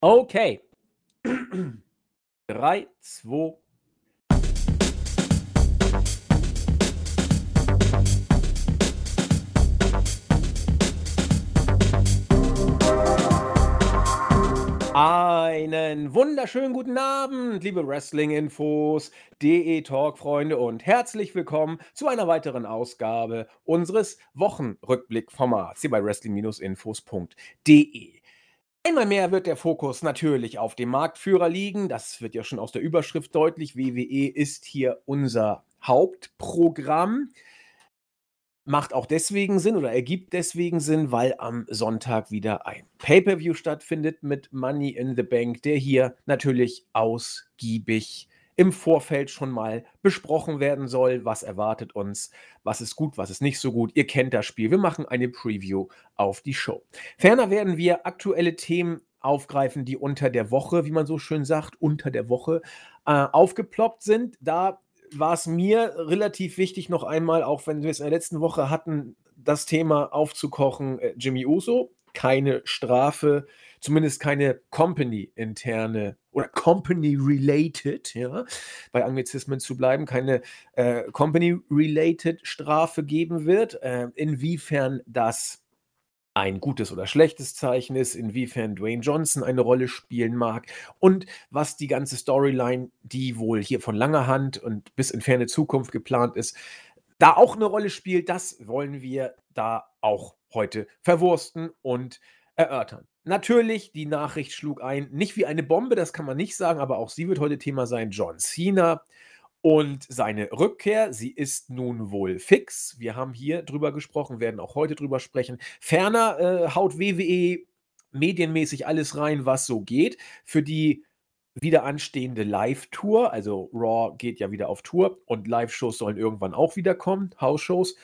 Okay. 3, 2 Einen wunderschönen guten Abend, liebe Wrestling-Infos, DE Talk-Freunde und herzlich willkommen zu einer weiteren Ausgabe unseres Wochenrückblick-Formats hier bei wrestling-infos.de. Einmal mehr wird der Fokus natürlich auf dem Marktführer liegen. Das wird ja schon aus der Überschrift deutlich. WWE ist hier unser Hauptprogramm macht auch deswegen Sinn oder ergibt deswegen Sinn, weil am Sonntag wieder ein Pay-per-view stattfindet mit Money in the Bank, der hier natürlich ausgiebig im Vorfeld schon mal besprochen werden soll. Was erwartet uns? Was ist gut? Was ist nicht so gut? Ihr kennt das Spiel. Wir machen eine Preview auf die Show. Ferner werden wir aktuelle Themen aufgreifen, die unter der Woche, wie man so schön sagt, unter der Woche äh, aufgeploppt sind. Da war es mir relativ wichtig, noch einmal, auch wenn wir es in der letzten Woche hatten, das Thema aufzukochen, äh, Jimmy Uso, keine Strafe, zumindest keine Company-interne oder Company-related, ja, bei Anglizismen zu bleiben, keine äh, Company-related Strafe geben wird. Äh, inwiefern das ein gutes oder schlechtes Zeichen ist, inwiefern Dwayne Johnson eine Rolle spielen mag und was die ganze Storyline, die wohl hier von langer Hand und bis in ferne Zukunft geplant ist, da auch eine Rolle spielt, das wollen wir da auch heute verwursten und erörtern. Natürlich, die Nachricht schlug ein, nicht wie eine Bombe, das kann man nicht sagen, aber auch sie wird heute Thema sein. John Cena und seine Rückkehr, sie ist nun wohl fix. Wir haben hier drüber gesprochen, werden auch heute drüber sprechen. Ferner äh, haut WWE medienmäßig alles rein, was so geht. Für die wieder anstehende Live-Tour, also Raw geht ja wieder auf Tour und Live-Shows sollen irgendwann auch wieder kommen, House-Shows.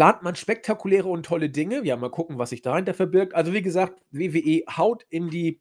Plant man spektakuläre und tolle Dinge. Ja, mal gucken, was sich dahinter verbirgt. Also, wie gesagt, WWE haut in die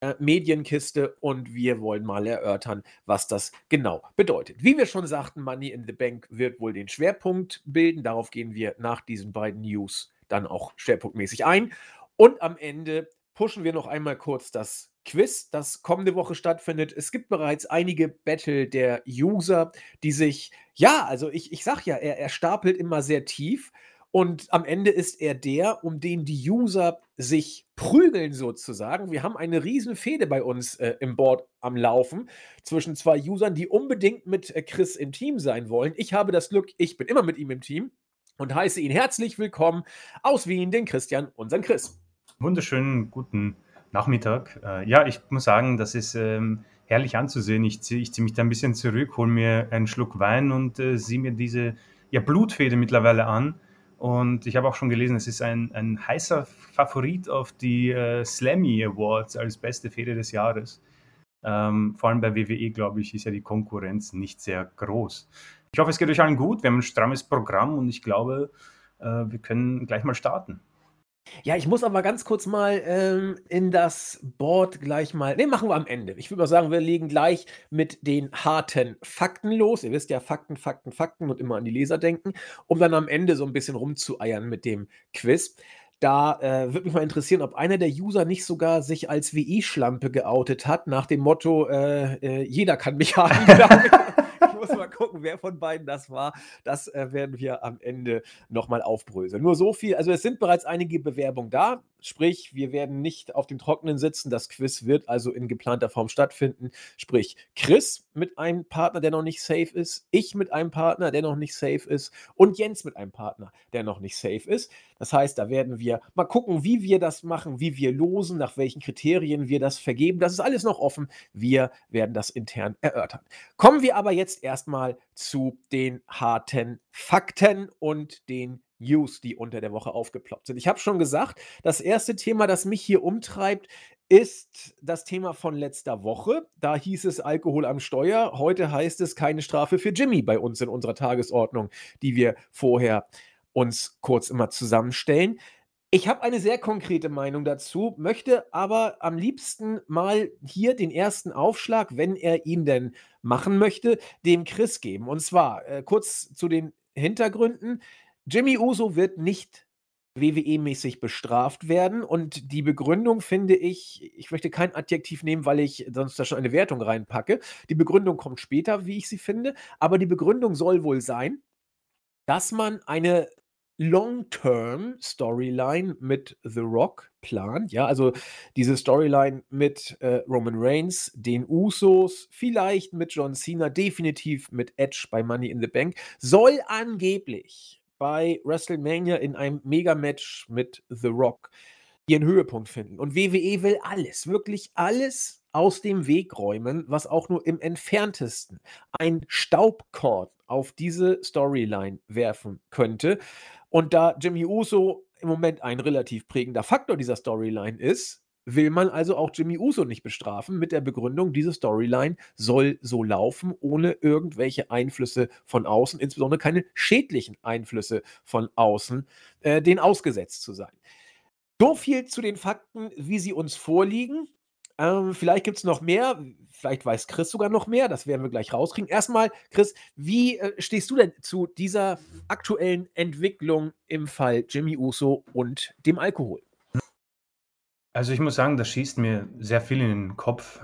äh, Medienkiste und wir wollen mal erörtern, was das genau bedeutet. Wie wir schon sagten, Money in the Bank wird wohl den Schwerpunkt bilden. Darauf gehen wir nach diesen beiden News dann auch schwerpunktmäßig ein. Und am Ende pushen wir noch einmal kurz das Quiz, das kommende Woche stattfindet. Es gibt bereits einige Battle der User, die sich, ja, also ich, ich sag ja, er, er stapelt immer sehr tief. Und am Ende ist er der, um den die User sich prügeln sozusagen. Wir haben eine riesen Fehde bei uns äh, im Board am Laufen zwischen zwei Usern, die unbedingt mit äh, Chris im Team sein wollen. Ich habe das Glück, ich bin immer mit ihm im Team und heiße ihn herzlich willkommen aus Wien, den Christian, unseren Chris. Wunderschönen guten Nachmittag. Äh, ja, ich muss sagen, das ist ähm, herrlich anzusehen. Ich ziehe zieh mich da ein bisschen zurück, hole mir einen Schluck Wein und äh, sehe mir diese ja, Blutfede mittlerweile an und ich habe auch schon gelesen, es ist ein, ein heißer Favorit auf die äh, Slammy Awards als beste Fehde des Jahres. Ähm, vor allem bei WWE, glaube ich, ist ja die Konkurrenz nicht sehr groß. Ich hoffe, es geht euch allen gut. Wir haben ein strammes Programm und ich glaube, äh, wir können gleich mal starten. Ja, ich muss aber ganz kurz mal ähm, in das Board gleich mal. Ne, machen wir am Ende. Ich würde mal sagen, wir legen gleich mit den harten Fakten los. Ihr wisst ja, Fakten, Fakten, Fakten und immer an die Leser denken, um dann am Ende so ein bisschen rumzueiern mit dem Quiz. Da äh, würde mich mal interessieren, ob einer der User nicht sogar sich als WI-Schlampe geoutet hat, nach dem Motto, äh, äh, jeder kann mich haben. muss mal gucken, wer von beiden das war. Das äh, werden wir am Ende nochmal aufbröseln. Nur so viel. Also es sind bereits einige Bewerbungen da. Sprich, wir werden nicht auf dem Trockenen sitzen. Das Quiz wird also in geplanter Form stattfinden. Sprich, Chris mit einem Partner, der noch nicht safe ist, ich mit einem Partner, der noch nicht safe ist und Jens mit einem Partner, der noch nicht safe ist. Das heißt, da werden wir mal gucken, wie wir das machen, wie wir losen, nach welchen Kriterien wir das vergeben. Das ist alles noch offen. Wir werden das intern erörtern. Kommen wir aber jetzt erstmal zu den harten Fakten und den News, die unter der Woche aufgeploppt sind. Ich habe schon gesagt, das erste Thema, das mich hier umtreibt, ist das Thema von letzter Woche. Da hieß es Alkohol am Steuer. Heute heißt es keine Strafe für Jimmy bei uns in unserer Tagesordnung, die wir vorher uns kurz immer zusammenstellen. Ich habe eine sehr konkrete Meinung dazu, möchte aber am liebsten mal hier den ersten Aufschlag, wenn er ihn denn machen möchte, dem Chris geben. Und zwar äh, kurz zu den Hintergründen. Jimmy Uso wird nicht WWE-mäßig bestraft werden. Und die Begründung finde ich, ich möchte kein Adjektiv nehmen, weil ich sonst da schon eine Wertung reinpacke. Die Begründung kommt später, wie ich sie finde. Aber die Begründung soll wohl sein, dass man eine Long-Term-Storyline mit The Rock plant. Ja, also diese Storyline mit äh, Roman Reigns, den Usos, vielleicht mit John Cena, definitiv mit Edge bei Money in the Bank, soll angeblich bei WrestleMania in einem Megamatch mit The Rock ihren Höhepunkt finden. Und WWE will alles, wirklich alles aus dem Weg räumen, was auch nur im entferntesten ein Staubkorn auf diese Storyline werfen könnte. Und da Jimmy Uso im Moment ein relativ prägender Faktor dieser Storyline ist, will man also auch Jimmy Uso nicht bestrafen mit der Begründung, diese Storyline soll so laufen, ohne irgendwelche Einflüsse von außen, insbesondere keine schädlichen Einflüsse von außen, äh, den ausgesetzt zu sein. So viel zu den Fakten, wie sie uns vorliegen. Ähm, vielleicht gibt es noch mehr, vielleicht weiß Chris sogar noch mehr, das werden wir gleich rauskriegen. Erstmal, Chris, wie äh, stehst du denn zu dieser aktuellen Entwicklung im Fall Jimmy Uso und dem Alkohol? Also ich muss sagen, das schießt mir sehr viel in den Kopf.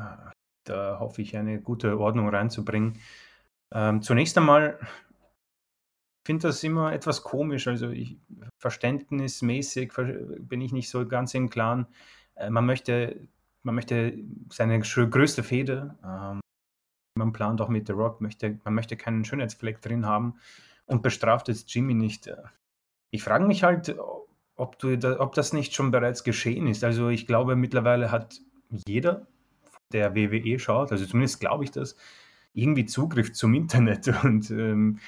Da hoffe ich, eine gute Ordnung reinzubringen. Ähm, zunächst einmal finde das immer etwas komisch. Also ich, verständnismäßig bin ich nicht so ganz im Klaren. Äh, man möchte, man möchte seine größte Fehde, ähm, man plant auch mit The Rock, möchte, man möchte keinen Schönheitsfleck drin haben und bestraft jetzt Jimmy nicht. Ich frage mich halt, ob, du da, ob das nicht schon bereits geschehen ist. Also ich glaube, mittlerweile hat jeder, der WWE schaut, also zumindest glaube ich das, irgendwie Zugriff zum Internet und ähm,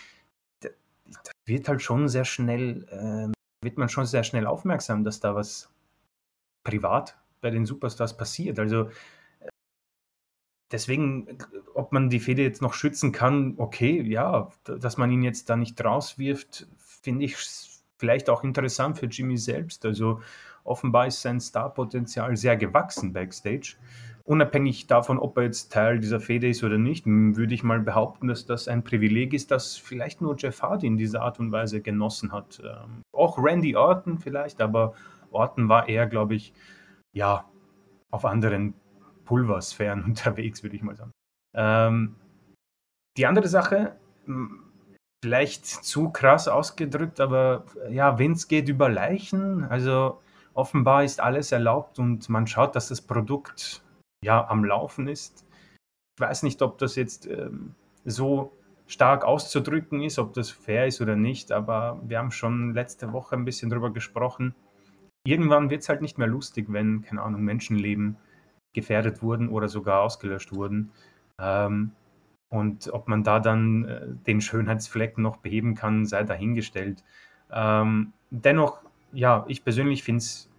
da, da, wird halt schon sehr schnell, ähm, wird man schon sehr schnell aufmerksam, dass da was privat bei den Superstars passiert. Also äh, deswegen, ob man die Fede jetzt noch schützen kann, okay, ja, dass man ihn jetzt da nicht rauswirft, finde ich vielleicht auch interessant für Jimmy selbst. Also offenbar ist sein Starpotenzial sehr gewachsen backstage. Unabhängig davon, ob er jetzt Teil dieser Fehde ist oder nicht, würde ich mal behaupten, dass das ein Privileg ist, das vielleicht nur Jeff Hardy in dieser Art und Weise genossen hat. Ähm, auch Randy Orton vielleicht, aber Orton war eher, glaube ich, ja, auf anderen Pulversphären unterwegs, würde ich mal sagen. Ähm, die andere Sache, vielleicht zu krass ausgedrückt, aber ja, Vince geht über Leichen. Also offenbar ist alles erlaubt und man schaut, dass das Produkt ja am Laufen ist. Ich weiß nicht, ob das jetzt ähm, so stark auszudrücken ist, ob das fair ist oder nicht, aber wir haben schon letzte Woche ein bisschen drüber gesprochen. Irgendwann wird es halt nicht mehr lustig, wenn, keine Ahnung, Menschenleben gefährdet wurden oder sogar ausgelöscht wurden. Ähm, und ob man da dann äh, den Schönheitsfleck noch beheben kann, sei dahingestellt. Ähm, dennoch, ja, ich persönlich finde es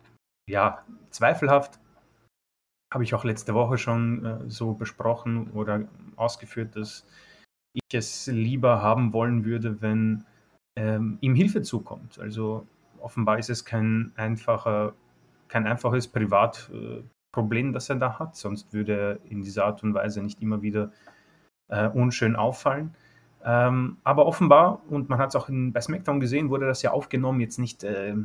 ja zweifelhaft. Habe ich auch letzte Woche schon äh, so besprochen oder ausgeführt, dass ich es lieber haben wollen würde, wenn ähm, ihm Hilfe zukommt. Also offenbar ist es kein einfacher, kein einfaches Privatproblem, äh, das er da hat, sonst würde er in dieser Art und Weise nicht immer wieder äh, unschön auffallen. Ähm, aber offenbar, und man hat es auch in, bei SmackDown gesehen, wurde das ja aufgenommen, jetzt nicht äh,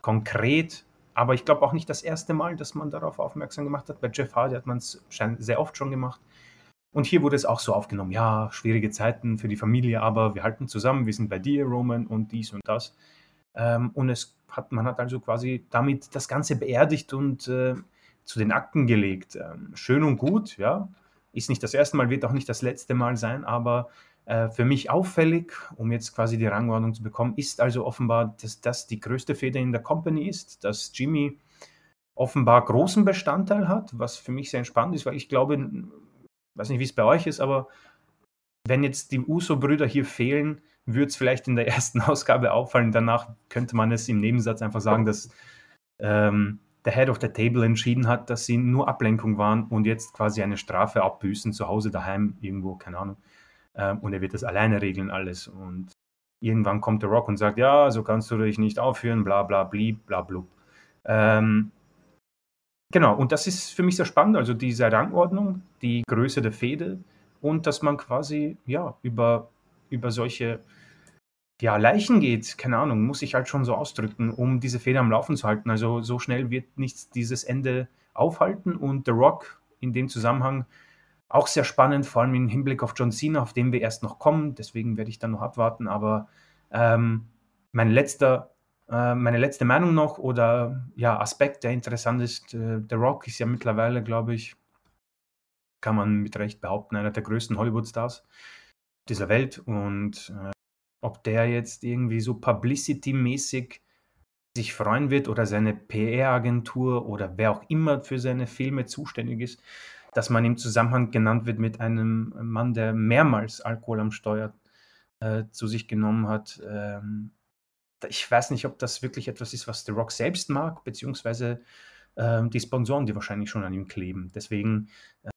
konkret, aber ich glaube auch nicht das erste Mal, dass man darauf aufmerksam gemacht hat. Bei Jeff Hardy hat man es sehr oft schon gemacht. Und hier wurde es auch so aufgenommen, ja, schwierige Zeiten für die Familie, aber wir halten zusammen, wir sind bei dir, Roman, und dies und das. Ähm, und es hat, man hat also quasi damit das Ganze beerdigt und äh, zu den Akten gelegt. Ähm, schön und gut, ja, ist nicht das erste Mal, wird auch nicht das letzte Mal sein, aber äh, für mich auffällig, um jetzt quasi die Rangordnung zu bekommen, ist also offenbar, dass das die größte Feder in der Company ist, dass Jimmy offenbar großen Bestandteil hat, was für mich sehr entspannt ist, weil ich glaube, weiß nicht, wie es bei euch ist, aber wenn jetzt die Uso-Brüder hier fehlen, würde es vielleicht in der ersten Ausgabe auffallen. Danach könnte man es im Nebensatz einfach sagen, dass ähm, der Head of the Table entschieden hat, dass sie nur Ablenkung waren und jetzt quasi eine Strafe abbüßen, zu Hause, daheim, irgendwo, keine Ahnung. Ähm, und er wird das alleine regeln, alles. Und irgendwann kommt der Rock und sagt, ja, so kannst du dich nicht aufführen, bla bla blieb, bla blub. Ähm, genau, und das ist für mich sehr spannend, also diese Rangordnung, die Größe der Fehde und dass man quasi, ja, über, über solche ja, Leichen geht, keine Ahnung, muss ich halt schon so ausdrücken, um diese Feder am Laufen zu halten. Also so schnell wird nichts dieses Ende aufhalten und The Rock in dem Zusammenhang auch sehr spannend, vor allem im Hinblick auf John Cena, auf den wir erst noch kommen. Deswegen werde ich dann noch abwarten. Aber ähm, mein letzter, äh, meine letzte Meinung noch oder ja, Aspekt, der interessant ist, äh, The Rock ist ja mittlerweile, glaube ich, kann man mit Recht behaupten, einer der größten Hollywood-Stars dieser Welt. Und äh, ob der jetzt irgendwie so publicity-mäßig sich freuen wird oder seine PR-Agentur oder wer auch immer für seine Filme zuständig ist, dass man im Zusammenhang genannt wird mit einem Mann, der mehrmals Alkohol am Steuer äh, zu sich genommen hat. Ähm, ich weiß nicht, ob das wirklich etwas ist, was The Rock selbst mag, beziehungsweise ähm, die Sponsoren, die wahrscheinlich schon an ihm kleben. Deswegen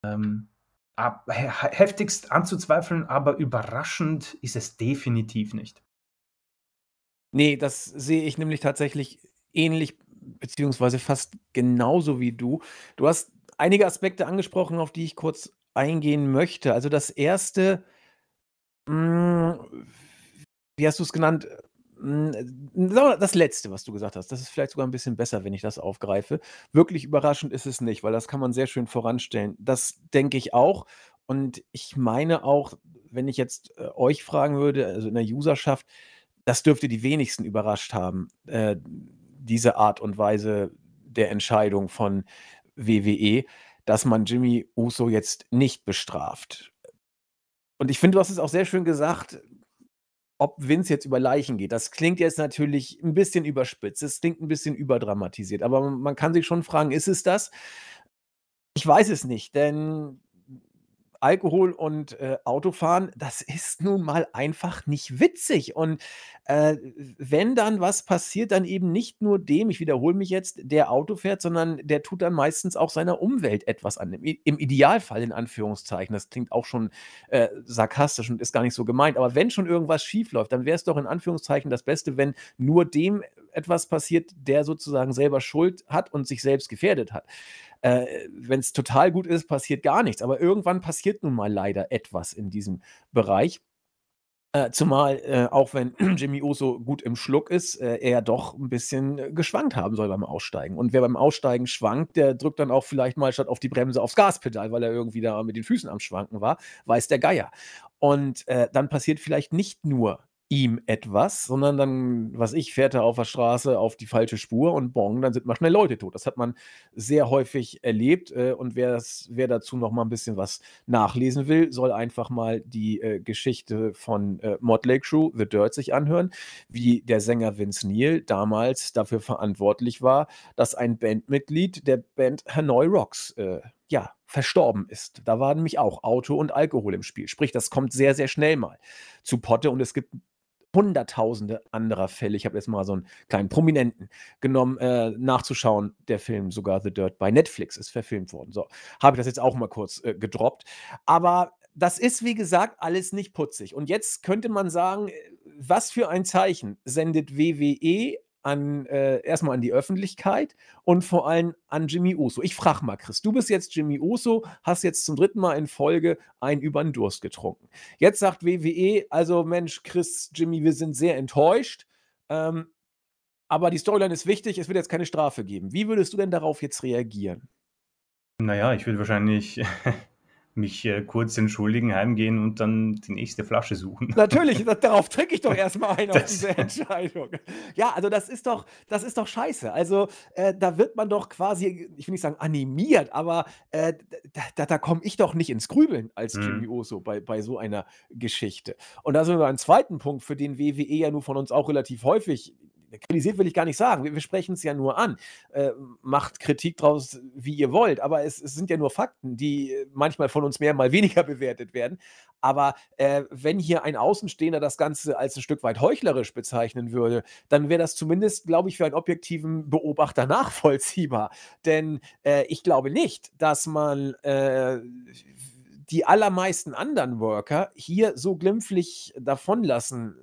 ähm, ab, heftigst anzuzweifeln, aber überraschend ist es definitiv nicht. Nee, das sehe ich nämlich tatsächlich ähnlich, beziehungsweise fast genauso wie du. Du hast einige Aspekte angesprochen, auf die ich kurz eingehen möchte. Also das erste, hm, wie hast du es genannt? Hm, das letzte, was du gesagt hast, das ist vielleicht sogar ein bisschen besser, wenn ich das aufgreife. Wirklich überraschend ist es nicht, weil das kann man sehr schön voranstellen. Das denke ich auch. Und ich meine auch, wenn ich jetzt äh, euch fragen würde, also in der Userschaft, das dürfte die wenigsten überrascht haben, äh, diese Art und Weise der Entscheidung von WWE, dass man Jimmy Uso jetzt nicht bestraft. Und ich finde, du hast es auch sehr schön gesagt, ob Vince jetzt über Leichen geht. Das klingt jetzt natürlich ein bisschen überspitzt, es klingt ein bisschen überdramatisiert, aber man kann sich schon fragen, ist es das? Ich weiß es nicht, denn Alkohol und, äh, Autofahren, das ist nun mal einfach nicht witzig. Und, äh, wenn dann was passiert, dann eben nicht nur dem, ich wiederhole mich jetzt, der Auto fährt, sondern der tut dann meistens auch seiner Umwelt etwas an. Im im Idealfall in Anführungszeichen. Das klingt auch schon, äh, sarkastisch und ist gar nicht so gemeint. Aber wenn schon irgendwas schiefläuft, dann wäre es doch in Anführungszeichen das Beste, wenn nur dem etwas passiert, der sozusagen selber Schuld hat und sich selbst gefährdet hat. Äh, Wenn es total gut ist, passiert gar nichts. Aber irgendwann passiert nun mal leider etwas in diesem Bereich. Äh, zumal, äh, auch wenn Jimmy Uso gut im Schluck ist, äh, er doch ein bisschen äh, geschwankt haben soll beim Aussteigen. Und wer beim Aussteigen schwankt, der drückt dann auch vielleicht mal statt auf die Bremse aufs Gaspedal, weil er irgendwie da mit den Füßen am Schwanken war, weiß der Geier. Und äh, dann passiert vielleicht nicht nur ihm etwas, sondern dann, was ich, fährt er auf der Straße auf die falsche Spur und bong, dann sind mal schnell Leute tot. Das hat man sehr häufig erlebt äh, und wer's wer dazu noch mal ein bisschen was nachlesen will, soll einfach mal die, äh, Geschichte von, äh, Motley Crue, The Dirt sich anhören, wie der Sänger Vince Neil damals dafür verantwortlich war, dass ein Bandmitglied der Band Hanoi Rocks, äh, ja, verstorben ist. Da war nämlich auch Auto und Alkohol im Spiel. Sprich, das kommt sehr, sehr schnell mal zu Potte und es gibt Hunderttausende anderer Fälle. Ich habe jetzt mal so einen kleinen Prominenten genommen, äh, nachzuschauen. Der Film sogar The Dirt bei Netflix ist verfilmt worden. So, habe ich das jetzt auch mal kurz äh, gedroppt. Aber das ist, wie gesagt, alles nicht putzig. Und jetzt könnte man sagen, äh, was für ein Zeichen sendet WWE an, äh, erstmal an die Öffentlichkeit und vor allem an Jimmy Uso. Ich frage mal, Chris, du bist jetzt Jimmy Uso, hast jetzt zum dritten Mal in Folge ein über den Durst getrunken. Jetzt sagt WWE, also Mensch, Chris, Jimmy, wir sind sehr enttäuscht. Ähm, aber die Storyline ist wichtig, es wird jetzt keine Strafe geben. Wie würdest du denn darauf jetzt reagieren? Naja, ich würde wahrscheinlich mich äh, kurz entschuldigen, heimgehen und dann die nächste Flasche suchen. Natürlich, das, darauf trinke ich doch erstmal ein auf diese Entscheidung. Ja, also das ist doch, das ist doch scheiße. Also äh, da wird man doch quasi, ich will nicht sagen animiert, aber äh, da, da komme ich doch nicht ins Grübeln als mhm. Jimmy Oso bei, bei so einer Geschichte. Und da sind wir einen zweiten Punkt, für den WWE ja nur von uns auch relativ häufig kritisiert will ich gar nicht sagen. Wir, wir sprechen es ja nur an. Äh, macht Kritik draus, wie ihr wollt. Aber es, es, sind ja nur Fakten, die manchmal von uns mehr, mal weniger bewertet werden. Aber äh, wenn hier ein Außenstehender das Ganze als ein Stück weit heuchlerisch bezeichnen würde, dann wäre das zumindest, glaube ich, für einen objektiven Beobachter nachvollziehbar. Denn äh, ich glaube nicht, dass man äh, die allermeisten anderen Worker hier so glimpflich davonlassen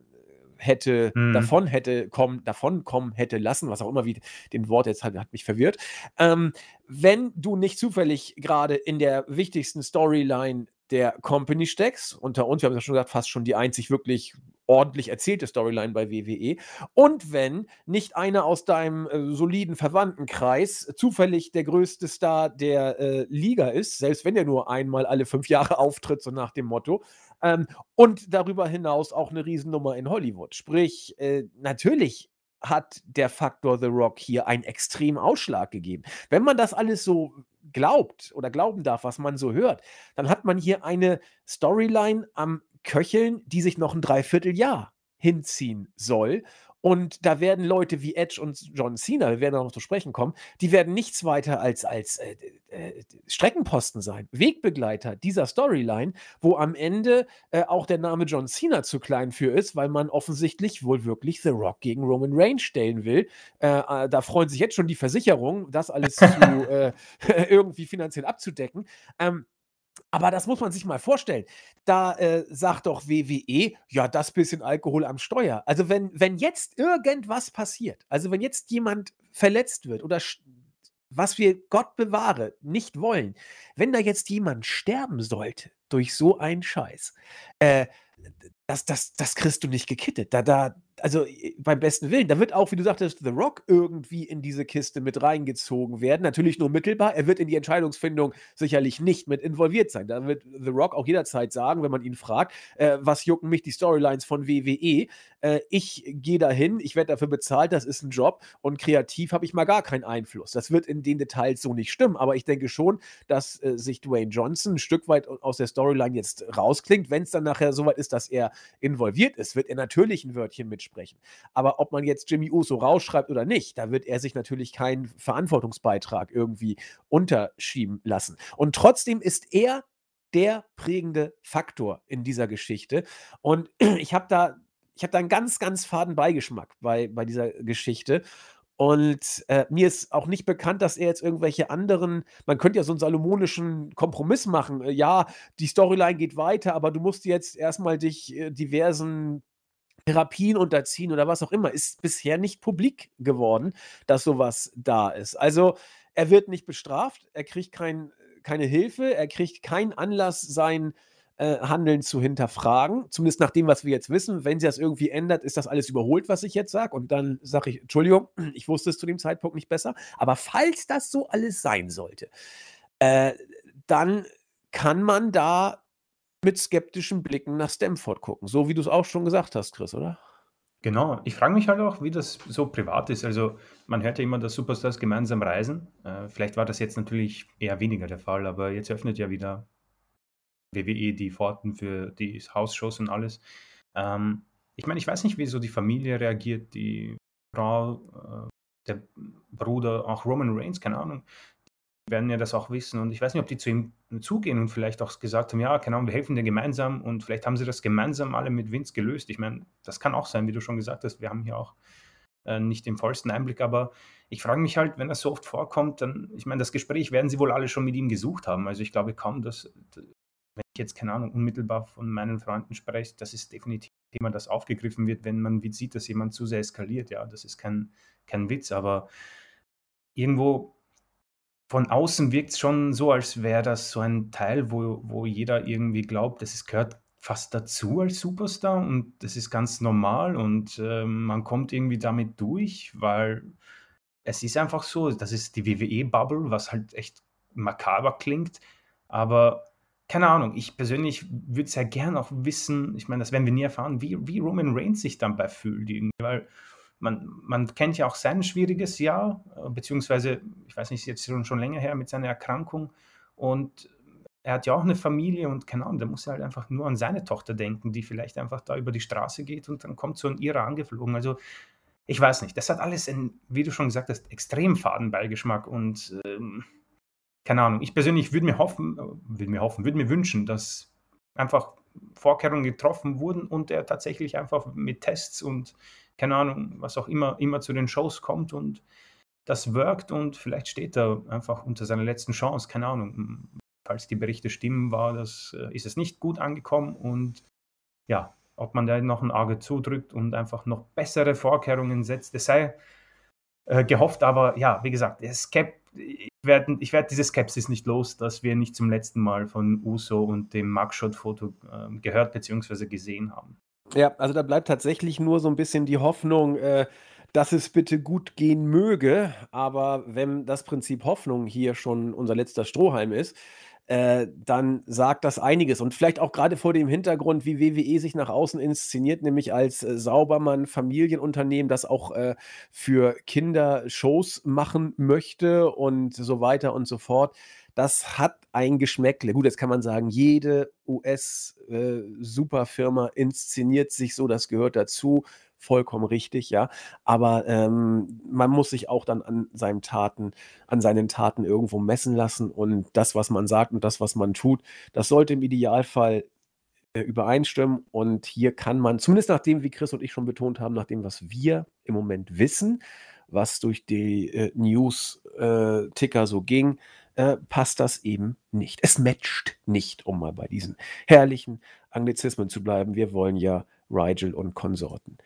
hätte, mhm. davon hätte kommen, davon kommen hätte lassen, was auch immer wie den Wort jetzt hat, hat mich verwirrt. Ähm, wenn du nicht zufällig gerade in der wichtigsten Storyline der Company steckst, unter uns, wir haben es ja schon gesagt, fast schon die einzig wirklich ordentlich erzählte Storyline bei WWE. Und wenn nicht einer aus deinem äh, soliden Verwandtenkreis zufällig der größte Star der äh, Liga ist, selbst wenn er nur einmal alle fünf Jahre auftritt, so nach dem Motto, ähm, und darüber hinaus auch eine Riesennummer in Hollywood. Sprich, äh, natürlich hat der Faktor The Rock hier einen extremen Ausschlag gegeben. Wenn man das alles so glaubt oder glauben darf, was man so hört, dann hat man hier eine Storyline am Köcheln, die sich noch ein Dreivierteljahr hinziehen soll. Und da werden Leute wie Edge und John Cena, wir werden auch noch zu sprechen kommen, die werden nichts weiter als, als äh, äh, Streckenposten sein, Wegbegleiter dieser Storyline, wo am Ende äh, auch der Name John Cena zu klein für ist, weil man offensichtlich wohl wirklich The Rock gegen Roman Reigns stellen will. Äh, äh, da freuen sich jetzt schon die Versicherungen, das alles zu, äh, irgendwie finanziell abzudecken. Ähm, aber das muss man sich mal vorstellen. Da äh, sagt doch WWE, ja, das bisschen Alkohol am Steuer. Also wenn, wenn jetzt irgendwas passiert, also wenn jetzt jemand verletzt wird oder was wir Gott bewahre nicht wollen, wenn da jetzt jemand sterben sollte durch so einen Scheiß, äh, das, das, das kriegst du nicht gekittet. Da, da, also äh, beim besten Willen, da wird auch, wie du sagtest, The Rock irgendwie in diese Kiste mit reingezogen werden. Natürlich nur mittelbar. Er wird in die Entscheidungsfindung sicherlich nicht mit involviert sein. Da wird The Rock auch jederzeit sagen, wenn man ihn fragt, äh, was jucken mich die Storylines von WWE? Äh, ich gehe dahin, ich werde dafür bezahlt, das ist ein Job und kreativ habe ich mal gar keinen Einfluss. Das wird in den Details so nicht stimmen, aber ich denke schon, dass äh, sich Dwayne Johnson ein Stück weit aus der Storyline jetzt rausklingt. Wenn es dann nachher soweit ist, dass er involviert ist, wird er natürlich ein Wörtchen mitsprechen. Aber ob man jetzt Jimmy Uso rausschreibt oder nicht, da wird er sich natürlich keinen Verantwortungsbeitrag irgendwie unterschieben lassen. Und trotzdem ist er der prägende Faktor in dieser Geschichte. Und ich habe da, ich habe da einen ganz, ganz faden Beigeschmack bei, bei dieser Geschichte. Und äh, mir ist auch nicht bekannt, dass er jetzt irgendwelche anderen, man könnte ja so einen salomonischen Kompromiss machen. Äh, ja, die Storyline geht weiter, aber du musst jetzt erstmal dich äh, diversen Therapien unterziehen oder was auch immer. Ist bisher nicht publik geworden, dass sowas da ist. Also er wird nicht bestraft, er kriegt kein, keine Hilfe, er kriegt keinen Anlass, sein äh, Handeln zu hinterfragen. Zumindest nach dem, was wir jetzt wissen. Wenn sie das irgendwie ändert, ist das alles überholt, was ich jetzt sage. Und dann sage ich, Entschuldigung, ich wusste es zu dem Zeitpunkt nicht besser. Aber falls das so alles sein sollte, äh, dann kann man da mit skeptischen Blicken nach Stamford gucken. So wie du es auch schon gesagt hast, Chris, oder? Genau. Ich frage mich halt auch, wie das so privat ist. Also man hört ja immer, dass Superstars gemeinsam reisen. Äh, vielleicht war das jetzt natürlich eher weniger der Fall, aber jetzt öffnet ja wieder WWE die Pforten für die Hausshows und alles. Ähm, ich meine, ich weiß nicht, wie so die Familie reagiert, die Frau, äh, der Bruder, auch Roman Reigns, keine Ahnung. Werden ja das auch wissen und ich weiß nicht, ob die zu ihm zugehen und vielleicht auch gesagt haben, ja, keine Ahnung, wir helfen dir gemeinsam und vielleicht haben sie das gemeinsam alle mit Vince gelöst. Ich meine, das kann auch sein, wie du schon gesagt hast, wir haben hier auch äh, nicht den vollsten Einblick, aber ich frage mich halt, wenn das so oft vorkommt, dann, ich meine, das Gespräch werden sie wohl alle schon mit ihm gesucht haben. Also ich glaube kaum, dass wenn ich jetzt, keine Ahnung, unmittelbar von meinen Freunden spreche, das ist definitiv ein Thema, das aufgegriffen wird, wenn man sieht, dass jemand zu sehr eskaliert. Ja, das ist kein, kein Witz, aber irgendwo von außen wirkt es schon so, als wäre das so ein Teil, wo, wo jeder irgendwie glaubt, das ist, gehört fast dazu als Superstar und das ist ganz normal und äh, man kommt irgendwie damit durch, weil es ist einfach so, das ist die WWE-Bubble, was halt echt makaber klingt, aber keine Ahnung, ich persönlich würde sehr gern auch wissen, ich meine, das werden wir nie erfahren, wie, wie Roman Reigns sich dabei fühlt, irgendwie, weil man, man kennt ja auch sein schwieriges Jahr, äh, beziehungsweise, ich weiß nicht, jetzt schon, schon länger her mit seiner Erkrankung und er hat ja auch eine Familie und keine Ahnung, da muss er halt einfach nur an seine Tochter denken, die vielleicht einfach da über die Straße geht und dann kommt so ein Ira angeflogen. Also ich weiß nicht, das hat alles, in, wie du schon gesagt hast, extrem Fadenbeigeschmack und ähm, keine Ahnung, ich persönlich würde mir hoffen, äh, würde mir hoffen, würde mir wünschen, dass einfach Vorkehrungen getroffen wurden und er tatsächlich einfach mit Tests und keine Ahnung, was auch immer, immer zu den Shows kommt und das wirkt und vielleicht steht er einfach unter seiner letzten Chance, keine Ahnung. Falls die Berichte stimmen, war das, äh, ist es nicht gut angekommen und ja, ob man da noch ein Auge zudrückt und einfach noch bessere Vorkehrungen setzt, es sei äh, gehofft, aber ja, wie gesagt, es gibt werde ich werd diese Skepsis nicht los, dass wir nicht zum letzten Mal von Uso und dem Mugshot-Foto äh, gehört bzw. gesehen haben. Ja, also da bleibt tatsächlich nur so ein bisschen die Hoffnung, äh, dass es bitte gut gehen möge. Aber wenn das Prinzip Hoffnung hier schon unser letzter Strohhalm ist, äh, dann sagt das einiges. Und vielleicht auch gerade vor dem Hintergrund, wie WWE sich nach außen inszeniert, nämlich als äh, Saubermann Familienunternehmen, das auch äh, für Kinder Shows machen möchte und so weiter und so fort. Das hat ein Geschmäckle. Gut, jetzt kann man sagen, jede US-Superfirma äh, inszeniert sich so, das gehört dazu vollkommen richtig, ja. Aber ähm, man muss sich auch dann an seinen Taten, an seinen Taten irgendwo messen lassen und das, was man sagt und das, was man tut, das sollte im Idealfall äh, übereinstimmen. Und hier kann man, zumindest nach dem, wie Chris und ich schon betont haben, nach dem, was wir im Moment wissen, was durch die äh, News-Ticker äh, so ging, äh, passt das eben nicht. Es matcht nicht, um mal bei diesen herrlichen Anglizismen zu bleiben. Wir wollen ja Rigel und Konsorten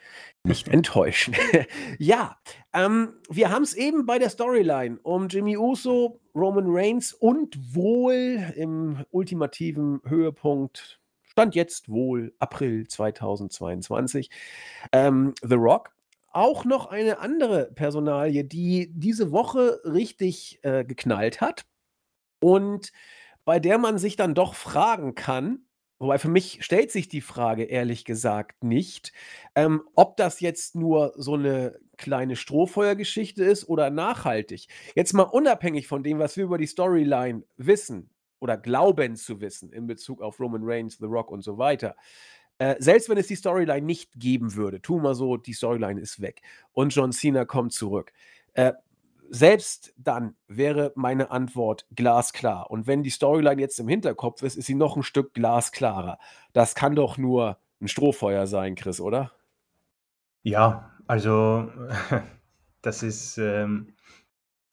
nicht enttäuschen. ja, ähm, wir haben es eben bei der Storyline um Jimmy Uso, Roman Reigns und wohl im ultimativen Höhepunkt, stand jetzt wohl April 2022, ähm, The Rock. Auch noch eine andere Personalie, die diese Woche richtig äh, geknallt hat und bei der man sich dann doch fragen kann, Wobei für mich stellt sich die Frage ehrlich gesagt nicht, ähm, ob das jetzt nur so eine kleine Strohfeuergeschichte ist oder nachhaltig. Jetzt mal unabhängig von dem, was wir über die Storyline wissen oder glauben zu wissen in Bezug auf Roman Reigns, The Rock und so weiter. Äh, selbst wenn es die Storyline nicht geben würde, tu mal so, die Storyline ist weg und John Cena kommt zurück. Äh, selbst dann wäre meine Antwort glasklar. Und wenn die Storyline jetzt im Hinterkopf ist, ist sie noch ein Stück glasklarer. Das kann doch nur ein Strohfeuer sein, Chris, oder? Ja, also das ist ähm,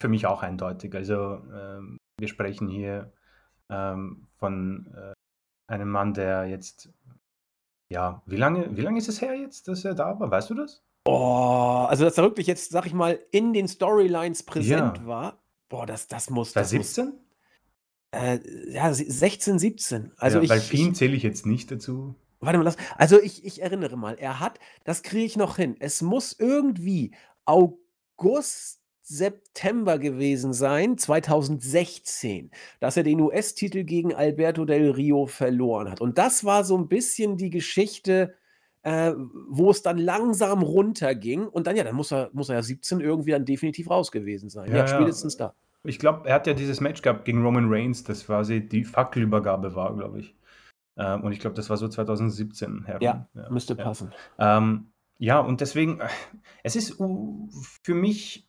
für mich auch eindeutig. Also ähm, wir sprechen hier ähm, von äh, einem Mann, der jetzt, ja, wie lange, wie lange ist es her jetzt, dass er da war? Weißt du das? Oh, also dass er wirklich jetzt, sag ich mal, in den Storylines präsent Ja. war. Boah, das das muss Bei das muss 17? äh, ja, 16, 17. Also Ja, weil ich ich zähle ich jetzt nicht dazu. warte mal, lass also ich ich erinnere mal, er hat das kriege ich noch hin. Es muss irgendwie August, September gewesen sein, 2016, dass er den US-Titel gegen Alberto Del Rio verloren hat. Und das war so ein bisschen die Geschichte äh, wo es dann langsam runterging und dann, ja, dann muss er, muss er ja 17 irgendwie dann definitiv raus gewesen sein. Ja, ja spätestens da. Ich glaube, er hat ja dieses Match gehabt gegen Roman Reigns, das quasi die Fackelübergabe war, glaube ich. Ähm, und ich glaube, das war so 2017 herum. Ja, ja müsste passen. Ähm, ja, und deswegen, es ist für mich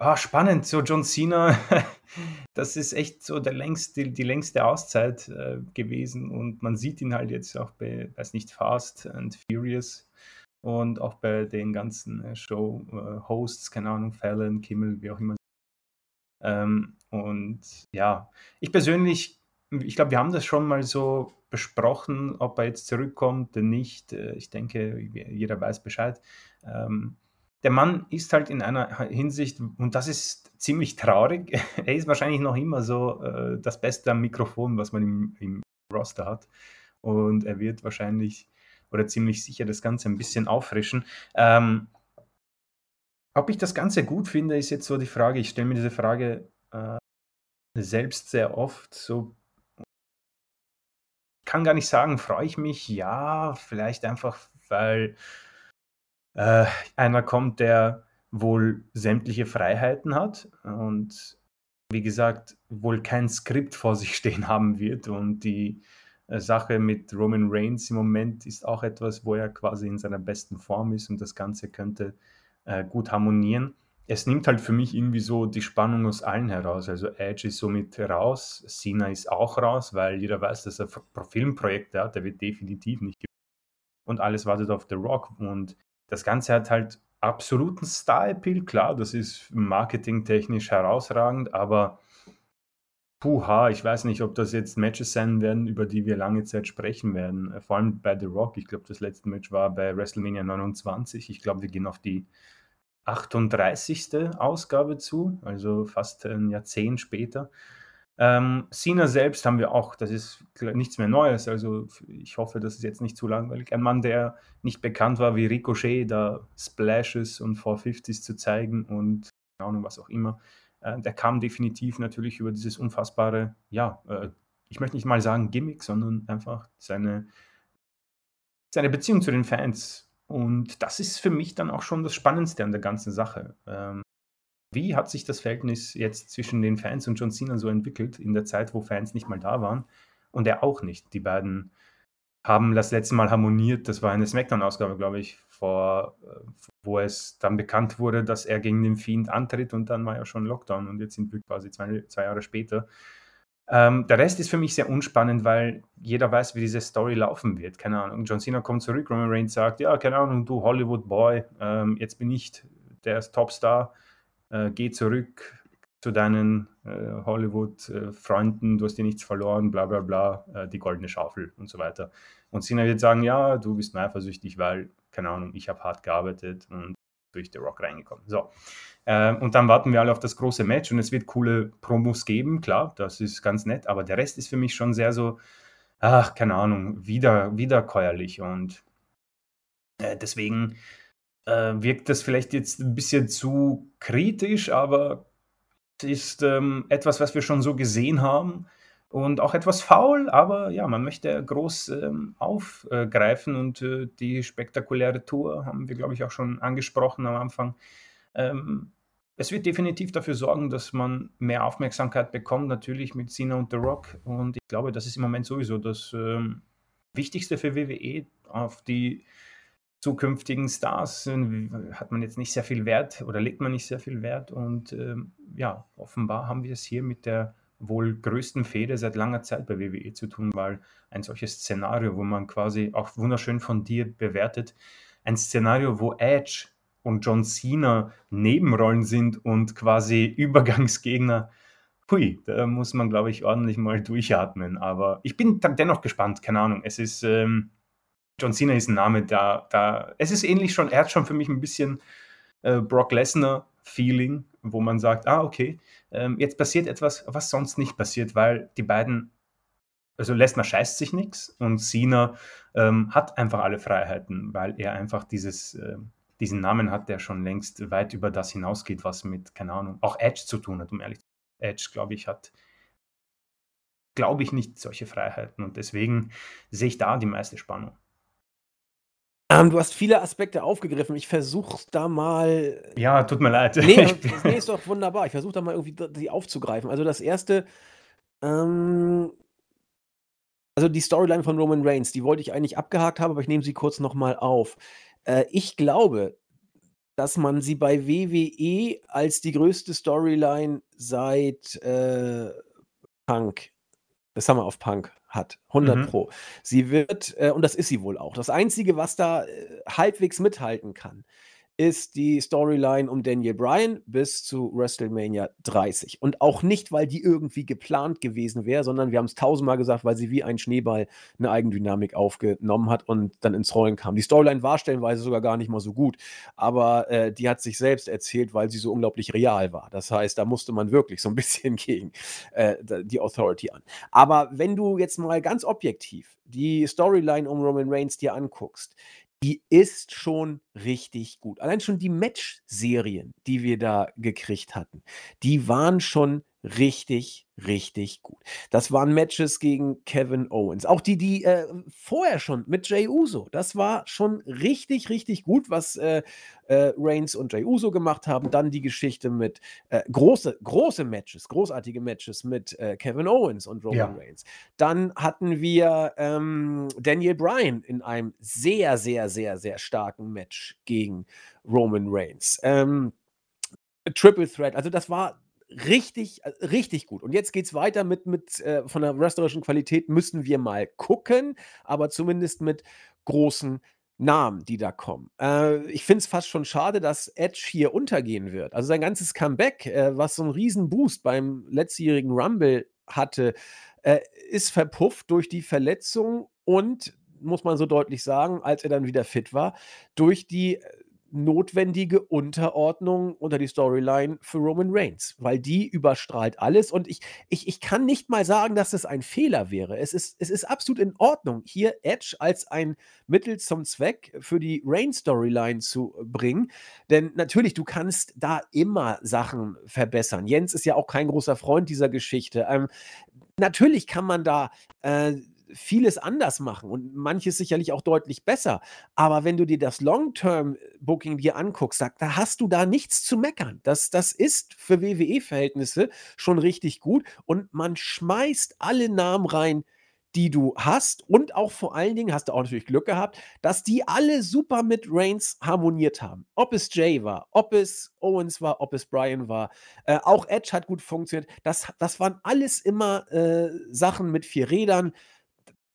Ah, spannend, so John Cena, das ist echt so der längste, die längste Auszeit äh, gewesen und man sieht ihn halt jetzt auch bei, weiß nicht, Fast and Furious und auch bei den ganzen äh, Show-Hosts, äh, keine Ahnung, Fallon, Kimmel, wie auch immer. Ähm, und ja, ich persönlich, ich glaube, wir haben das schon mal so besprochen, ob er jetzt zurückkommt oder nicht. Äh, ich denke, jeder weiß Bescheid. Ähm, der Mann ist halt in einer Hinsicht, und das ist ziemlich traurig, er ist wahrscheinlich noch immer so äh, das Beste am Mikrofon, was man im, im Roster hat. Und er wird wahrscheinlich oder ziemlich sicher das Ganze ein bisschen auffrischen. Ähm, ob ich das Ganze gut finde, ist jetzt so die Frage. Ich stelle mir diese Frage äh, selbst sehr oft. So, kann gar nicht sagen, freue ich mich? Ja, vielleicht einfach, weil äh, einer kommt, der wohl sämtliche Freiheiten hat und wie gesagt, wohl kein Skript vor sich stehen haben wird. Und die äh, Sache mit Roman Reigns im Moment ist auch etwas, wo er quasi in seiner besten Form ist und das Ganze könnte äh, gut harmonieren. Es nimmt halt für mich irgendwie so die Spannung aus allen heraus. Also Edge ist somit raus, Cena ist auch raus, weil jeder weiß, dass er Filmprojekte hat, der wird definitiv nicht und alles wartet auf The Rock. Und das Ganze hat halt absoluten Star-Appeal, klar, das ist marketingtechnisch herausragend, aber puha, ich weiß nicht, ob das jetzt Matches sein werden, über die wir lange Zeit sprechen werden. Vor allem bei The Rock. Ich glaube, das letzte Match war bei WrestleMania 29. Ich glaube, wir gehen auf die 38. Ausgabe zu, also fast ein Jahrzehnt später. Ähm, Cena selbst haben wir auch, das ist nichts mehr Neues, also ich hoffe, das ist jetzt nicht zu langweilig. Ein Mann, der nicht bekannt war wie Ricochet, da Splashes und 450s zu zeigen und keine Ahnung, was auch immer. Äh, der kam definitiv natürlich über dieses unfassbare, ja, äh, ich möchte nicht mal sagen Gimmick, sondern einfach seine, seine Beziehung zu den Fans. Und das ist für mich dann auch schon das Spannendste an der ganzen Sache. Ähm, wie hat sich das Verhältnis jetzt zwischen den Fans und John Cena so entwickelt in der Zeit, wo Fans nicht mal da waren und er auch nicht? Die beiden haben das letzte Mal harmoniert. Das war eine Smackdown-Ausgabe, glaube ich, vor, äh, wo es dann bekannt wurde, dass er gegen den Fiend antritt und dann war ja schon Lockdown und jetzt sind wir quasi zwei, zwei Jahre später. Ähm, der Rest ist für mich sehr unspannend, weil jeder weiß, wie diese Story laufen wird. Keine Ahnung. John Cena kommt zurück, Roman Reigns sagt, ja, keine Ahnung, du Hollywood Boy, ähm, jetzt bin ich der Topstar äh, geh zurück zu deinen äh, Hollywood-Freunden, du hast dir nichts verloren, bla bla bla, äh, die goldene Schaufel und so weiter. Und Sina wird sagen, ja, du bist nur eifersüchtig, weil, keine Ahnung, ich habe hart gearbeitet und durch The Rock reingekommen. So. Äh, und dann warten wir alle auf das große Match und es wird coole Promos geben, klar, das ist ganz nett, aber der Rest ist für mich schon sehr so, ach, keine Ahnung, wieder, wiederkäuerlich und äh, deswegen äh, wirkt das vielleicht jetzt ein bisschen zu kritisch, aber es ist ähm, etwas, was wir schon so gesehen haben und auch etwas faul, aber ja, man möchte groß ähm, aufgreifen und äh, die spektakuläre Tour haben wir, glaube ich, auch schon angesprochen am Anfang. Ähm, es wird definitiv dafür sorgen, dass man mehr Aufmerksamkeit bekommt, natürlich mit Cena und The Rock. Und ich glaube, das ist im Moment sowieso das ähm, Wichtigste für WWE, auf die zukünftigen Stars hat man jetzt nicht sehr viel Wert oder legt man nicht sehr viel Wert. Und ähm, ja, offenbar haben wir es hier mit der wohl größten Fehde seit langer Zeit bei WWE zu tun, weil ein solches Szenario, wo man quasi auch wunderschön von dir bewertet, ein Szenario, wo Edge und John Cena Nebenrollen sind und quasi Übergangsgegner. Hui, da muss man, glaube ich, ordentlich mal durchatmen. Aber ich bin dennoch gespannt, keine Ahnung. Es ist. Ähm, John Cena ist ein Name, da, da, es ist ähnlich schon, er hat schon für mich ein bisschen äh, Brock Lesnar-Feeling, wo man sagt, ah, okay, ähm, jetzt passiert etwas, was sonst nicht passiert, weil die beiden, also Lesnar scheißt sich nichts und Cena ähm, hat einfach alle Freiheiten, weil er einfach dieses, äh, diesen Namen hat, der schon längst weit über das hinausgeht, was mit, keine Ahnung, auch Edge zu tun hat, um ehrlich zu sein. Edge, glaube ich, hat glaube ich, nicht solche Freiheiten. Und deswegen sehe ich da die meiste Spannung. Ähm, du hast viele Aspekte aufgegriffen. Ich versuche da mal. Ja, tut mir leid. Nee, nee ist doch wunderbar. Ich versuche da mal irgendwie die aufzugreifen. Also das erste, ähm, also die Storyline von Roman Reigns, die wollte ich eigentlich abgehakt haben, aber ich nehme sie kurz nochmal auf. Äh, ich glaube, dass man sie bei WWE als die größte Storyline seit äh, Punk, wir auf Punk, hat. 100 mhm. Pro. Sie wird, äh, und das ist sie wohl auch. Das Einzige, was da äh, halbwegs mithalten kann, ist die Storyline um Daniel Bryan bis zu WrestleMania 30. Und auch nicht, weil die irgendwie geplant gewesen wäre, sondern wir haben es tausendmal gesagt, weil sie wie ein Schneeball eine Eigendynamik aufgenommen hat und dann ins Rollen kam. Die Storyline war stellenweise sogar gar nicht mal so gut, aber äh, die hat sich selbst erzählt, weil sie so unglaublich real war. Das heißt, da musste man wirklich so ein bisschen gegen äh, die Authority an. Aber wenn du jetzt mal ganz objektiv die Storyline um Roman Reigns dir anguckst, die ist schon richtig gut. Allein schon die Match-Serien, die wir da gekriegt hatten, die waren schon richtig, richtig gut. Das waren Matches gegen Kevin Owens. Auch die, die äh, vorher schon mit Jay Uso. Das war schon richtig, richtig gut, was äh, äh, Reigns und Jay Uso gemacht haben. Dann die Geschichte mit äh, große, große Matches, großartige Matches mit äh, Kevin Owens und Roman ja. Reigns. Dann hatten wir ähm, Daniel Bryan in einem sehr, sehr, sehr, sehr starken Match gegen Roman Reigns. Ähm, Triple Threat, also das war richtig, äh, richtig gut. Und jetzt geht es weiter mit, mit äh, von der wrestlerischen Qualität müssen wir mal gucken, aber zumindest mit großen Namen, die da kommen. Äh, ich finde es fast schon schade, dass Edge hier untergehen wird. Also sein ganzes Comeback, äh, was so einen riesen Boost beim letztjährigen Rumble hatte, äh, ist verpufft durch die Verletzung und, muss man so deutlich sagen, als er dann wieder fit war, durch die äh, notwendige Unterordnung unter die Storyline für Roman Reigns, weil die überstrahlt alles und ich, ich, ich kann nicht mal sagen, dass es ein Fehler wäre. Es ist, es ist absolut in Ordnung, hier Edge als ein Mittel zum Zweck für die Reigns-Storyline zu bringen, denn natürlich, du kannst da immer Sachen verbessern. Jens ist ja auch kein großer Freund dieser Geschichte. Ähm, natürlich kann man da äh, vieles anders machen und manches sicherlich auch deutlich besser. Aber wenn du dir das Long-Term-Booking dir anguckst, da, da hast du da nichts zu meckern. Das, das ist für WWE-Verhältnisse schon richtig gut und man schmeißt alle Namen rein, die du hast und auch vor allen Dingen hast du auch natürlich Glück gehabt, dass die alle super mit Reigns harmoniert haben. Ob es Jay war, ob es Owens war, ob es Brian war, äh, auch Edge hat gut funktioniert. Das, das waren alles immer äh, Sachen mit vier Rädern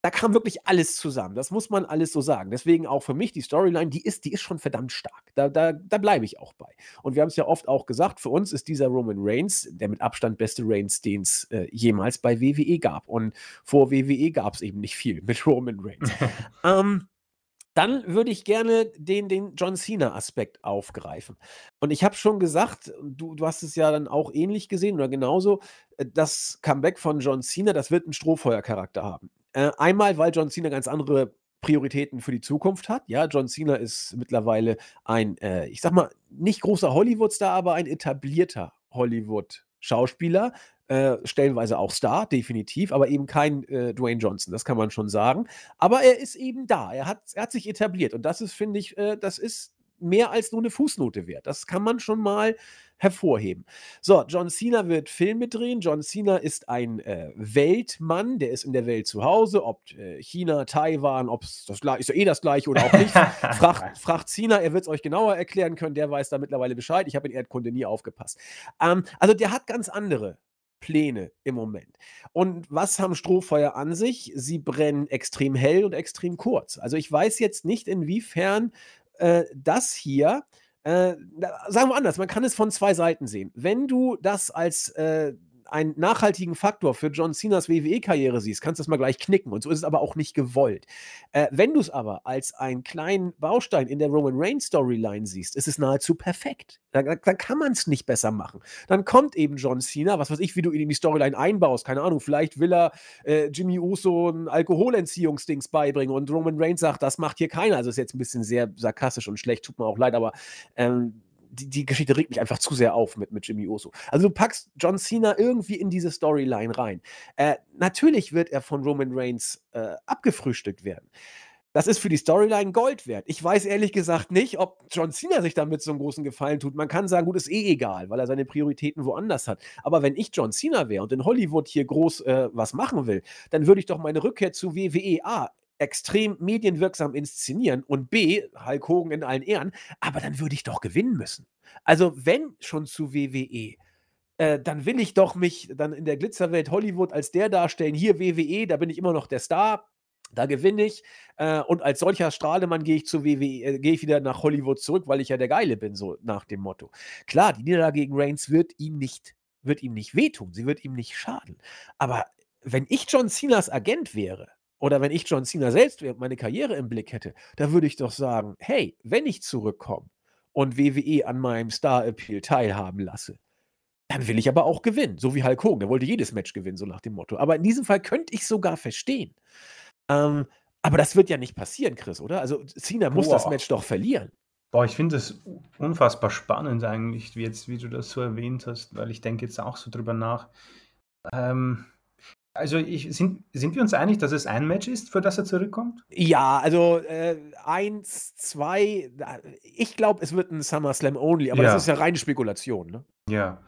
da kam wirklich alles zusammen. Das muss man alles so sagen. Deswegen auch für mich die Storyline, die ist, die ist schon verdammt stark. Da, da, da bleibe ich auch bei. Und wir haben es ja oft auch gesagt, für uns ist dieser Roman Reigns der mit Abstand beste Reigns, den es äh, jemals bei WWE gab. Und vor WWE gab es eben nicht viel mit Roman Reigns. ähm, dann würde ich gerne den, den John Cena-Aspekt aufgreifen. Und ich habe schon gesagt, du, du hast es ja dann auch ähnlich gesehen oder genauso, äh, das Comeback von John Cena, das wird einen Strohfeuercharakter haben. Äh, einmal, weil John Cena ganz andere Prioritäten für die Zukunft hat. Ja, John Cena ist mittlerweile ein, äh, ich sag mal, nicht großer Hollywood-Star, aber ein etablierter Hollywood-Schauspieler. Äh, stellenweise auch Star, definitiv, aber eben kein äh, Dwayne Johnson, das kann man schon sagen. Aber er ist eben da, er hat, er hat sich etabliert und das ist, finde ich, äh, das ist mehr als nur eine Fußnote wert. Das kann man schon mal hervorheben. So, John Cena wird Filme drehen. John Cena ist ein äh, Weltmann, der ist in der Welt zu Hause, ob äh, China, Taiwan, ob es das ist ja eh das gleiche oder auch nicht. fragt, fragt Cena, er wird es euch genauer erklären können, der weiß da mittlerweile Bescheid. Ich habe in Erdkunde nie aufgepasst. Ähm, also der hat ganz andere Pläne im Moment. Und was haben Strohfeuer an sich? Sie brennen extrem hell und extrem kurz. Also ich weiß jetzt nicht, inwiefern äh, das hier, äh, sagen wir anders, man kann es von zwei Seiten sehen. Wenn du das als äh, einen nachhaltigen Faktor für John Cenas WWE-Karriere siehst, kannst du das mal gleich knicken. Und so ist es aber auch nicht gewollt. Äh, wenn du es aber als einen kleinen Baustein in der Roman Reigns Storyline siehst, ist es nahezu perfekt. Dann, dann kann man es nicht besser machen. Dann kommt eben John Cena, was weiß ich, wie du ihn in die Storyline einbaust. Keine Ahnung, vielleicht will er äh, Jimmy Uso ein Alkoholentziehungsdings beibringen und Roman Reigns sagt, das macht hier keiner. Also ist jetzt ein bisschen sehr sarkastisch und schlecht, tut mir auch leid, aber ähm, die, die Geschichte regt mich einfach zu sehr auf mit, mit Jimmy Uso. Also du packst John Cena irgendwie in diese Storyline rein. Äh, natürlich wird er von Roman Reigns äh, abgefrühstückt werden. Das ist für die Storyline Gold wert. Ich weiß ehrlich gesagt nicht, ob John Cena sich damit so einen großen Gefallen tut. Man kann sagen, gut, ist eh egal, weil er seine Prioritäten woanders hat. Aber wenn ich John Cena wäre und in Hollywood hier groß äh, was machen will, dann würde ich doch meine Rückkehr zu WWE A extrem medienwirksam inszenieren und B, Hulk Hogan in allen Ehren, aber dann würde ich doch gewinnen müssen. Also wenn schon zu WWE, äh, dann will ich doch mich dann in der Glitzerwelt Hollywood als der darstellen. Hier WWE, da bin ich immer noch der Star. Da gewinne ich äh, und als solcher Strahlemann gehe ich zu WWE, äh, gehe ich wieder nach Hollywood zurück, weil ich ja der Geile bin, so nach dem Motto. Klar, die Niederlage gegen Reigns wird ihm nicht, wird ihm nicht wehtun, sie wird ihm nicht schaden. Aber wenn ich John Cenas Agent wäre, oder wenn ich John Cena selbst meine Karriere im Blick hätte, da würde ich doch sagen, hey, wenn ich zurückkomme und WWE an meinem Star-Appeal teilhaben lasse, dann will ich aber auch gewinnen. So wie Hulk Hogan, der wollte jedes Match gewinnen, so nach dem Motto. Aber in diesem Fall könnte ich sogar verstehen. Ähm, aber das wird ja nicht passieren, Chris, oder? Also Cena muss Boah. das Match doch verlieren. Boah, ich finde das unfassbar spannend eigentlich, wie, jetzt, wie du das so erwähnt hast, weil ich denke jetzt auch so drüber nach. Ähm, also ich, sind, sind wir uns einig, dass es ein Match ist, für das er zurückkommt? Ja, also äh, eins, zwei, ich glaube, es wird ein SummerSlam Only, aber ja. das ist ja reine Spekulation. Ne? Ja.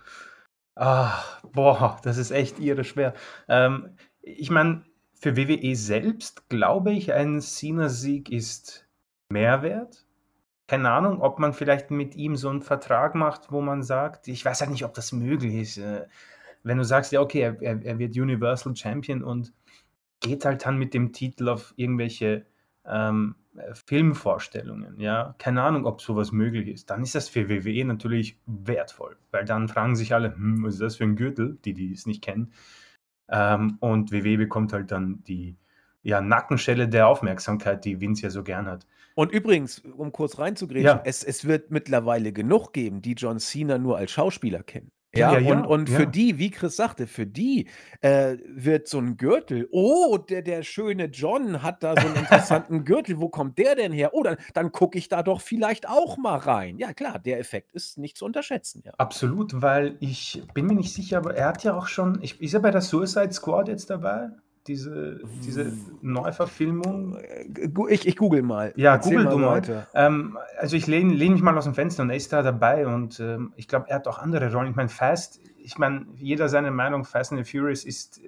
Ah, boah, das ist echt irre schwer. Ähm, ich meine, für WWE selbst glaube ich, ein Cena-Sieg ist Mehrwert. Keine Ahnung, ob man vielleicht mit ihm so einen Vertrag macht, wo man sagt, ich weiß halt nicht, ob das möglich ist. Äh, wenn du sagst, ja, okay, er, er, wird Universal Champion und geht halt dann mit dem Titel auf irgendwelche ähm, Filmvorstellungen, ja, keine Ahnung, ob sowas möglich ist, dann ist das für WWE natürlich wertvoll, weil dann fragen sich alle, hm, was ist das für ein Gürtel, die, die es nicht kennen. Ähm, und WWE bekommt halt dann die, ja, Nackenschelle der Aufmerksamkeit, die Vince ja so gern hat. Und übrigens, um kurz reinzugrätschen, Ja. es, es wird mittlerweile genug geben, die John Cena nur als Schauspieler kennen. Ja, Ja, ja, und, und für ja. die, wie Chris sagte, für die äh, wird so ein Gürtel, oh, der, der schöne John hat da so einen interessanten Gürtel, wo kommt der denn her? Oh, dann, dann gucke ich da doch vielleicht auch mal rein. Ja, klar, der Effekt ist nicht zu unterschätzen, ja. Absolut, weil ich bin mir nicht sicher, aber er hat ja auch schon, ich, ist er bei der Suicide Squad jetzt dabei? Diese, diese Neuverfilmung? Äh, Ich, ich google mal. Ja, Erzähl google du mal. Ähm, also ich lehne lehn mich mal aus dem Fenster und er ist da dabei und ähm, ich glaube, er hat auch andere Rollen. Ich meine, Fast, ich meine, jeder seine Meinung, Fast and the Furious ist,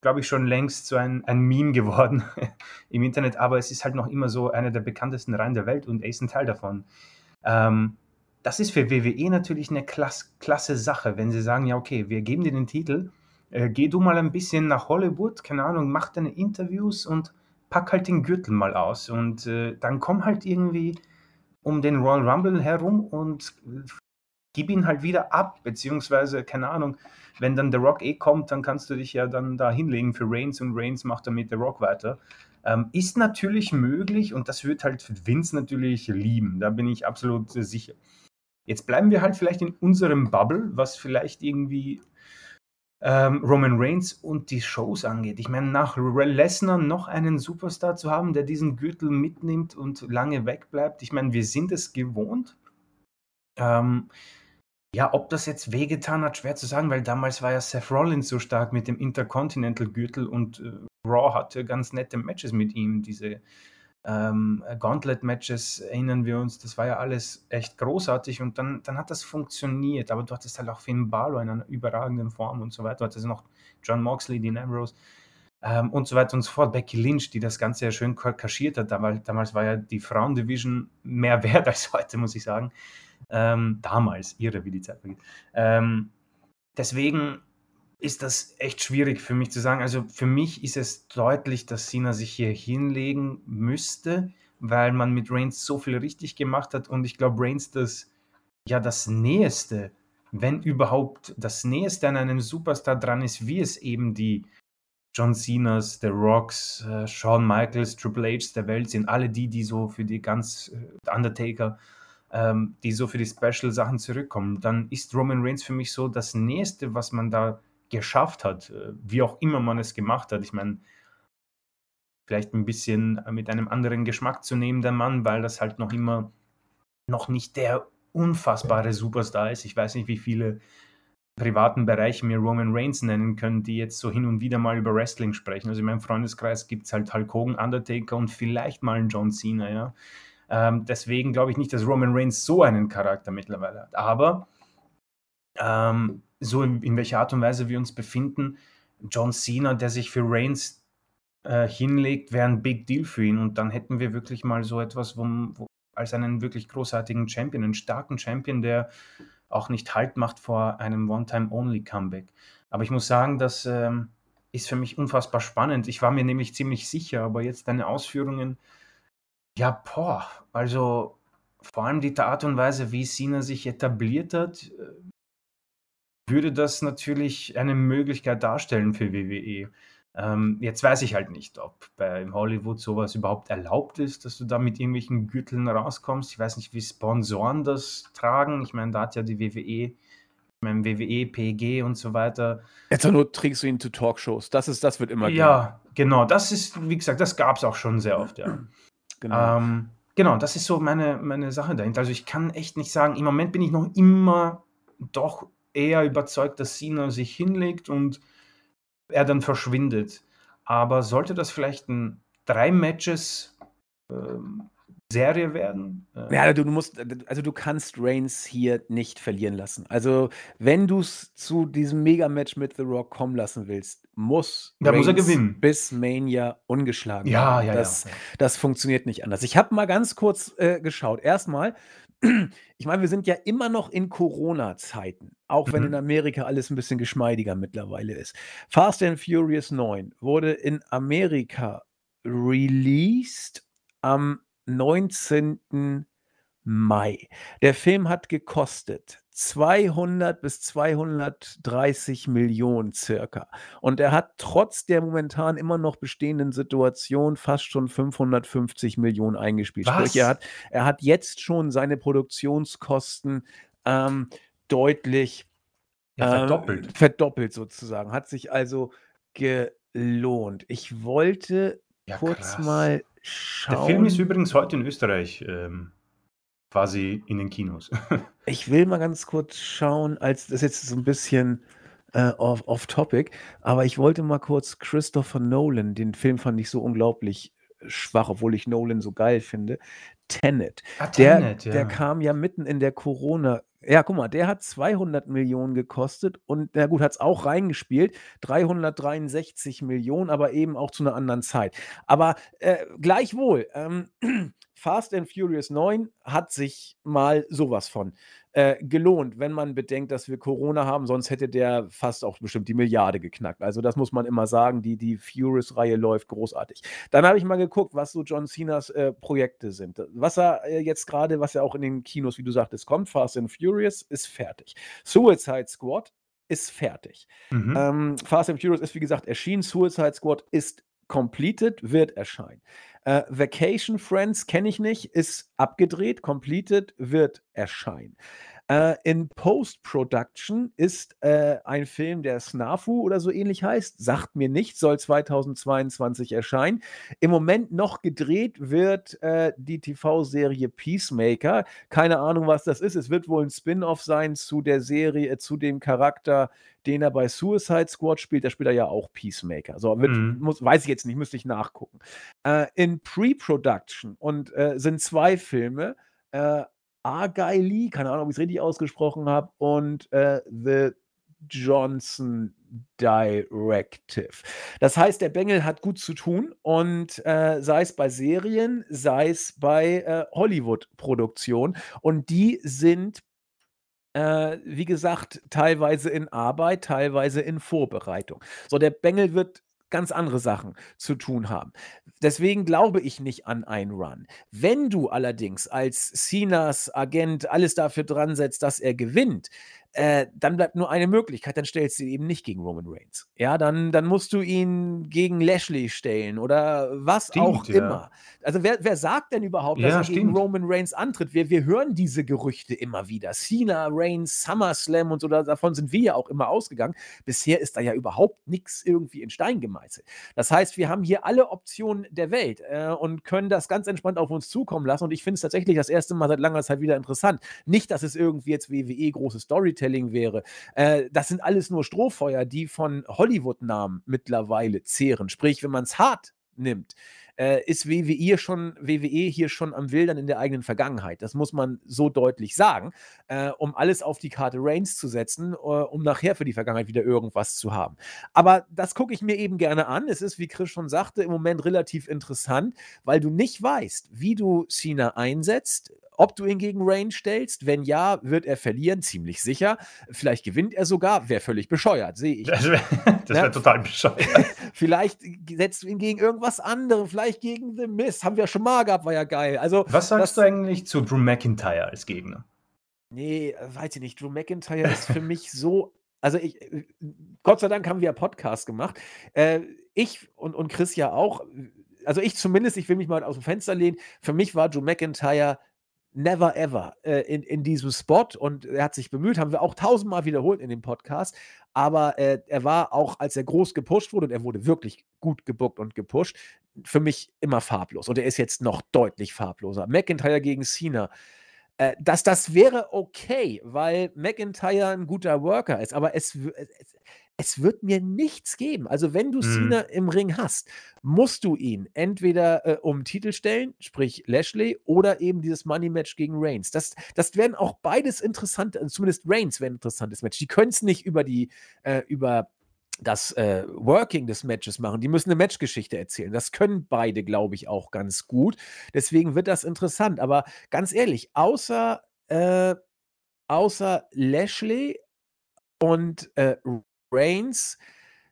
glaube ich, schon längst so ein, ein Meme geworden im Internet, aber es ist halt noch immer so einer der bekanntesten Reihen der Welt und er ist ein Teil davon. Ähm, das ist für WWE natürlich eine klass, klasse Sache, wenn sie sagen, ja, okay, wir geben dir den Titel, äh, geh du mal ein bisschen nach Hollywood, keine Ahnung, mach deine Interviews und pack halt den Gürtel mal aus und äh, dann komm halt irgendwie um den Royal Rumble herum und gib ihn halt wieder ab, beziehungsweise, keine Ahnung, wenn dann The Rock eh kommt, dann kannst du dich ja dann da hinlegen für Reigns und Reigns macht dann mit The Rock weiter. Ähm, ist natürlich möglich und das wird halt Vince natürlich lieben, da bin ich absolut äh, sicher. Jetzt bleiben wir halt vielleicht in unserem Bubble, was vielleicht irgendwie ähm, Roman Reigns und die Shows angeht. Ich meine, nach Lesnar noch einen Superstar zu haben, der diesen Gürtel mitnimmt und lange wegbleibt. Ich meine, wir sind es gewohnt. Ähm, ja, ob das jetzt wehgetan hat, schwer zu sagen, weil damals war ja Seth Rollins so stark mit dem Intercontinental-Gürtel und äh, Raw hatte ganz nette Matches mit ihm. Diese ähm, Gauntlet-Matches erinnern wir uns, das war ja alles echt großartig und dann, dann hat das funktioniert. Aber du hattest halt auch Finn Balor in einer überragenden Form und so weiter. Du hattest noch John Moxley, Dean Ambrose ähm, und so weiter und so fort. Becky Lynch, die das Ganze ja schön ka- kaschiert hat. Damals, damals war ja die Frauendivision mehr wert als heute, muss ich sagen. Ähm, damals, irre, wie die Zeit vergeht. Ähm, deswegen ist das echt schwierig für mich zu sagen. Also für mich ist es deutlich, dass Cena sich hier hinlegen müsste, weil man mit Reigns so viel richtig gemacht hat. Und ich glaube, Reigns das ja das Näheste, wenn überhaupt das Näheste an einem Superstar dran ist, wie es eben die John Cenas, The Rocks, äh, Shawn Michaels, Triple H's der Welt sind, alle die, die so für die ganz äh, Undertaker, ähm, die so für die Special-Sachen zurückkommen, dann ist Roman Reigns für mich so das Nächste, was man da geschafft hat, äh, wie auch immer man es gemacht hat. Ich meine, vielleicht ein bisschen mit einem anderen Geschmack zu nehmen, der Mann, weil das halt noch immer noch nicht der unfassbare Superstar ist. Ich weiß nicht, wie viele privaten Bereiche mir Roman Reigns nennen können, die jetzt so hin und wieder mal über Wrestling sprechen. Also in meinem Freundeskreis gibt es halt Hulk Hogan, Undertaker und vielleicht mal einen John Cena, ja. Ähm, deswegen glaube ich nicht, dass Roman Reigns so einen Charakter mittlerweile hat. Aber ähm, so in, in, welcher Art und Weise wir uns befinden, John Cena, der sich für Reigns äh, hinlegt, wäre ein Big Deal für ihn. Und dann hätten wir wirklich mal so etwas, wo, wo, als einen wirklich großartigen Champion, einen starken Champion, der auch nicht Halt macht vor einem One-Time-Only-Comeback. Aber ich muss sagen, das ähm, ist für mich unfassbar spannend. Ich war mir nämlich ziemlich sicher, aber jetzt deine Ausführungen, ja, boah, also vor allem die Art und Weise, wie Cena sich etabliert hat, würde das natürlich eine Möglichkeit darstellen für WWE. Ähm, jetzt weiß ich halt nicht, ob bei Hollywood sowas überhaupt erlaubt ist, dass du da mit irgendwelchen Gürteln rauskommst. Ich weiß nicht, wie Sponsoren das tragen. Ich meine, da hat ja die WWE, ich meine, WWE, PG und so weiter. Jetzt nur trägst du ihn zu Talkshows. Das ist, das wird immer Ja, gehen. genau. Das ist, wie gesagt, das gab es auch schon sehr oft, ja. Genau. Ähm, genau, das ist so meine, meine Sache dahinter. Also ich kann echt nicht sagen, im Moment bin ich noch immer doch eher überzeugt, dass Cena sich hinlegt und er dann verschwindet. Aber sollte das vielleicht ein drei Matches ähm, Serie werden? Äh ja, du musst, also du kannst Reigns hier nicht verlieren lassen. Also wenn du es zu diesem Mega-Match mit The Rock kommen lassen willst, muss, da muss er gewinnen. bis Mania ungeschlagen ja, ja, das, ja, ja. das funktioniert nicht anders. Ich habe mal ganz kurz äh, geschaut. Erstmal, ich meine, wir sind ja immer noch in Corona-Zeiten, auch wenn Mhm. in Amerika alles ein bisschen geschmeidiger mittlerweile ist. Fast and Furious 9 wurde in Amerika released am 19. Mai. Der Film hat gekostet 200 bis 230 Millionen circa. Und er hat trotz der momentan immer noch bestehenden Situation fast schon 550 Millionen eingespielt. Sprich, er Was? hat, er hat jetzt schon seine Produktionskosten ähm, deutlich Ja, äh, verdoppelt. verdoppelt sozusagen. Hat sich also gelohnt. Ich wollte Ja, kurz mal Der Film ist schauen. übrigens heute in Österreich ähm, quasi in den Kinos. Ich will mal ganz kurz schauen, als das ist jetzt so ein bisschen äh, off, off topic, aber ich wollte mal kurz Christopher Nolan, den Film fand ich so unglaublich schwach, obwohl ich Nolan so geil finde. Tenet. Ah, Der, Tenet, der ja. kam ja mitten in der Corona. Ja, guck mal, der hat 200 Millionen gekostet und na gut, hat es auch reingespielt. 363 Millionen, aber eben auch zu einer anderen Zeit. Aber äh, gleichwohl, ähm, Fast and Furious 9 hat sich mal sowas von äh, gelohnt, wenn man bedenkt, dass wir Corona haben, sonst hätte der fast auch bestimmt die Milliarde geknackt. Also das muss man immer sagen, die, die Furious-Reihe läuft großartig. Dann habe ich mal geguckt, was so John Cenas äh, Projekte sind. Was er äh, jetzt gerade, was ja auch in den Kinos, wie du sagtest, kommt, Fast and Furious, ist fertig. Suicide Squad ist fertig. Mhm. Ähm, Fast and Furious ist, wie gesagt, erschienen. Suicide Squad ist completed, wird erscheinen. Äh, Vacation Friends kenne ich nicht, ist abgedreht, completed, wird erscheinen. Äh, in Post-Production ist äh, ein Film, der Snafu oder so ähnlich heißt, sagt mir nicht, soll 2022 erscheinen. Im Moment noch gedreht wird äh, die TV-Serie Peacemaker. Keine Ahnung, was das ist. Es wird wohl ein Spin-off sein zu der Serie, äh, zu dem Charakter, den er bei Suicide Squad spielt. Da spielt er ja auch Peacemaker. So, wird, Mhm. muss, weiß ich jetzt nicht, müsste ich nachgucken. Äh, in Pre-Production und äh, sind zwei Filme. Äh, Argyle, keine Ahnung, ob ich es richtig ausgesprochen habe, und äh, The Johnson Directive. Das heißt, der Bengel hat gut zu tun und äh, sei es bei Serien, sei es bei äh, Hollywood-Produktionen. Und die sind, äh, wie gesagt, teilweise in Arbeit, teilweise in Vorbereitung. So, der Bengel wird ganz andere Sachen zu tun haben. Deswegen glaube ich nicht an einen Run. Wenn du allerdings als Cenas Agent alles dafür dran setzt, dass er gewinnt, äh, dann bleibt nur eine Möglichkeit, dann stellst du ihn eben nicht gegen Roman Reigns. Ja, dann, dann musst du ihn gegen Lashley stellen oder was Stimmt, auch ja. immer. Also wer, wer sagt denn überhaupt, dass Ja, er gegen stimmt. Roman Reigns antritt? Wir, wir hören diese Gerüchte immer wieder. Cena, Reigns, SummerSlam und so, da- davon sind wir ja auch immer ausgegangen. Bisher ist da ja überhaupt nichts irgendwie in Stein gemeißelt. Das heißt, wir haben hier alle Optionen der Welt äh, und können das ganz entspannt auf uns zukommen lassen. Und ich finde es tatsächlich das erste Mal seit langer Zeit wieder interessant. Nicht, dass es irgendwie jetzt WWE großes Storytelling wäre. Äh, das sind alles nur Strohfeuer, die von Hollywood-Namen mittlerweile zehren. Sprich, wenn man es hart nimmt, äh, ist WWE schon, WWE hier schon am Wildern in der eigenen Vergangenheit. Das muss man so deutlich sagen, äh, um alles auf die Karte Reigns zu setzen, äh, um nachher für die Vergangenheit wieder irgendwas zu haben. Aber das gucke ich mir eben gerne an. Es ist, wie Chris schon sagte, im Moment relativ interessant, weil du nicht weißt, wie du Cena einsetzt, ob du ihn gegen Reigns stellst. Wenn ja, wird er verlieren, ziemlich sicher. Vielleicht gewinnt er sogar, wäre völlig bescheuert, sehe ich. Das wäre Ja. wär total bescheuert. Vielleicht setzt du ihn gegen irgendwas anderes, vielleicht gegen The Miz. Haben wir schon mal gehabt, war ja geil. Also, Was sagst das- du eigentlich zu Drew McIntyre als Gegner? nee, weiß ich nicht. Drew McIntyre ist für mich so. Also, ich, Gott sei Dank haben wir ja Podcast gemacht. Äh, ich und, und Chris ja auch. Also, ich zumindest, ich will mich mal aus dem Fenster lehnen. Für mich war Drew McIntyre never ever äh, in, in diesem Spot und er hat sich bemüht, haben wir auch tausendmal wiederholt in dem Podcast. Aber äh, er war auch, als er groß gepusht wurde, und er wurde wirklich gut gebuckt und gepusht, für mich immer farblos. Und er ist jetzt noch deutlich farbloser. McIntyre gegen Cena. Äh, dass das wäre okay, weil McIntyre ein guter Worker ist, aber es, es, es wird mir nichts geben. Also, wenn du Mhm. Cena im Ring hast, musst du ihn entweder äh, um Titel stellen, sprich Lashley, oder eben dieses Money Match gegen Reigns. Das, das werden auch beides interessante, also zumindest Reigns wäre ein interessantes Match. Die können es nicht über die, äh, über das äh, Working des Matches machen. Die müssen eine Matchgeschichte erzählen. Das können beide, glaube ich, auch ganz gut. Deswegen wird das interessant. Aber ganz ehrlich, außer, äh, außer Lashley und äh, Reigns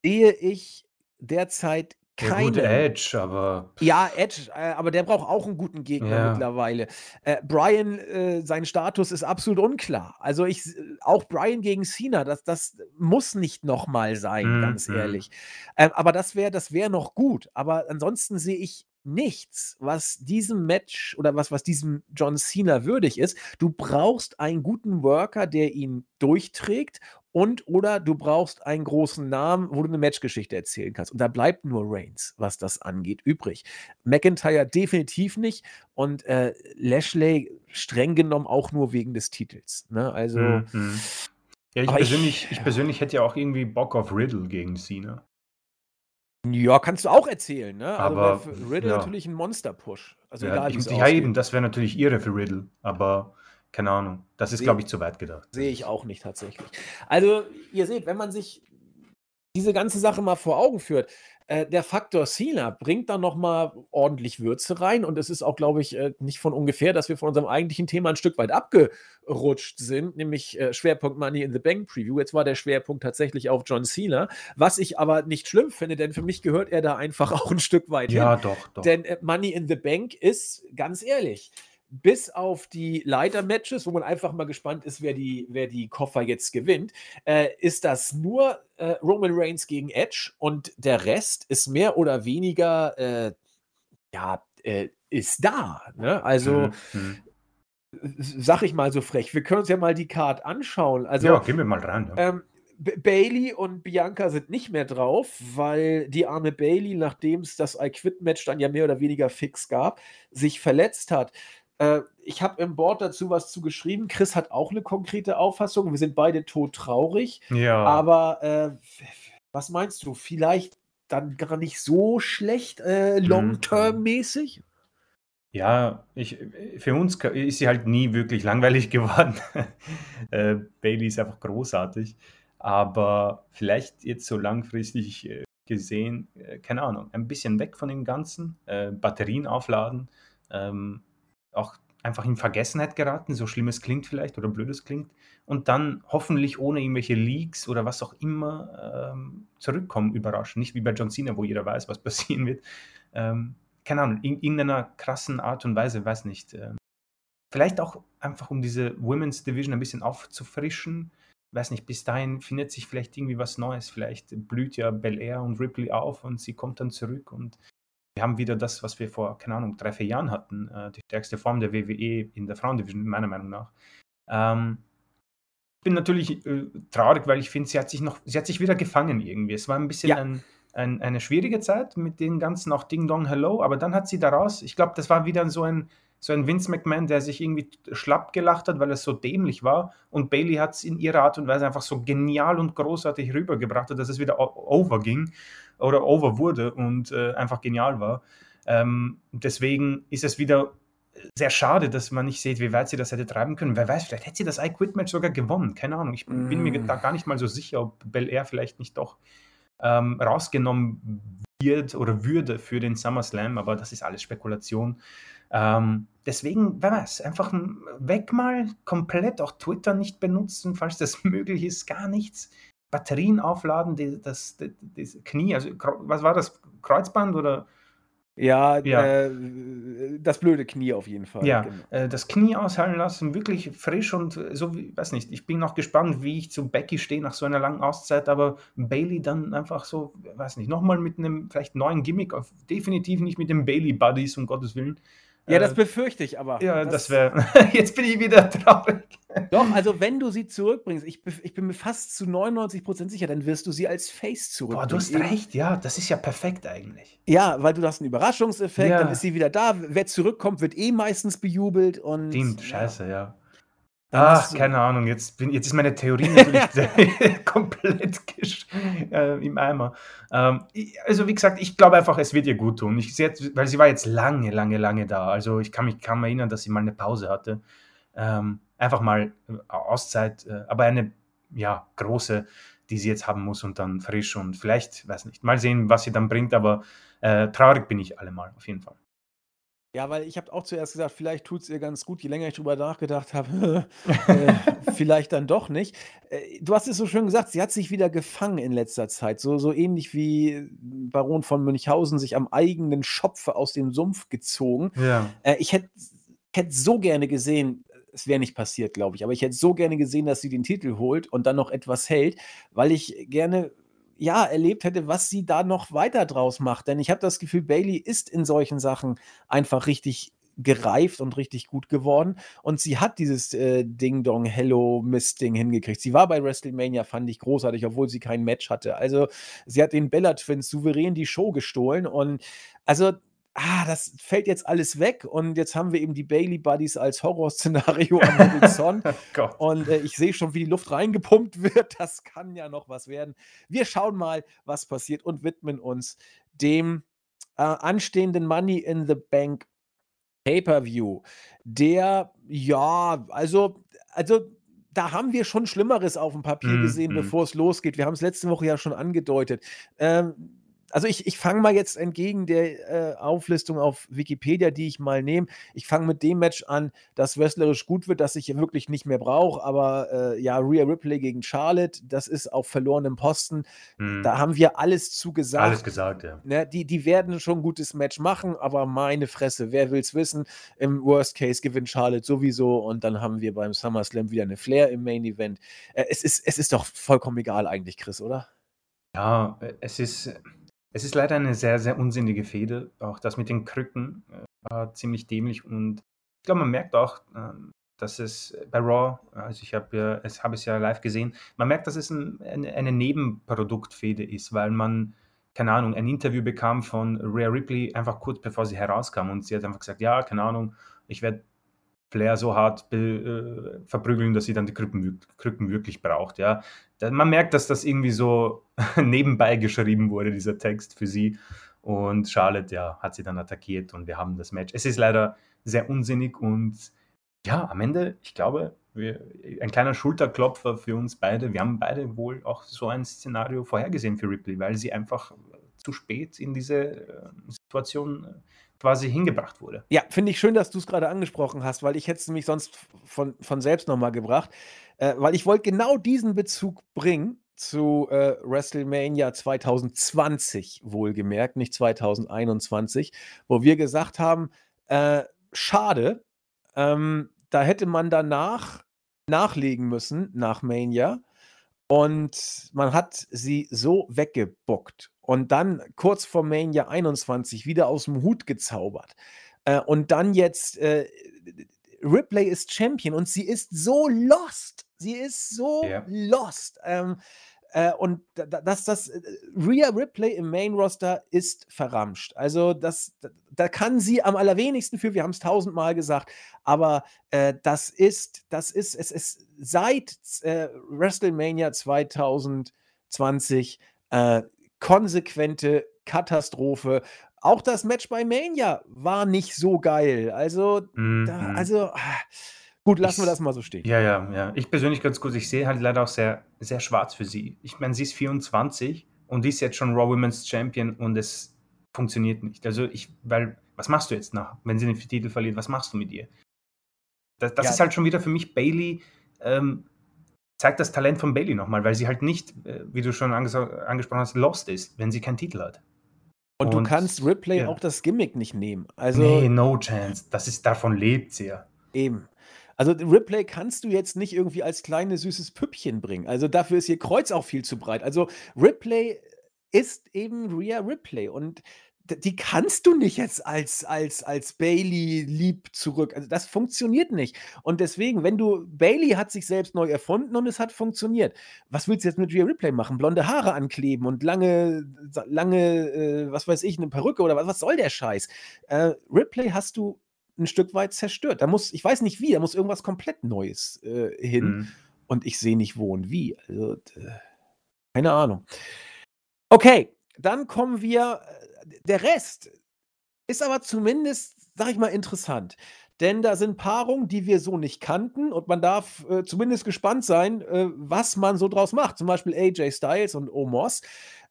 sehe ich derzeit Ja gut, keine Edge, aber Ja, Edge, äh, aber der braucht auch 'n guten Gegner Ja. mittlerweile. Äh, Bryan, äh, sein Status ist absolut unklar. Also, ich auch Bryan gegen Cena, das das muss nicht noch mal sein, Mhm, ganz mhm. ehrlich. Ähm, aber das wäre das wäre noch gut. Aber ansonsten sehe ich nichts, was diesem Match oder was was diesem John Cena würdig ist. Du brauchst einen guten Worker, der ihn durchträgt und oder du brauchst einen großen Namen, wo du 'ne Matchgeschichte erzählen kannst. Und da bleibt nur Reigns, was das angeht, übrig. McIntyre definitiv nicht und, äh, Lashley streng genommen auch nur wegen des Titels, ne? Also Mhm, mhm. Ja, ich ich persönlich ich ja. persönlich hätte ja auch irgendwie Bock auf Riddle gegen Cena. Ja, kannst du auch erzählen, ne? Also, Aber für Riddle ja. natürlich 'n Monster-Push. Also, Ja, egal ich ja eben, das wäre natürlich irre für Riddle, aber keine Ahnung. Das ist, glaube ich, zu weit gedacht. Sehe ich auch nicht tatsächlich. Also, ihr seht, wenn man sich diese ganze Sache mal vor Augen führt, äh, der Faktor Cena bringt da noch mal ordentlich Würze rein und es ist auch, glaube ich, äh, nicht von ungefähr, dass wir von unserem eigentlichen Thema 'n Stück weit abgerutscht sind, nämlich, äh, Schwerpunkt Money in the Bank Preview. Jetzt war der Schwerpunkt tatsächlich auf John Cena, was ich aber nicht schlimm finde, denn für mich gehört er da einfach auch 'n Stück weit hin. Ja, doch, doch. Denn, äh, Money in the Bank ist, ganz ehrlich, bis auf die Leiter-Matches, wo man einfach mal gespannt ist, wer die wer die Koffer jetzt gewinnt, äh, ist das nur, äh, Roman Reigns gegen Edge und der Rest ist mehr oder weniger, äh, ja, äh, ist da, ne? Also, Mhm, mhm. s sage ich mal so frech. Wir können uns ja mal die Card anschauen. Ja, Also, gehen wir mal rein, ja. ähm, B Bayley und Bianca sind nicht mehr drauf, weil die arme Bayley, nachdem's das I Quit Match dann ja mehr oder weniger fix gab, sich verletzt hat. Äh, ich habe im Board dazu was zu geschrieben. Chris hat auch 'ne konkrete Auffassung. Wir sind beide todtraurig, Ja. aber, äh, was meinst du? Vielleicht dann gar nicht so schlecht, äh, Mhm, long mhm. term mäßig? Ja, ich für uns ist sie halt nie wirklich langweilig geworden. Äh, Bayley ist einfach großartig, aber vielleicht jetzt so langfristig, äh, gesehen, äh, keine Ahnung, ein bisschen weg von dem Ganzen, äh, Batterien aufladen, ähm, auch einfach in Vergessenheit geraten, so schlimm es klingt vielleicht oder blöd es klingt, und dann hoffentlich ohne irgendwelche Leaks oder was auch immer, ähm, zurückkommen überraschend. Nicht wie bei John Cena, wo jeder weiß, was passieren wird. Ähm, keine Ahnung, in irgendeiner krassen Art und Weise, weiß nicht, ähm vielleicht auch einfach, um diese Women's Division ein bisschen aufzufrischen. Weiß nicht, bis dahin findet sich vielleicht irgendwie was Neues. Vielleicht blüht ja Belair und Ripley auf und sie kommt dann zurück und wir haben wieder das, was wir vor, keine Ahnung, 3, 4 Jahren hatten, äh, die stärkste Form der WWE in der Frauendivision, meiner Meinung nach. Ähm bin natürlich, äh, traurig, weil ich finde, sie hat sich noch sie hat sich wieder gefangen irgendwie. Es war 'n bisschen Ja. ein ein eine schwierige Zeit mit den ganzen auch Ding Dong Hello, aber dann hat sie daraus ich glaube, das war wieder so ein so ein Vince McMahon, der sich irgendwie schlapp gelacht hat, weil es so dämlich war und Bayley hat's in ihrer Art und Weise einfach so genial und großartig rübergebracht hat, dass es wieder o over ging oder over wurde und, äh, einfach genial war. Ähm, deswegen ist es wieder, sehr schade, dass man nicht sieht, wie weit sie das hätte treiben können. Wer weiß, vielleicht hätte sie das I Quit Match sogar gewonnen. Keine Ahnung. Ich bin mir Hm. da gar nicht mal so sicher, ob Belair vielleicht nicht doch, ähm, rausgenommen wird oder würde für den SummerSlam, aber das ist alles Spekulation. Ähm, deswegen, wer weiß, einfach weg mal, komplett, auch Twitter nicht benutzen, falls das möglich ist, gar nichts. Batterien aufladen, die das d das Knie, also was war das? Kreuzband oder Ja, Ja. äh, das blöde Knie auf jeden Fall, Ja, genau. äh, das Knie ausheilen lassen, wirklich frisch und so wie weiß nicht, ich bin noch gespannt, wie ich zu Becky stehe nach so einer langen Auszeit, aber Bayley dann einfach so, weiß nicht, noch mal mit 'nem vielleicht neuen Gimmick auf definitiv nicht mit den Bayley Buddies, um Gottes Willen. Ja, das Äh, befürchte ich aber. ja, das Das wäre jetzt bin ich wieder traurig. Doch, also, wenn du sie zurückbringst, ich ich bin mir fast zu 99 % sicher, dann wirst du sie als Face Boah, du zurückbringen, hast recht, ja, das ist ja perfekt eigentlich. Ja, weil du hast 'n Überraschungseffekt, dann ist Ja. sie wieder da. Wer zurückkommt, wird eh meistens bejubelt und Stimmt, ja. scheiße, ja. Ach, du keine Ahnung, jetzt bin jetzt ist meine Theorie natürlich komplett äh, im Eimer. Ähm, i also, wie gesagt, ich glaube einfach, es wird ihr guttun. Ich sie hat weil sie war jetzt lange, lange, lange da. Also, ich kann mich kaum erinnern, dass sie mal 'ne Pause hatte. Ähm, einfach mal, äh, Auszeit, äh, aber eine, ja, große, die sie jetzt haben muss und dann frisch und vielleicht weiß nicht, mal sehen, was sie dann bringt, aber, äh, traurig bin ich allemal, auf jeden Fall. Ja, weil ich habe auch zuerst gesagt, vielleicht tut's ihr ganz gut. Je länger ich drüber nachgedacht habe, äh, vielleicht dann doch nicht. Äh, du hast es so schön gesagt, sie hat sich wieder gefangen in letzter Zeit. So so ähnlich wie Baron von Münchhausen sich am eigenen Schopfe aus dem Sumpf gezogen. Ja. Äh, ich hätte hätte so gerne gesehen es wäre nicht passiert, glaube ich, aber ich hätte so gerne gesehen, dass sie den Titel holt und dann noch etwas hält, weil ich gerne ja, erlebt hätte, was sie da noch weiter draus macht. Denn ich habe das Gefühl, Bailey ist in solchen Sachen einfach richtig gereift und richtig gut geworden. Und sie hat dieses äh, Ding-Dong, Hello-Mist-Ding hingekriegt. Sie war bei WrestleMania, fand ich großartig, obwohl sie kein Match hatte. Also, sie hat den Bella Twins souverän die Show gestohlen. Und also, ah, das fällt jetzt alles weg und jetzt haben wir eben die Bailey Buddies als Horrorszenario am Horizont. oh. Und äh, ich sehe schon, wie die Luft reingepumpt wird. Das kann ja noch was werden. Wir schauen mal, was passiert und widmen uns dem äh, anstehenden Money in the Bank Pay-per-View. Der, ja, also, also da haben wir schon Schlimmeres auf dem Papier mm, gesehen, mm. bevor es losgeht. Wir haben es letzte Woche ja schon angedeutet. Ähm, also ich, ich fange mal jetzt entgegen der äh, Auflistung auf Wikipedia, die ich mal nehme. Ich fange mit dem Match an, das wrestlerisch gut wird, das ich wirklich nicht mehr brauche. Aber äh, ja, Rhea Ripley gegen Charlotte, das ist auf verlorenem Posten. Mhm. Da haben wir alles zugesagt. Alles gesagt, ja. Ne, die, die werden schon ein gutes Match machen, aber meine Fresse, wer will es wissen? Im Worst Case gewinnt Charlotte sowieso und dann haben wir beim SummerSlam wieder eine Flair im Main Event. Äh, es, ist, es ist doch vollkommen egal eigentlich, Chris, oder? Ja, äh, es ist es ist leider eine sehr, sehr unsinnige Fehde. Auch das mit den Krücken äh, war ziemlich dämlich und ich glaube, man merkt auch, ähm, dass es bei Raw, also ich habe ja, es habe es ja live gesehen, man merkt, dass es ein, eine, eine Nebenproduktfehde ist, weil man, keine Ahnung, ein Interview bekam von Rhea Ripley einfach kurz bevor sie herauskam und sie hat einfach gesagt, ja, keine Ahnung, ich werde Flair so hart äh, verprügeln, dass sie dann die Krücken, Krücken wirklich braucht. Ja. Man merkt, dass das irgendwie so nebenbei geschrieben wurde, dieser Text für sie. Und Charlotte, ja, hat sie dann attackiert und wir haben das Match. Es ist leider sehr unsinnig und ja, am Ende, ich glaube, wir, ein kleiner Schulterklopfer für uns beide. Wir haben beide wohl auch so ein Szenario vorhergesehen für Ripley, weil sie einfach zu spät in diese äh, Situation äh, quasi hingebracht wurde. Ja, finde ich schön, dass du es gerade angesprochen hast, weil ich hätte es nämlich sonst von, von selbst nochmal gebracht. Äh, weil ich wollte genau diesen Bezug bringen zu äh, WrestleMania 2020, wohlgemerkt, nicht 2021, wo wir gesagt haben, äh, schade, ähm, da hätte man danach nachlegen müssen, nach Mania. Und man hat sie so weggebuckt und dann kurz vor Mania 21 wieder aus dem Hut gezaubert. Äh, und dann jetzt äh, Ripley ist Champion und sie ist so lost. Sie ist so ja. lost. Ähm, äh, und dass das äh, Rhea Ripley im Main Roster ist verramscht. Also das, da kann sie am allerwenigsten für. Wir haben es tausendmal gesagt, aber äh, das ist, das ist, es ist seit äh, WrestleMania 2020 äh, konsequente Katastrophe. Auch das Match bei Mania war nicht so geil. Also, mhm. da, also. Gut, lassen wir das mal so stehen. Ja, ja, ja. Ich persönlich ganz gut, ich sehe halt leider auch sehr, sehr schwarz für sie. Ich meine, sie ist 24 und ist jetzt schon Raw Women's Champion und es funktioniert nicht. Also ich, weil, was machst du jetzt nach, wenn sie den Titel verliert, was machst du mit ihr? Das, das ja. ist halt schon wieder für mich Bailey, ähm, zeigt das Talent von Bailey nochmal, weil sie halt nicht, äh, wie du schon angesprochen hast, lost ist, wenn sie keinen Titel hat. Und, und du kannst Ripley ja. auch das Gimmick nicht nehmen. Also, nee, no chance. Das ist, davon lebt sie ja. Eben. Also Ripley kannst du jetzt nicht irgendwie als kleines süßes Püppchen bringen. Also dafür ist ihr Kreuz auch viel zu breit. Also Ripley ist eben Rhea Ripley und die kannst du nicht jetzt als, als, als Bailey lieb zurück. Also das funktioniert nicht. Und deswegen, wenn du, Bailey hat sich selbst neu erfunden und es hat funktioniert. Was willst du jetzt mit Rhea Ripley machen? Blonde Haare ankleben und lange, lange, äh, was weiß ich, eine Perücke oder was, was soll der Scheiß? Äh, Ripley hast du ein Stück weit zerstört. Da muss, ich weiß nicht wie, da muss irgendwas komplett Neues äh, hin. Mhm. Und ich sehe nicht wo und wie. Also, keine Ahnung. Okay, dann kommen wir. Der Rest ist aber zumindest, sag ich mal, interessant. denn da sind Paarungen, die wir so nicht kannten und man darf äh, zumindest gespannt sein, äh, was man so draus macht. Zum Beispiel AJ Styles und Omos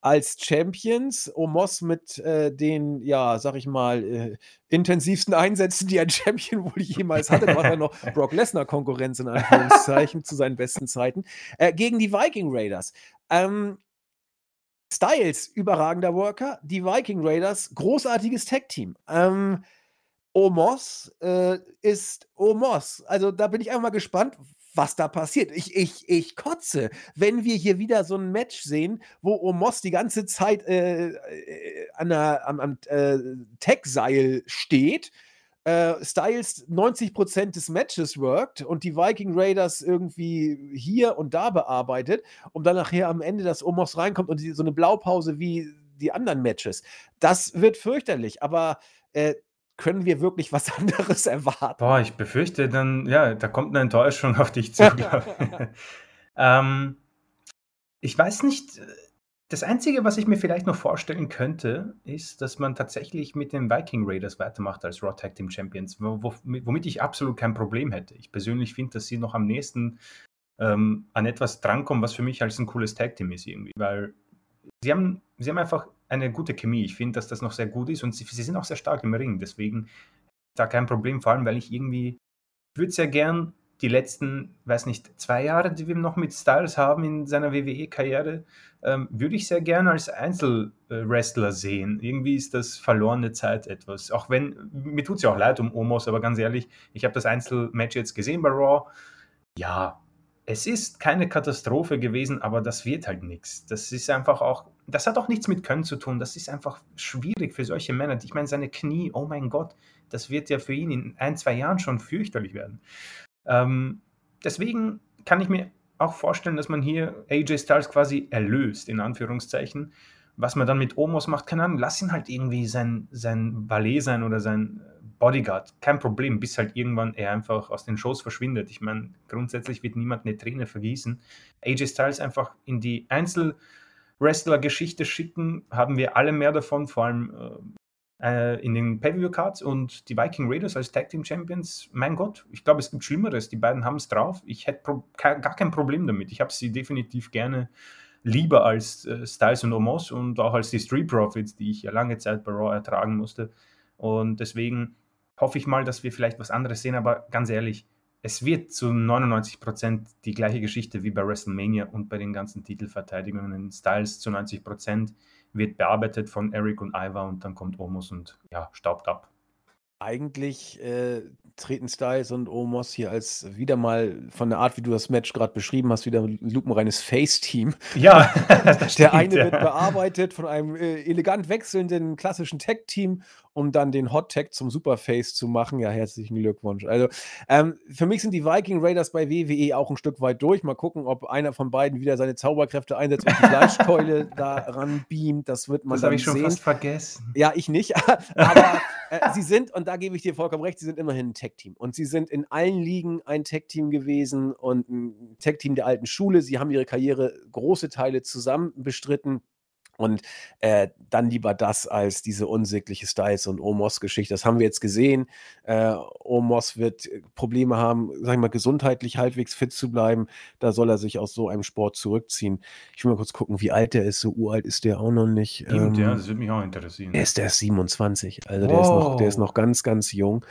als Champions. Omos mit äh, den, ja, sag ich mal, äh, intensivsten Einsätzen, die ein Champion wohl jemals hatte. Da war er noch Brock Lesnar Konkurrenz in Anführungszeichen zu seinen besten Zeiten. Äh, gegen die Viking Raiders. Ähm, Styles, überragender Worker. Die Viking Raiders, großartiges Tag-Team. Ähm, Omos äh, ist Omos. Also da bin ich einfach mal gespannt, was da passiert. Ich, ich, ich kotze, wenn wir hier wieder so ein Match sehen, wo Omos die ganze Zeit äh, äh an der, am, am äh, Tech-Seil steht. Äh, Styles 90% des Matches worked und die Viking Raiders irgendwie hier und da bearbeitet, um dann nachher am Ende, dass Omos reinkommt und die, so eine Blaupause wie die anderen Matches. Das wird fürchterlich, aber äh, können wir wirklich was anderes erwarten? Boah, ich befürchte dann, ja, da kommt eine Enttäuschung auf dich zu, glaube ich. ähm, ich weiß nicht, das Einzige, was ich mir vielleicht noch vorstellen könnte, ist, dass man tatsächlich mit den Viking Raiders weitermacht als Raw Tag Team Champions, womit ich absolut kein Problem hätte. Ich persönlich finde, dass sie noch am nächsten ähm, an etwas drankommen, was für mich als ein cooles Tag Team ist irgendwie, weil sie haben, sie haben einfach eine gute Chemie. Ich finde, dass das noch sehr gut ist und sie, sie sind auch sehr stark im Ring. Deswegen da kein Problem, vor allem, weil ich irgendwie, würde sehr gern die letzten, weiß nicht, zwei Jahre, die wir noch mit Styles haben in seiner WWE-Karriere, ähm, würde ich sehr gerne als Einzelwrestler sehen. Irgendwie ist das verlorene Zeit etwas. Auch wenn, mir tut es ja auch leid um Omos, aber ganz ehrlich, ich habe das Einzelmatch jetzt gesehen bei Raw. Ja, es ist keine Katastrophe gewesen, aber das wird halt nichts. Das ist einfach auch, das hat auch nichts mit Können zu tun. Das ist einfach schwierig für solche Männer. Ich meine, seine Knie, oh mein Gott, das wird ja für ihn in ein, zwei Jahren schon fürchterlich werden. Ähm, deswegen kann ich mir auch vorstellen, dass man hier AJ Styles quasi erlöst, in Anführungszeichen. Was man dann mit Omos macht, keine Ahnung, lass ihn halt irgendwie sein, sein Ballet sein oder sein Bodyguard, kein Problem, bis halt irgendwann er einfach aus den Shows verschwindet. Ich meine, grundsätzlich wird niemand eine Träne vergießen. AJ Styles einfach in die Einzelwrestler-Geschichte schicken, haben wir alle mehr davon, vor allem äh, in den Pay-Per-View-Cards und die Viking Raiders als Tag Team Champions. Mein Gott, ich glaube, es gibt Schlimmeres. Die beiden haben es drauf. Ich hätte gar kein Problem damit. Ich habe sie definitiv gerne lieber als äh, Styles und Omos und auch als die Street Profits, die ich ja lange Zeit bei Raw ertragen musste. Und deswegen hoffe ich mal, dass wir vielleicht was anderes sehen, aber ganz ehrlich, es wird zu 99 Prozent die gleiche Geschichte wie bei WrestleMania und bei den ganzen Titelverteidigungen Styles zu 90 Prozent wird bearbeitet von Eric und Ivar und dann kommt Omos und ja, staubt ab. Eigentlich äh, treten Styles und Omos hier als wieder mal von der Art, wie du das Match gerade beschrieben hast, wieder ein lupenreines Face-Team. Ja, der stimmt, eine ja. wird bearbeitet von einem äh, elegant wechselnden klassischen Tag-Team, um dann den Hot-Tag zum Superface zu machen. Ja, herzlichen Glückwunsch. Also, ähm, für mich sind die Viking Raiders bei WWE auch ein Stück weit durch. Mal gucken, ob einer von beiden wieder seine Zauberkräfte einsetzt und die Fleischkeule daran beamt. Das wird man Das habe ich schon sehen. fast vergessen. Ja, ich nicht. Aber äh, sie sind, und da gebe ich dir vollkommen recht, sie sind immerhin ein Tech-Team. Und sie sind in allen Ligen ein Tech-Team gewesen und ein Tech-Team der alten Schule. Sie haben ihre Karriere große Teile zusammen bestritten. Und äh, dann lieber das als diese unsägliche Styles- und Omos-Geschichte. Das haben wir jetzt gesehen. Äh, Omos wird äh, Probleme haben, sag ich mal, gesundheitlich halbwegs fit zu bleiben. Da soll er sich aus so einem Sport zurückziehen. Ich will mal kurz gucken, wie alt der ist. So uralt ist der auch noch nicht. Ähm, ja, das würde mich auch interessieren. Der ist, der ist 27. Also wow. der, ist noch, der ist noch ganz, ganz jung.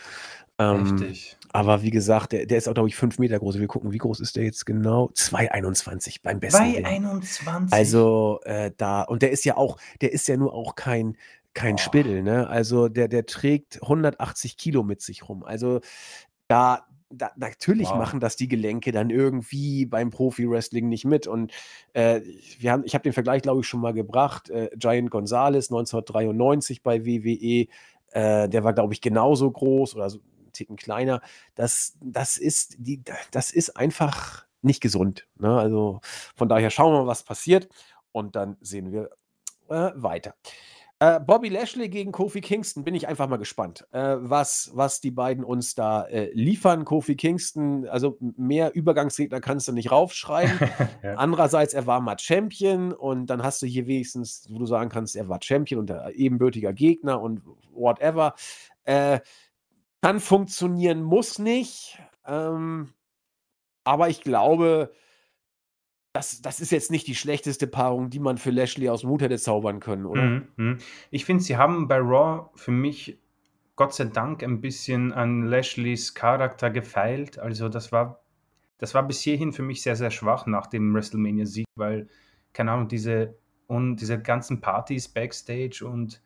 Ähm, Heftig. Aber wie gesagt, der, der ist auch, glaube ich, fünf Meter groß. Wir gucken, wie groß ist der jetzt genau? 2,21 beim besten. 2,21. Also äh, da, und der ist ja auch, der ist ja nur auch kein, kein oh. Spittel, ne? Also der, der trägt 180 Kilo mit sich rum. Also da, da, natürlich wow. machen das die Gelenke dann irgendwie beim Profi-Wrestling nicht mit. Und äh, wir haben, ich habe den Vergleich, glaube ich, schon mal gebracht. Äh, Giant Gonzalez 1993 bei WWE, äh, der war, glaube ich, genauso groß oder so Ticken kleiner. Das, das, ist, die, das ist einfach nicht gesund. Ne? Also von daher schauen wir mal, was passiert und dann sehen wir äh, weiter. Äh, Bobby Lashley gegen Kofi Kingston, bin ich einfach mal gespannt, äh, was, was die beiden uns da äh, liefern. Kofi Kingston, also mehr Übergangsgegner kannst du nicht raufschreiben. ja. Andererseits, er war mal Champion und dann hast du hier wenigstens, wo du sagen kannst, er war Champion und ebenbürtiger Gegner und whatever. Kann funktionieren, muss nicht. Ähm, aber ich glaube, das, das ist jetzt nicht die schlechteste Paarung, die man für Lashley aus dem Hut hätte zaubern können, oder? Mhm, mhm. Ich finde, sie haben bei Raw für mich Gott sei Dank ein bisschen an Lashleys Charakter gefeilt. Also das war, das war bis hierhin für mich sehr, sehr schwach nach dem WrestleMania-Sieg, weil, keine Ahnung, diese, und diese ganzen Partys backstage und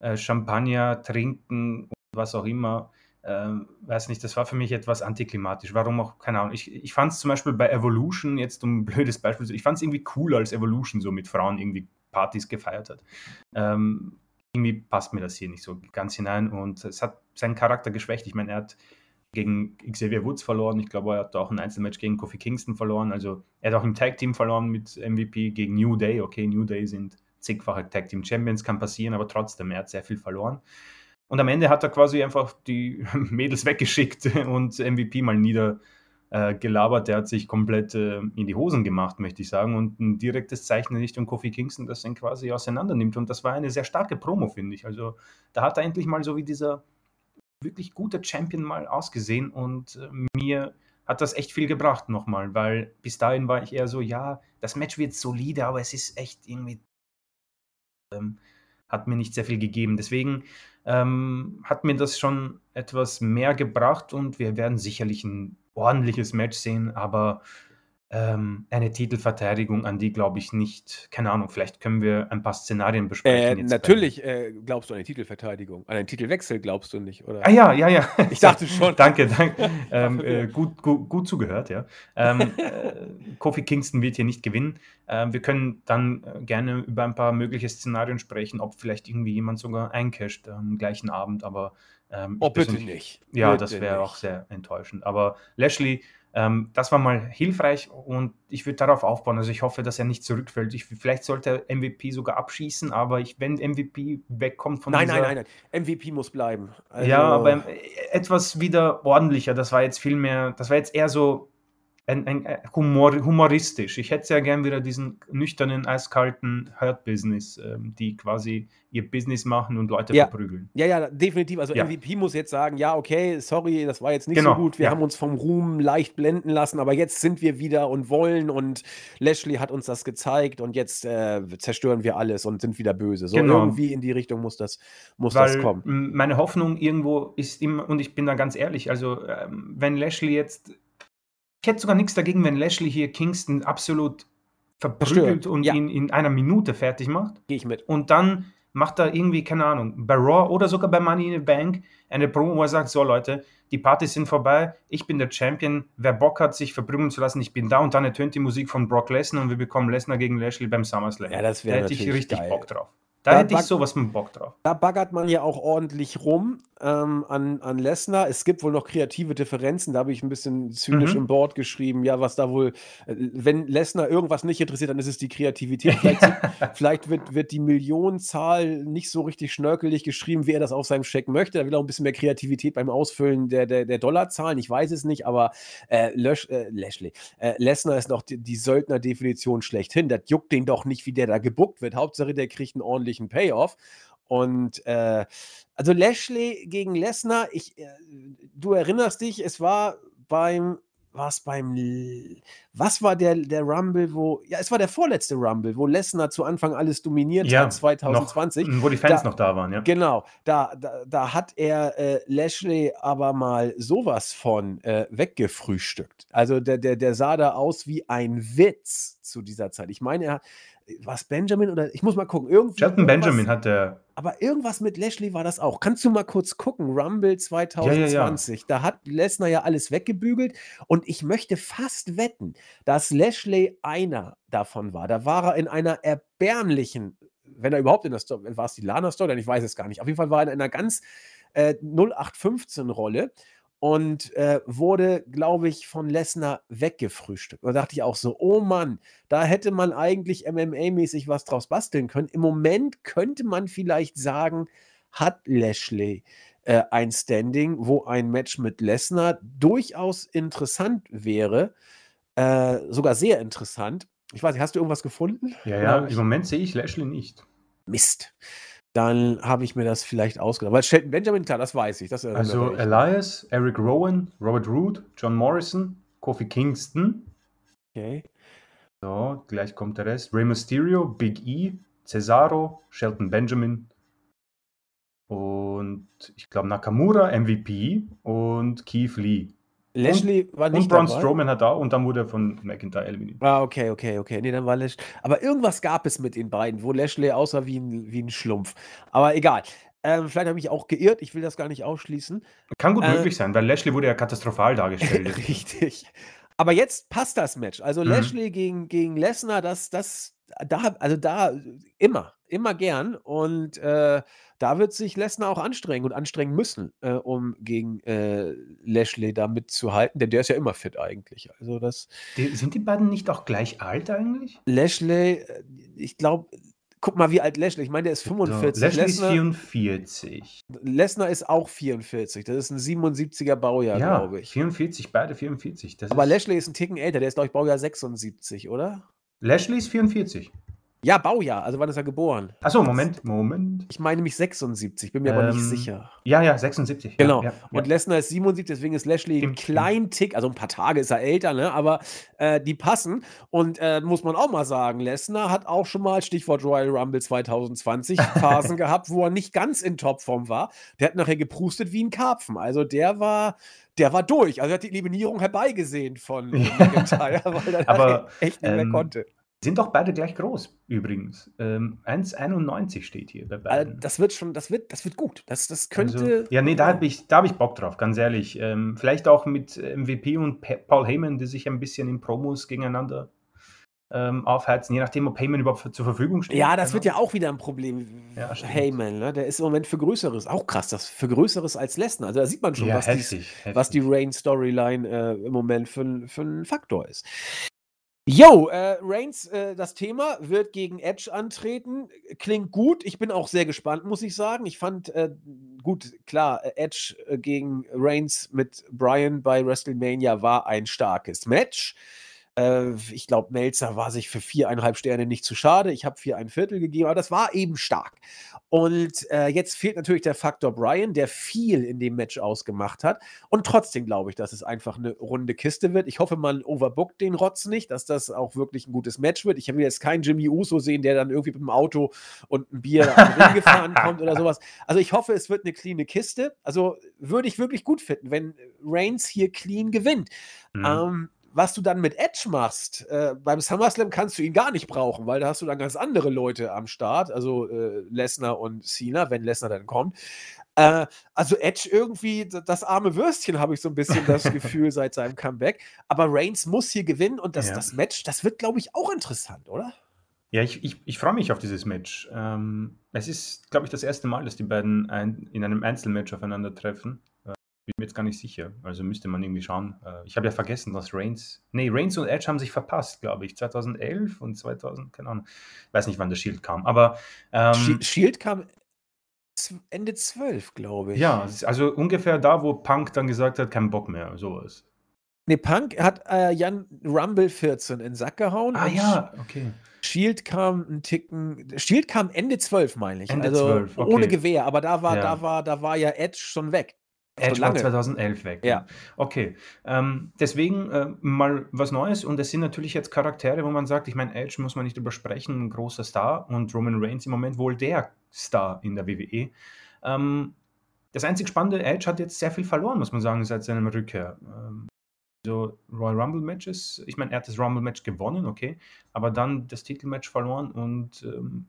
äh, Champagner trinken und was auch immer, ähm, weiß nicht, das war für mich etwas antiklimatisch. Warum auch, keine Ahnung. Ich, ich fand es zum Beispiel bei Evolution, jetzt um ein blödes Beispiel zu ich fand es irgendwie cool, als Evolution so mit Frauen irgendwie Partys gefeiert hat. Ähm, irgendwie passt mir das hier nicht so ganz hinein und es hat seinen Charakter geschwächt. Ich meine, er hat gegen Xavier Woods verloren. Ich glaube, er hat auch ein Einzelmatch gegen Kofi Kingston verloren. Also er hat auch im Tag Team verloren mit MVP gegen New Day. Okay, New Day sind zigfache Tag Team Champions, kann passieren, aber trotzdem, er hat sehr viel verloren. Und am Ende hat er quasi einfach die Mädels weggeschickt und MVP mal niedergelabert. Äh, der hat sich komplett äh, in die Hosen gemacht, möchte ich sagen. Und ein direktes Zeichen in Richtung Kofi Kingston, das ihn quasi auseinander nimmt. Und das war eine sehr starke Promo, finde ich. Also da hat er endlich mal so wie dieser wirklich guter Champion mal ausgesehen. Und äh, mir hat das echt viel gebracht nochmal, weil bis dahin war ich eher so, ja, das Match wird solide, aber es ist echt irgendwie ähm, hat mir nicht sehr viel gegeben. Deswegen ähm, hat mir das schon etwas mehr gebracht und wir werden sicherlich ein ordentliches Match sehen, aber ähm, eine Titelverteidigung, an die glaube ich nicht. Keine Ahnung, vielleicht können wir ein paar Szenarien besprechen. Äh, natürlich äh, glaubst du an eine Titelverteidigung. An einen Titelwechsel glaubst du nicht, oder? Ah ja, ja, ja. Ich dachte schon. danke, danke. ähm, äh, gut, gut, gut, zugehört, ja. Ähm, äh, Kofi Kingston wird hier nicht gewinnen. Ähm, wir können dann äh, gerne über ein paar mögliche Szenarien sprechen, ob vielleicht irgendwie jemand sogar eincasht am gleichen Abend, aber ähm, oh, bitte nicht. Ja, bitte das wäre auch sehr enttäuschend. Aber Lashley ähm, das war mal hilfreich und ich würde darauf aufbauen. Also ich hoffe, dass er nicht zurückfällt. Ich, vielleicht sollte er MVP sogar abschießen, aber ich, wenn MVP wegkommt von Nein, dieser, nein, nein, nein. MVP muss bleiben. Also, ja, aber etwas wieder ordentlicher. Das war jetzt viel mehr, das war jetzt eher so ein, ein, äh, Humor, humoristisch. Ich hätte sehr gern wieder diesen nüchternen, eiskalten Hurt-Business, ähm, die quasi ihr Business machen und Leute ja. verprügeln. Ja, ja, definitiv. Also ja. MVP muss jetzt sagen, ja, okay, sorry, das war jetzt nicht genau. so gut. Wir ja. haben uns vom Ruhm leicht blenden lassen, aber jetzt sind wir wieder und wollen und Lashley hat uns das gezeigt und jetzt äh, zerstören wir alles und sind wieder böse. So genau. irgendwie in die Richtung muss das, muss Weil das kommen. Meine Hoffnung irgendwo ist immer, und ich bin da ganz ehrlich, also ähm, wenn Lashley jetzt ich hätte sogar nichts dagegen, wenn Lashley hier Kingston absolut verprügelt und ja. ihn in einer Minute fertig macht. Gehe ich mit. Und dann macht er irgendwie, keine Ahnung, bei Raw oder sogar bei Money in the Bank eine Promo, wo er sagt, so Leute, die Partys sind vorbei, ich bin der Champion, wer Bock hat, sich verprügeln zu lassen, ich bin da und dann ertönt die Musik von Brock Lesnar und wir bekommen Lesnar gegen Lashley beim SummerSlam. Ja, das wäre Da hätte ich richtig geil. Bock drauf. Da, da hätte ich sowas mit Bock drauf. Da baggert man ja auch ordentlich rum ähm, an, an Lesnar. Es gibt wohl noch kreative Differenzen. Da habe ich ein bisschen zynisch mhm. im Board geschrieben, ja, was da wohl, äh, wenn Lesnar irgendwas nicht interessiert, dann ist es die Kreativität. Vielleicht, vielleicht wird, wird die Millionenzahl nicht so richtig schnörkelig geschrieben, wie er das auf seinem Scheck möchte. Da will er auch ein bisschen mehr Kreativität beim Ausfüllen der, der, der Dollarzahlen. Ich weiß es nicht, aber äh, Lösch, äh, Lashley, äh, Lesnar ist noch die, die Söldner-Definition schlechthin. Das juckt den doch nicht, wie der da gebuckt wird. Hauptsache, der kriegt einen ordentlichen Payoff. Und äh, also Lashley gegen Lesnar, ich, äh, du erinnerst dich, es war beim, was beim, was war der, der Rumble, wo, ja, es war der vorletzte Rumble, wo Lesnar zu Anfang alles dominiert ja, hat, 2020. Noch, wo die Fans da, noch da waren, ja. Genau, da, da, da hat er äh, Lashley aber mal sowas von äh, weggefrühstückt. Also der, der, der sah da aus wie ein Witz zu dieser Zeit. Ich meine, er hat, was Benjamin oder ich muss mal gucken. Irgendwie, Shelton Benjamin hat der. Aber irgendwas mit Lashley war das auch. Kannst du mal kurz gucken? Rumble 2020. Ja, ja, ja. Da hat Lesnar ja alles weggebügelt und ich möchte fast wetten, dass Lashley einer davon war. Da war er in einer erbärmlichen, wenn er überhaupt in der Story, war es die Lana Story, ich weiß es gar nicht. Auf jeden Fall war er in einer ganz äh, 0815 Rolle und äh, wurde, glaube ich, von Lesnar weggefrühstückt. Da dachte ich auch so, oh Mann, da hätte man eigentlich MMA-mäßig was draus basteln können. Im Moment könnte man vielleicht sagen, hat Lashley äh, ein Standing, wo ein Match mit Lesnar durchaus interessant wäre, äh, sogar sehr interessant. Ich weiß nicht, hast du irgendwas gefunden? Ja, ja, im Moment sehe ich Lashley nicht. Mist. Dann habe ich mir das vielleicht ausgedacht. Weil Shelton Benjamin, klar, das weiß ich. Das also Elias, Eric Rowan, Robert Root, John Morrison, Kofi Kingston. Okay. So, gleich kommt der Rest. Rey Mysterio, Big E, Cesaro, Shelton Benjamin und ich glaube Nakamura, MVP und Keith Lee. Lashley und, war nicht Und Braun Strowman hat da und dann wurde er von McIntyre eliminiert. Ah, okay, okay, okay. Nee, dann war Lashley. Aber irgendwas gab es mit den beiden, wo Lashley aussah wie ein, wie ein Schlumpf. Aber egal. Ähm, vielleicht habe ich mich auch geirrt, ich will das gar nicht ausschließen. Kann gut äh, möglich sein, weil Lashley wurde ja katastrophal dargestellt. Richtig. Aber jetzt passt das Match. Also mhm. Lashley gegen, gegen Lesnar, das, das, da, also da immer, immer gern. Und äh, da wird sich Lesnar auch anstrengen und anstrengen müssen, äh, um gegen äh, Lashley da mitzuhalten, denn der ist ja immer fit eigentlich. Also das. Die, sind die beiden nicht auch gleich alt eigentlich? Lashley, äh, ich glaube, guck mal, wie alt Lashley. Ich meine, der ist 45. So, Lashley Lesnar, ist 44. Lesnar ist auch 44. Das ist ein 77er Baujahr, ja, glaube ich. 44, beide 44. Das Aber Lashley ist ein Ticken älter. Der ist, glaube ich, Baujahr 76, oder? Lashley ist 44. Ja, Baujahr, also wann ist er geboren? Achso, Moment, Moment. Ich meine mich 76, bin mir ähm, aber nicht ähm, sicher. Ja, ja, 76. Genau. Ja, ja, und. Lesnar ist 77, deswegen ist Lashley ein kleinen Tick, also ein paar Tage ist er älter, ne? aber äh, die passen. Und äh, muss man auch mal sagen, Lesnar hat auch schon mal, Stichwort Royal Rumble 2020, Phasen gehabt, wo er nicht ganz in Topform war. Der hat nachher geprustet wie ein Karpfen. Also der war, der war durch. Also er hat die Eliminierung herbeigesehen von McIntyre, weil er aber, echt nicht mehr ähm, konnte. Sind doch beide gleich groß, übrigens. Ähm, 1,91 steht hier bei beiden. das wird schon, das wird, das wird gut. Das, das könnte. Also, ja, nee, da habe ich, hab ich Bock drauf, ganz ehrlich. Ähm, vielleicht auch mit MVP und pa Paul Heyman, die sich ein bisschen in Promos gegeneinander ähm, aufheizen, je nachdem, ob Heyman überhaupt zur Verfügung steht. Ja, das genau. wird ja auch wieder ein Problem. Ja, Heyman, ne? der ist im Moment für Größeres, auch krass, das für Größeres als Lesnar. Also da sieht man schon, ja, was, heftig, die, heftig. die Rain-Storyline äh, im Moment für, für ein Faktor ist. Yo, äh, Reigns, äh, das Thema wird gegen Edge antreten. Klingt gut. Ich bin auch sehr gespannt, muss ich sagen. Ich fand äh, gut, klar, äh, Edge äh, gegen Reigns mit Brian bei WrestleMania war ein starkes Match. Äh, ich glaube, Melzer war sich für viereinhalb Sterne nicht zu schade. Ich habe vier ein Viertel gegeben, aber das war eben stark. Und äh, jetzt fehlt natürlich der Faktor Brian, der viel in dem Match ausgemacht hat. Und trotzdem glaube ich, dass es einfach eine runde Kiste wird. Ich hoffe, man overbookt den Rotz nicht, dass das auch wirklich ein gutes Match wird. Ich will jetzt keinen Jimmy Uso sehen, der dann irgendwie mit dem Auto und ein Bier gefahren kommt oder sowas. Also ich hoffe, es wird eine cleane Kiste. Also würde ich wirklich gut finden, wenn Reigns hier clean gewinnt. Mhm. Ähm, was du dann mit Edge machst, äh, beim SummerSlam kannst du ihn gar nicht brauchen, weil da hast du dann ganz andere Leute am Start, also äh, Lesnar und Cena, wenn Lesnar dann kommt. Äh, also Edge irgendwie, das arme Würstchen, habe ich so ein bisschen das Gefühl seit seinem Comeback. Aber Reigns muss hier gewinnen und das, ja. das Match, das wird, glaube ich, auch interessant, oder? Ja, ich, ich, ich freue mich auf dieses Match. Ähm, es ist, glaube ich, das erste Mal, dass die beiden ein, in einem Einzelmatch aufeinandertreffen. Bin mir jetzt gar nicht sicher. Also müsste man irgendwie schauen. Äh, ich habe ja vergessen, dass Reigns. Nee, Reigns und Edge haben sich verpasst, glaube ich. 2011 und 2000, keine Ahnung. Weiß nicht, wann der Shield kam. Aber. Ähm, Shield kam Ende 12, glaube ich. Ja, also ungefähr da, wo Punk dann gesagt hat, kein Bock mehr, sowas. Nee, Punk hat äh, Jan Rumble 14 in den Sack gehauen. Ah ja, okay. Shield kam ein Ticken. Shield kam Ende 12, meine ich. Ende also 12, okay. ohne Gewehr, aber da war, ja. da war, da war ja Edge schon weg. Edge war 2011 weg. Ja. Okay. Ähm, deswegen äh, mal was Neues und es sind natürlich jetzt Charaktere, wo man sagt, ich meine, Edge muss man nicht drüber sprechen, ein großer Star und Roman Reigns im Moment wohl der Star in der WWE. Ähm, das einzig Spannende, Edge hat jetzt sehr viel verloren, muss man sagen, seit seinem Rückkehr. Ähm, so Royal Rumble Matches, ich meine, er hat das Rumble Match gewonnen, okay, aber dann das Titelmatch verloren und ähm,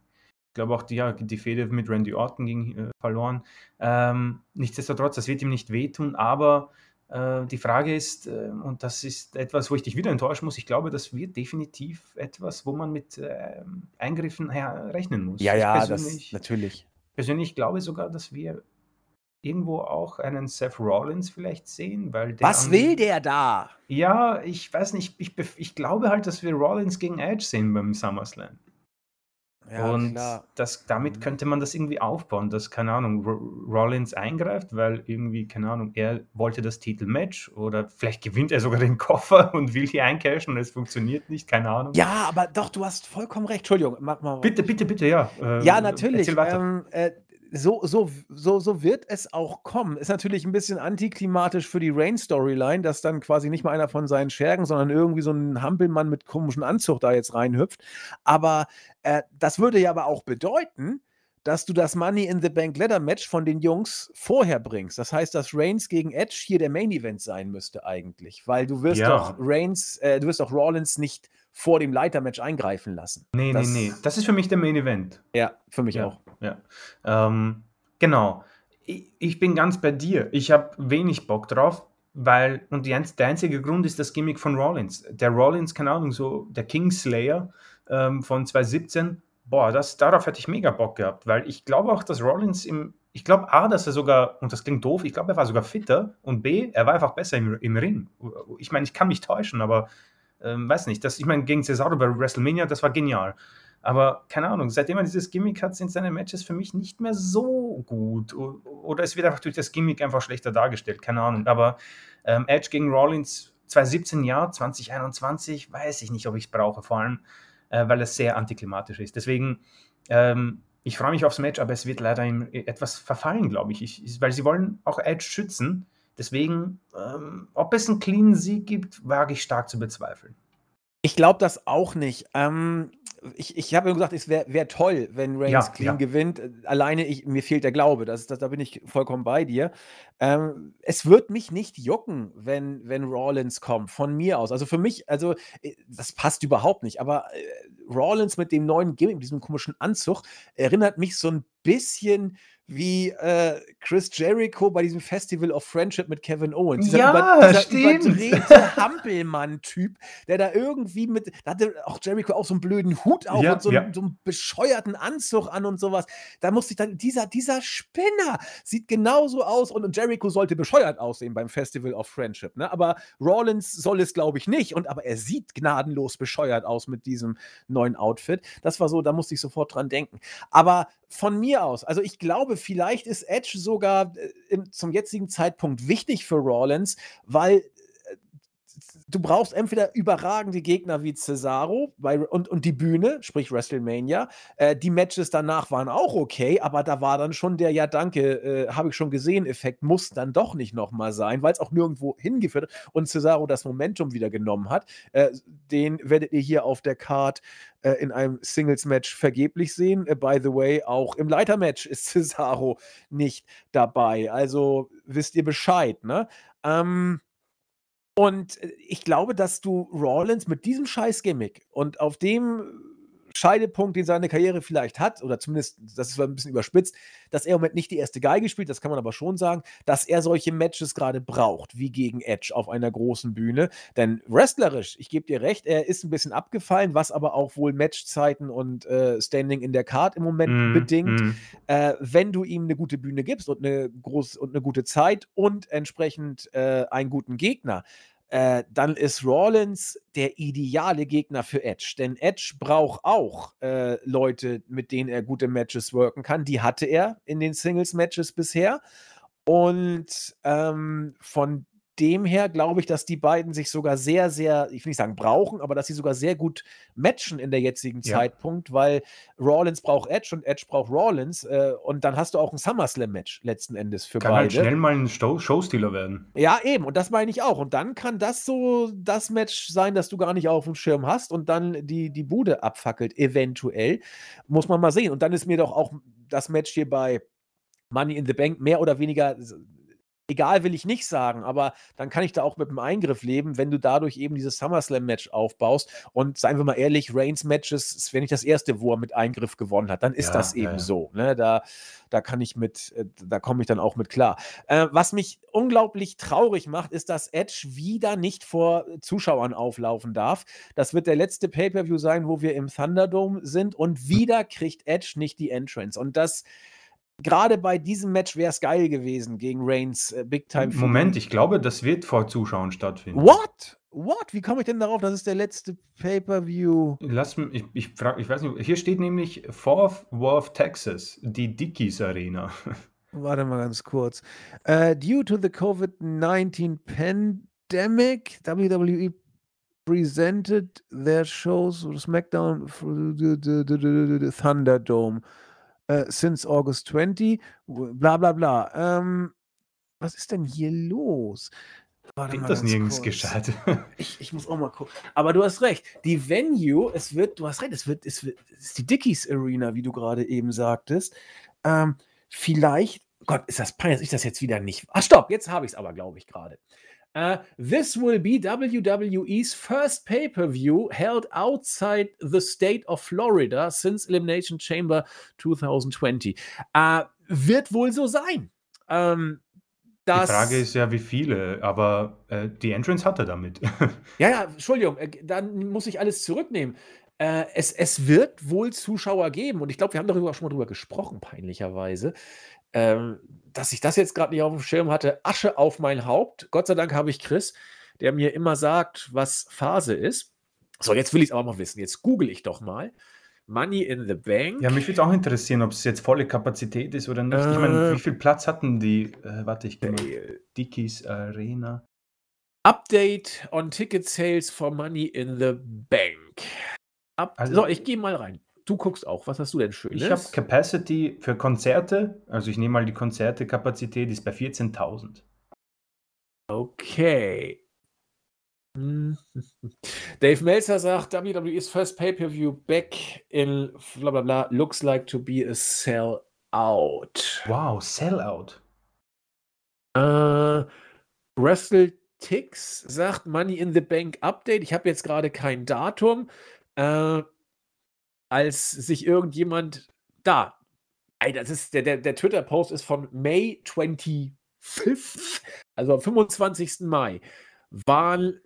glaube auch die, ja, die Fehde mit Randy Orton ging äh, verloren. Ähm, nichtsdestotrotz, das wird ihm nicht wehtun, aber äh, die Frage ist, äh, und das ist etwas, wo ich dich wieder enttäuschen muss, ich glaube, das wird definitiv etwas, wo man mit ähm, Eingriffen rechnen muss. Ja, ja, das natürlich. Persönlich glaube sogar, dass wir irgendwo auch einen Seth Rollins vielleicht sehen, weil Was will der da? Ja, ich weiß nicht, ich, ich glaube halt, dass wir Rollins gegen Edge sehen beim SummerSlam. Ja, und das, damit mhm. könnte man das irgendwie aufbauen, dass, keine Ahnung, Rollins eingreift, weil irgendwie, keine Ahnung, er wollte das Titelmatch oder vielleicht gewinnt er sogar den Koffer und will hier eincashen und es funktioniert nicht, keine Ahnung. Ja, aber doch, du hast vollkommen recht. Entschuldigung, mach mal. Bitte, bitte, bitte, ja. Äh, ja, natürlich. Ähm, äh, so, so, so, so wird es auch kommen. Ist natürlich ein bisschen antiklimatisch für die Rain-Storyline, dass dann quasi nicht mal einer von seinen Schergen, sondern irgendwie so ein Hampelmann mit komischem Anzug da jetzt reinhüpft. Aber äh, das würde ja aber auch bedeuten, dass du das Money in the Bank Ladder Match von den Jungs vorher bringst. Das heißt, dass Reigns gegen Edge hier der Main Event sein müsste eigentlich, weil du wirst ja. doch Reigns, äh, du wirst doch Rollins nicht vor dem Leitermatch eingreifen lassen. Nee, das, nee, nee. Das ist für mich der Main Event. Ja, für mich ja, auch. Ja. Ähm, genau. Ich, ich, bin ganz bei dir. Ich habe wenig Bock drauf, weil, und die, der einzige Grund ist das Gimmick von Rollins. Der Rollins, keine Ahnung, so der Kingslayer ähm, von 2017, boah, das, darauf hätte ich mega Bock gehabt, weil ich glaube auch, dass Rollins im, ich glaube A, dass er sogar, und das klingt doof, ich glaube, er war sogar fitter und B, er war einfach besser im, im Ring. Ich meine, ich kann mich täuschen, aber ähm, weiß nicht, das, ich meine, gegen Cesaro bei WrestleMania, das war genial. Aber keine Ahnung, seitdem er dieses Gimmick hat, sind seine Matches für mich nicht mehr so gut. Oder es wird einfach durch das Gimmick einfach schlechter dargestellt, keine Ahnung. Aber ähm, Edge gegen Rollins 2017 ja, 2021 weiß ich nicht, ob ich es brauche, vor allem, äh, weil es sehr antiklimatisch ist. Deswegen, ähm, ich freue mich aufs Match, aber es wird leider etwas verfallen, glaube ich. ich. Weil sie wollen auch Edge schützen. Deswegen, ähm, ob es einen cleanen Sieg gibt, wage ich stark zu bezweifeln. Ich glaube das auch nicht. Ähm, ich, ich habe gesagt, es wäre wär toll, wenn Reigns ja, clean ja. gewinnt. Alleine ich, mir fehlt der Glaube, das, das, da bin ich vollkommen bei dir. Ähm, es wird mich nicht jucken, wenn, wenn Rollins kommt, von mir aus. Also für mich, also äh, das passt überhaupt nicht, aber äh, Rollins mit dem neuen Gimmick, mit diesem komischen Anzug, erinnert mich so ein bisschen wie äh, Chris Jericho bei diesem Festival of Friendship mit Kevin Owens. Dieser, ja, über, dieser stimmt. überdrehte Hampelmann-Typ, der da irgendwie mit, da hatte auch Jericho auch so einen blöden Hut auf ja, und so, ja. einen, so, einen, bescheuerten Anzug an und sowas. Da musste ich dann, dieser, dieser Spinner sieht genauso aus und, und Jericho sollte bescheuert aussehen beim Festival of Friendship, ne? Aber Rollins soll es, glaube ich, nicht. Und aber er sieht gnadenlos bescheuert aus mit diesem neuen Outfit. Das war so, da musste ich sofort dran denken. Aber von mir aus, also ich glaube, vielleicht ist Edge sogar äh, zum jetzigen Zeitpunkt wichtig für Rollins, weil du brauchst entweder überragende Gegner wie Cesaro bei, und, und die Bühne, sprich WrestleMania. Äh, die Matches danach waren auch okay, aber da war dann schon der, ja danke, äh, habe ich schon gesehen, Effekt muss dann doch nicht nochmal sein, weil es auch nirgendwo hingeführt hat und Cesaro das Momentum wieder genommen hat. Äh, den werdet ihr hier auf der Card äh, in einem Singles-Match vergeblich sehen. Äh, by the way, auch im Leitermatch ist Cesaro nicht dabei. Also wisst ihr Bescheid, ne? Ähm, und äh, ich glaube, dass du Rollins mit diesem Scheiß-Gimmick und auf dem Scheidepunkt, den seine Karriere vielleicht hat, oder zumindest, das ist ein bisschen überspitzt, dass er im Moment nicht die erste Geige spielt, das kann man aber schon sagen, dass er solche Matches gerade braucht, wie gegen Edge auf einer großen Bühne. Denn wrestlerisch, ich gebe dir recht, er ist ein bisschen abgefallen, was aber auch wohl Matchzeiten und äh, Standing in der Card im Moment mm, bedingt. Mm. Äh, wenn du ihm eine gute Bühne gibst und eine, groß, und eine gute Zeit und entsprechend äh, einen guten Gegner, äh, dann ist Rollins der ideale Gegner für Edge. Denn Edge braucht auch äh, Leute, mit denen er gute Matches worken kann. Die hatte er in den Singles-Matches bisher. Und ähm, von dem her glaube ich, dass die beiden sich sogar sehr, sehr, ich will nicht sagen brauchen, aber dass sie sogar sehr gut matchen in der jetzigen ja. Zeitpunkt, weil Rawlins braucht Edge und Edge braucht Rawlins äh, und dann hast du auch ein SummerSlam-Match letzten Endes für kann beide. Kann halt schnell mal ein Show Showstealer werden. Ja, eben, und das meine ich auch. Und dann kann das so das Match sein, das du gar nicht auf dem Schirm hast und dann die, die Bude abfackelt, eventuell. Muss man mal sehen. Und dann ist mir doch auch das Match hier bei Money in the Bank mehr oder weniger egal will ich nicht sagen, aber dann kann ich da auch mit einem Eingriff leben, wenn du dadurch eben dieses SummerSlam-Match aufbaust. Und seien wir mal ehrlich, Reigns-Matches ist, wenn nicht das erste, wo er mit Eingriff gewonnen hat, dann ist ja, das eben ja, so. Ne? Da, da kann ich mit, äh, da komme ich dann auch mit klar. Äh, was mich unglaublich traurig macht, ist, dass Edge wieder nicht vor Zuschauern auflaufen darf. Das wird der letzte Pay-Per-View sein, wo wir im Thunderdome sind und wieder kriegt Edge nicht die Entrance. Und das gerade bei diesem Match wäre es geil gewesen gegen Reigns, äh, Big Time. Moment, ich glaube, das wird vor Zuschauern stattfinden. What? What? Wie komme ich denn darauf? Das ist der letzte Pay-Per-View. Lass mich, ich, ich frage, ich weiß nicht, hier steht nämlich Fort Worth, Texas, die Dickies Arena. Warte mal ganz kurz. Uh, due to the COVID-19 pandemic, WWE presented their shows SmackDown Thunderdome uh, since August 20. Bla bla bla. Ähm, was ist denn hier los? Warte Klingt das nirgends gescheit. Ich, ich, muss auch mal gucken. Aber du hast recht. Die Venue, es wird, du hast recht, es wird, es wird, es ist die Dickies Arena, wie du gerade eben sagtest. Ähm, vielleicht, Gott, ist das peinlich, dass ich das jetzt wieder nicht. Ach, stopp, jetzt habe ich es aber, glaube ich, gerade. Uh, this will be WWE's first pay per view held outside the state of Florida since Elimination Chamber 2020. Uh, wird wohl so sein. Ähm, die Frage ist ja, wie viele, aber äh, die Entrance hat er damit. ja, ja, Entschuldigung, äh, dann muss ich alles zurücknehmen. Äh, es, es wird wohl Zuschauer geben und ich glaube, wir haben darüber schon mal drüber gesprochen, peinlicherweise, ähm, dass ich das jetzt gerade nicht auf dem Schirm hatte. Asche auf mein Haupt. Gott sei Dank habe ich Chris, der mir immer sagt, was Phase ist. So, jetzt will ich es aber mal wissen. Jetzt google ich doch mal. Money in the Bank. Ja, mich würde auch interessieren, ob es jetzt volle Kapazität ist oder nicht. Äh, ich meine, wie viel Platz hatten die? Äh, warte, ich gehe mal. Dickies Arena. Update on Ticket Sales for Money in the Bank. Up also, so, ich gehe mal rein. Du guckst auch. Was hast du denn schön? Ich habe Capacity für Konzerte. Also ich nehme mal die Konzerte-Kapazität, ist bei 14.000. Okay. Hm. Dave Meltzer sagt, WWE's first pay-per-view back in bla bla bla looks like to be a sell out. Wow, sell out. Äh, Wrestle Tix sagt Money in the Bank Update. Ich habe jetzt gerade kein Datum. Äh, als sich irgendjemand da, das ist der, der, der Twitter-Post ist von May 25th, also am 25. Mai, waren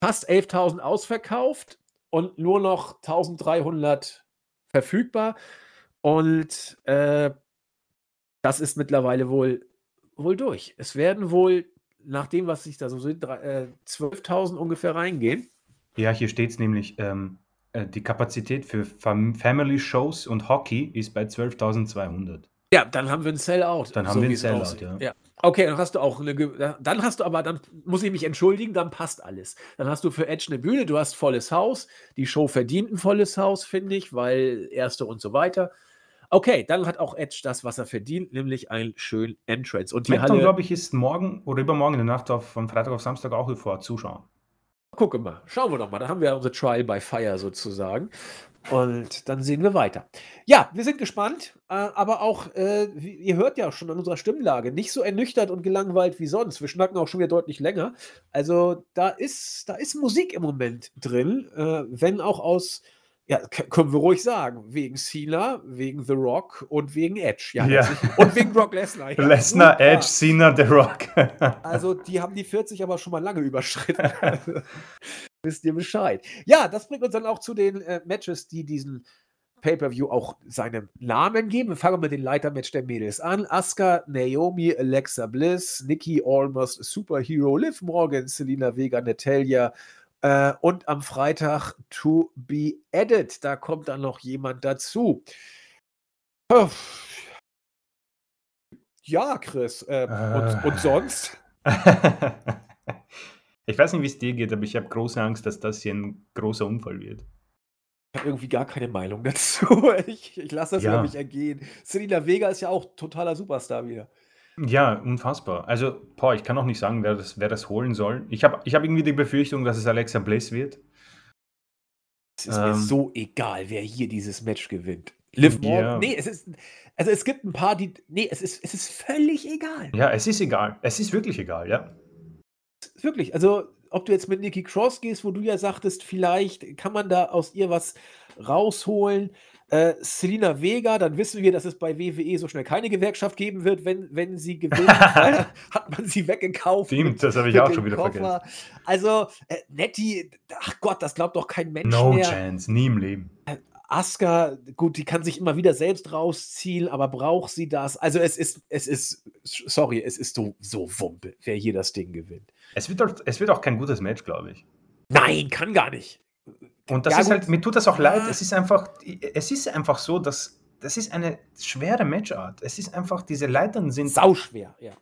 fast 11.000 ausverkauft und nur noch 1.300 verfügbar. Und äh, das ist mittlerweile wohl, wohl durch. Es werden wohl, nach dem, was sich da so äh, 12.000 ungefähr reingehen. Ja, hier steht es nämlich, ähm, äh, die Kapazität für Fam Family Shows und Hockey ist bei 12.200. Ja, dann haben wir ein Sellout. Dann haben so wir ein Sellout, ja. ja. Okay, dann hast du auch eine. Dann hast du aber, dann muss ich mich entschuldigen, dann passt alles. Dann hast du für Edge eine Bühne, du hast volles Haus. Die Show verdient ein volles Haus, finde ich, weil erste und so weiter. Okay, dann hat auch Edge das, was er verdient, nämlich einen schönen Entrance. Und die Halle, glaube ich, ist morgen oder übermorgen in der Nacht auf, von Freitag auf Samstag auch vor Zuschauern. Gucke mal, schauen wir doch mal. Da haben wir unsere Trial by Fire sozusagen. Und dann sehen wir weiter. Ja, wir sind gespannt, äh, aber auch, äh, ihr hört ja schon an unserer Stimmlage, nicht so ernüchtert und gelangweilt wie sonst. Wir schnacken auch schon wieder deutlich länger. Also da ist, da ist Musik im Moment drin, äh, wenn auch aus ja, können wir ruhig sagen. Wegen Cena, wegen The Rock und wegen Edge. Ja, ja. Und wegen Brock Lesnar. Ja, Lesnar, super. Edge, Cena, The Rock. also, die haben die 40 aber schon mal lange überschritten. Wisst ihr Bescheid. Ja, das bringt uns dann auch zu den äh, Matches, die diesen Pay-Per-View auch seinen Namen geben. Wir fangen mit dem Leitermatch der Mädels an. Asuka, Naomi, Alexa Bliss, Nikki Almost, Superhero, Liv Morgan, Selena Vega, Natalia, äh, und am Freitag To Be Added. Da kommt dann noch jemand dazu. Ja, Chris. Äh, und, und, sonst? ich weiß nicht, wie es dir geht, aber ich habe große Angst, dass das hier ein großer Unfall wird. Ich habe irgendwie gar keine Meinung dazu. Ich, ich lasse das ja. über mich ergehen. Selina Vega ist ja auch totaler Superstar wieder. Ja, unfassbar. Also, boah, ich kann auch nicht sagen, wer das, wer das holen soll. Ich habe ich hab irgendwie die Befürchtung, dass es Alexa Bliss wird. Es ist mir ähm. so egal, wer hier dieses Match gewinnt. Liv Morgan. Ja. Nee, es ist. Also es gibt ein paar, die. Nee, es ist, es ist völlig egal. Ja, es ist egal. Es ist wirklich egal, ja. Wirklich. Also, ob du jetzt mit Nikki Cross gehst, wo du ja sagtest, vielleicht kann man da aus ihr was rausholen. Äh, Selina Vega, dann wissen wir, dass es bei WWE so schnell keine Gewerkschaft geben wird, wenn, wenn sie gewinnt. hat man sie weggekauft. Stimmt, das habe ich auch schon wieder Koffer. vergessen. Also, äh, Nettie, ach Gott, das glaubt doch kein Mensch no mehr. No chance, nie im Leben. Äh, Asuka, gut, die kann sich immer wieder selbst rausziehen, aber braucht sie das? Also es ist, es ist, sorry, es ist so, so Wumpe, wer hier das Ding gewinnt. Es wird, auch, es wird auch kein gutes Match, glaube ich. Nein, kann gar nicht. Und das Ja, ist gut. halt, mir tut das auch leid. Es ist einfach, es ist einfach so, dass das ist eine schwere Matchart. Es ist einfach, diese Leitern sind. Sauschwer, ja.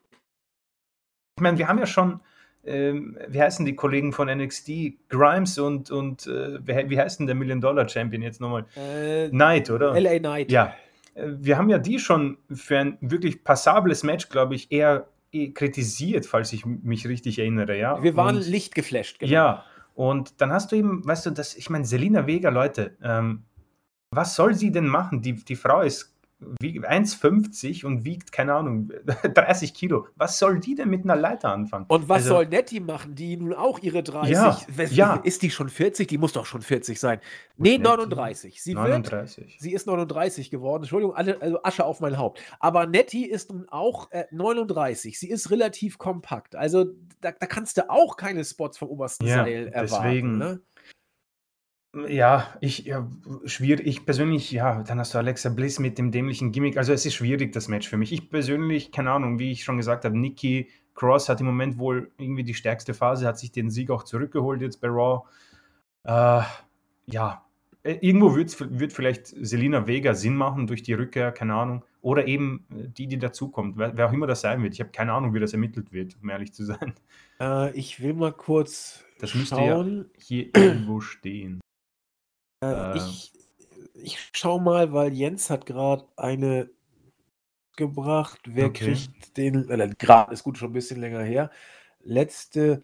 Ich meine, wir haben ja schon, ähm, wie heißen die Kollegen von NXT? Grimes und, und äh, wie, wie heißt denn der Million Dollar Champion jetzt nochmal? Äh, Knight, oder? LA Knight. Ja. Äh, Wir haben ja die schon für ein wirklich passables Match, glaube ich, eher eh kritisiert, falls ich mich richtig erinnere, ja. Wir waren Und- Licht geflasht. genau. Ja, und dann hast du eben, weißt du, das, ich meine, Selina Vega, Leute, ähm, was soll sie denn machen? Die, die Frau ist 1,50 und wiegt, keine Ahnung, 30 Kilo. Was soll die denn mit einer Leiter anfangen? Und was Also- soll Nettie machen, die nun auch ihre 30, Ja, ja. ist die schon 40? Die muss doch schon 40 sein. Nee, Nettie? 39. Sie wird 39. Sie ist 39 geworden. Entschuldigung, alle, also Asche auf mein Haupt. Aber Nettie ist nun auch äh, 39. Sie ist relativ kompakt. Also da, da kannst du auch keine Spots vom obersten Ja, Seil erwarten. deswegen- Ne? Ja, ich, ja, schwierig. Ich persönlich, ja, dann hast du Alexa Bliss mit dem dämlichen Gimmick. Also es ist schwierig, das Match für mich. Ich persönlich, keine Ahnung, wie ich schon gesagt habe, Nikki Cross hat im Moment wohl irgendwie die stärkste Phase, hat sich den Sieg auch zurückgeholt jetzt bei Raw. Äh, ja, äh, irgendwo wird vielleicht Selina Vega Sinn machen durch die Rückkehr, keine Ahnung. Oder eben äh, die, die dazukommt, wer, wer auch immer das sein wird. Ich habe keine Ahnung, wie das ermittelt wird, um ehrlich zu sein. Äh, ich will mal kurz Das müsste ja schauen. hier irgendwo stehen. Äh, ich, ich schau mal, weil Jens hat gerade eine gebracht. Wer Okay. kriegt den? Äh, gerade ist gut, schon ein bisschen länger her. Letzte,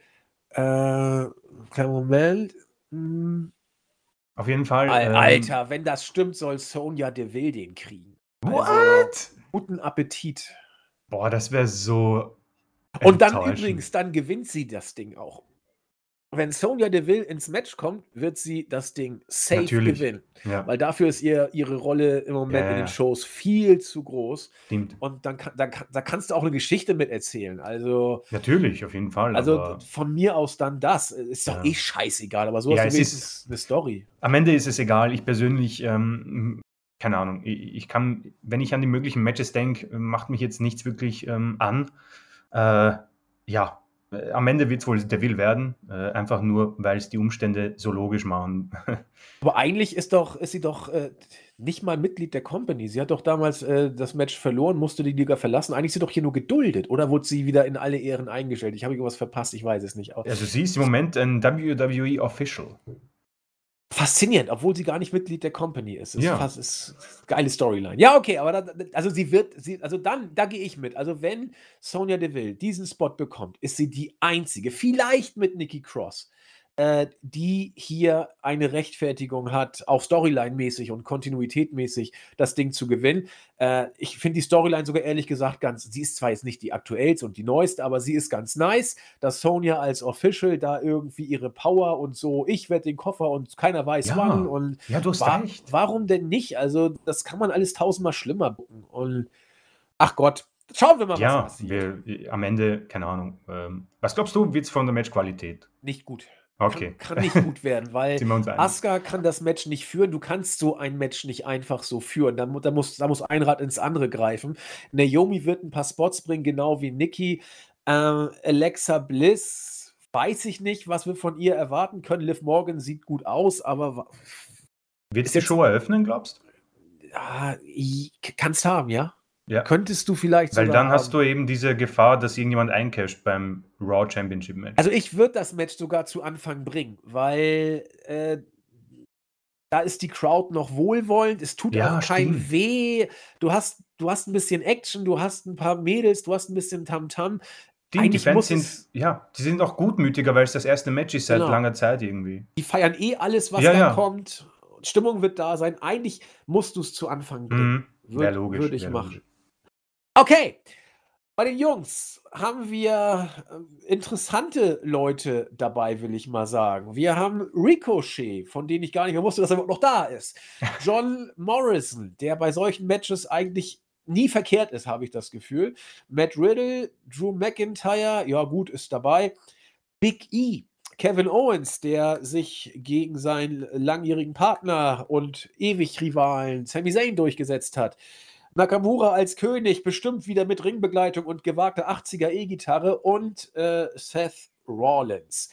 äh, kleinen Moment. Hm, Auf jeden Fall. Al- ähm, Alter, wenn das stimmt, soll Sonja Deville den kriegen. Also, What? guten Appetit. Boah, das wäre so. Und dann übrigens, dann gewinnt sie das Ding auch. Wenn Sonja Deville ins Match kommt, wird sie das Ding safe Natürlich. gewinnen. Ja, Weil dafür ist ihr, ihre Rolle im Moment Ja, in den. Shows viel zu groß. stimmt. Und dann, dann, da kannst du auch eine Geschichte mit erzählen. Also, Natürlich, auf jeden Fall. also von mir aus dann das. Ist doch Ja. eh scheißegal, aber so Ja, es ist- eine Story. am Ende ist es egal. Ich persönlich, ähm, keine Ahnung, ich, kann, wenn ich an die möglichen Matches denke, macht mich jetzt nichts wirklich ähm, an. Äh, ja, am Ende wird es wohl der Will werden. Äh, einfach nur, weil es die Umstände so logisch machen. Aber eigentlich ist doch, ist sie doch äh, nicht mal Mitglied der Company. Sie hat doch damals äh, das Match verloren, musste die Liga verlassen. Eigentlich ist sie doch hier nur geduldet. Oder wurde sie wieder in alle Ehren eingestellt? Ich habe irgendwas verpasst, ich weiß es nicht. Also sie ist im Moment ein WWE Official. Faszinierend, obwohl sie gar nicht Mitglied der Company ist. Ist Ja. fast ist geile Storyline. Ja, okay, aber da, also sie wird, sie, also dann, da gehe ich mit. Also wenn Sonja Deville diesen Spot bekommt, ist sie die einzige, vielleicht mit Nikki Cross, äh, die hier eine Rechtfertigung hat, auch Storyline-mäßig und Kontinuität-mäßig das Ding zu gewinnen. Äh, ich finde die Storyline sogar ehrlich gesagt ganz, sie ist zwar jetzt nicht die aktuellste und die neueste, aber sie ist ganz nice, dass Sonja als Official da irgendwie ihre Power und so, ich werde den Koffer und keiner weiß Ja. wann und Ja, du hast Wa recht. warum denn nicht? Also, das kann man alles tausendmal schlimmer bucken. Und ach Gott, schauen wir mal, was Ja, passiert. wir, am Ende, keine Ahnung. Ähm, was glaubst du, wird es von der Matchqualität? Nicht gut. Okay. Kann, kann nicht gut werden, weil? Asuka kann das Match nicht führen. Du kannst so ein Match nicht einfach so führen. Da, da, muss, da muss ein Rad ins andere greifen. Naomi wird ein paar Spots bringen, genau wie Nikki. Ähm, Alexa Bliss, weiß ich nicht, was wir von ihr erwarten können. Liv Morgan sieht gut aus, aber Wird ist die Show eröffnen, glaubst du? ja, i- kannst haben, ja? Ja. Könntest du vielleicht Weil dann hast haben. du eben diese Gefahr, dass irgendjemand eincasht beim Raw Championship Match. Also ich würde das Match sogar zu Anfang bringen, weil äh, da ist die Crowd noch wohlwollend, es tut Ja, auch kein stimmt. weh. Du hast, du hast ein bisschen Action, du hast ein paar Mädels, du hast ein bisschen Tamtam. die, die Fans sind, ja, die sind auch gutmütiger, weil es das erste Match ist seit Genau. langer Zeit irgendwie. Die feiern eh alles, was Ja, da ja. kommt. Stimmung wird da sein. Eigentlich musst du es zu Anfang bringen. Mhm. Wäre Würd-. Würde ich machen. logisch. Okay. Bei den Jungs haben wir äh, interessante Leute dabei, will ich mal sagen. Wir haben Ricochet, von dem ich gar nicht mehr wusste, dass er überhaupt noch da ist. John Morrison, der bei solchen Matches eigentlich nie verkehrt ist, habe ich das Gefühl. Matt Riddle, Drew McIntyre, ja gut, ist dabei. Big E Kevin Owens, der sich gegen seinen langjährigen Partner und ewig Rivalen Sami Zayn durchgesetzt hat. Nakamura als König, bestimmt wieder mit Ringbegleitung und gewagter 80er E-Gitarre und äh, Seth Rollins.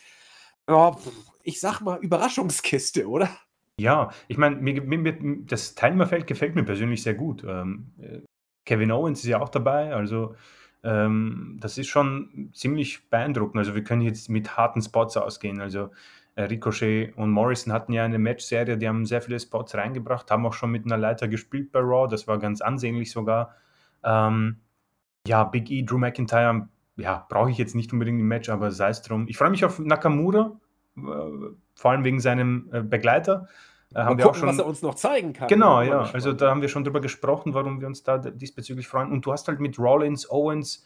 Ja, ich sag mal, Überraschungskiste, oder? Ja, ich meine, mir, mir, das Teilnehmerfeld gefällt mir persönlich sehr gut. Ähm, äh, Kevin Owens ist ja auch dabei, also ähm, das ist schon ziemlich beeindruckend. Also wir können jetzt mit harten Spots ausgehen. Also Ricochet und Morrison hatten ja eine Matchserie, die haben sehr viele Spots reingebracht, haben auch schon mit einer Leiter gespielt bei Raw, das war ganz ansehnlich sogar. Ähm, ja, Big E, Drew McIntyre, ja, brauche ich jetzt nicht unbedingt im Match, aber sei es drum. Ich freue mich auf Nakamura, äh, vor allem wegen seinem äh, Begleiter. Äh, haben Mal wir gucken, auch schon, was er uns noch zeigen kann. Genau, ja. Also da haben wir schon drüber gesprochen, warum wir uns da diesbezüglich freuen. Und du hast halt mit Rollins, Owens,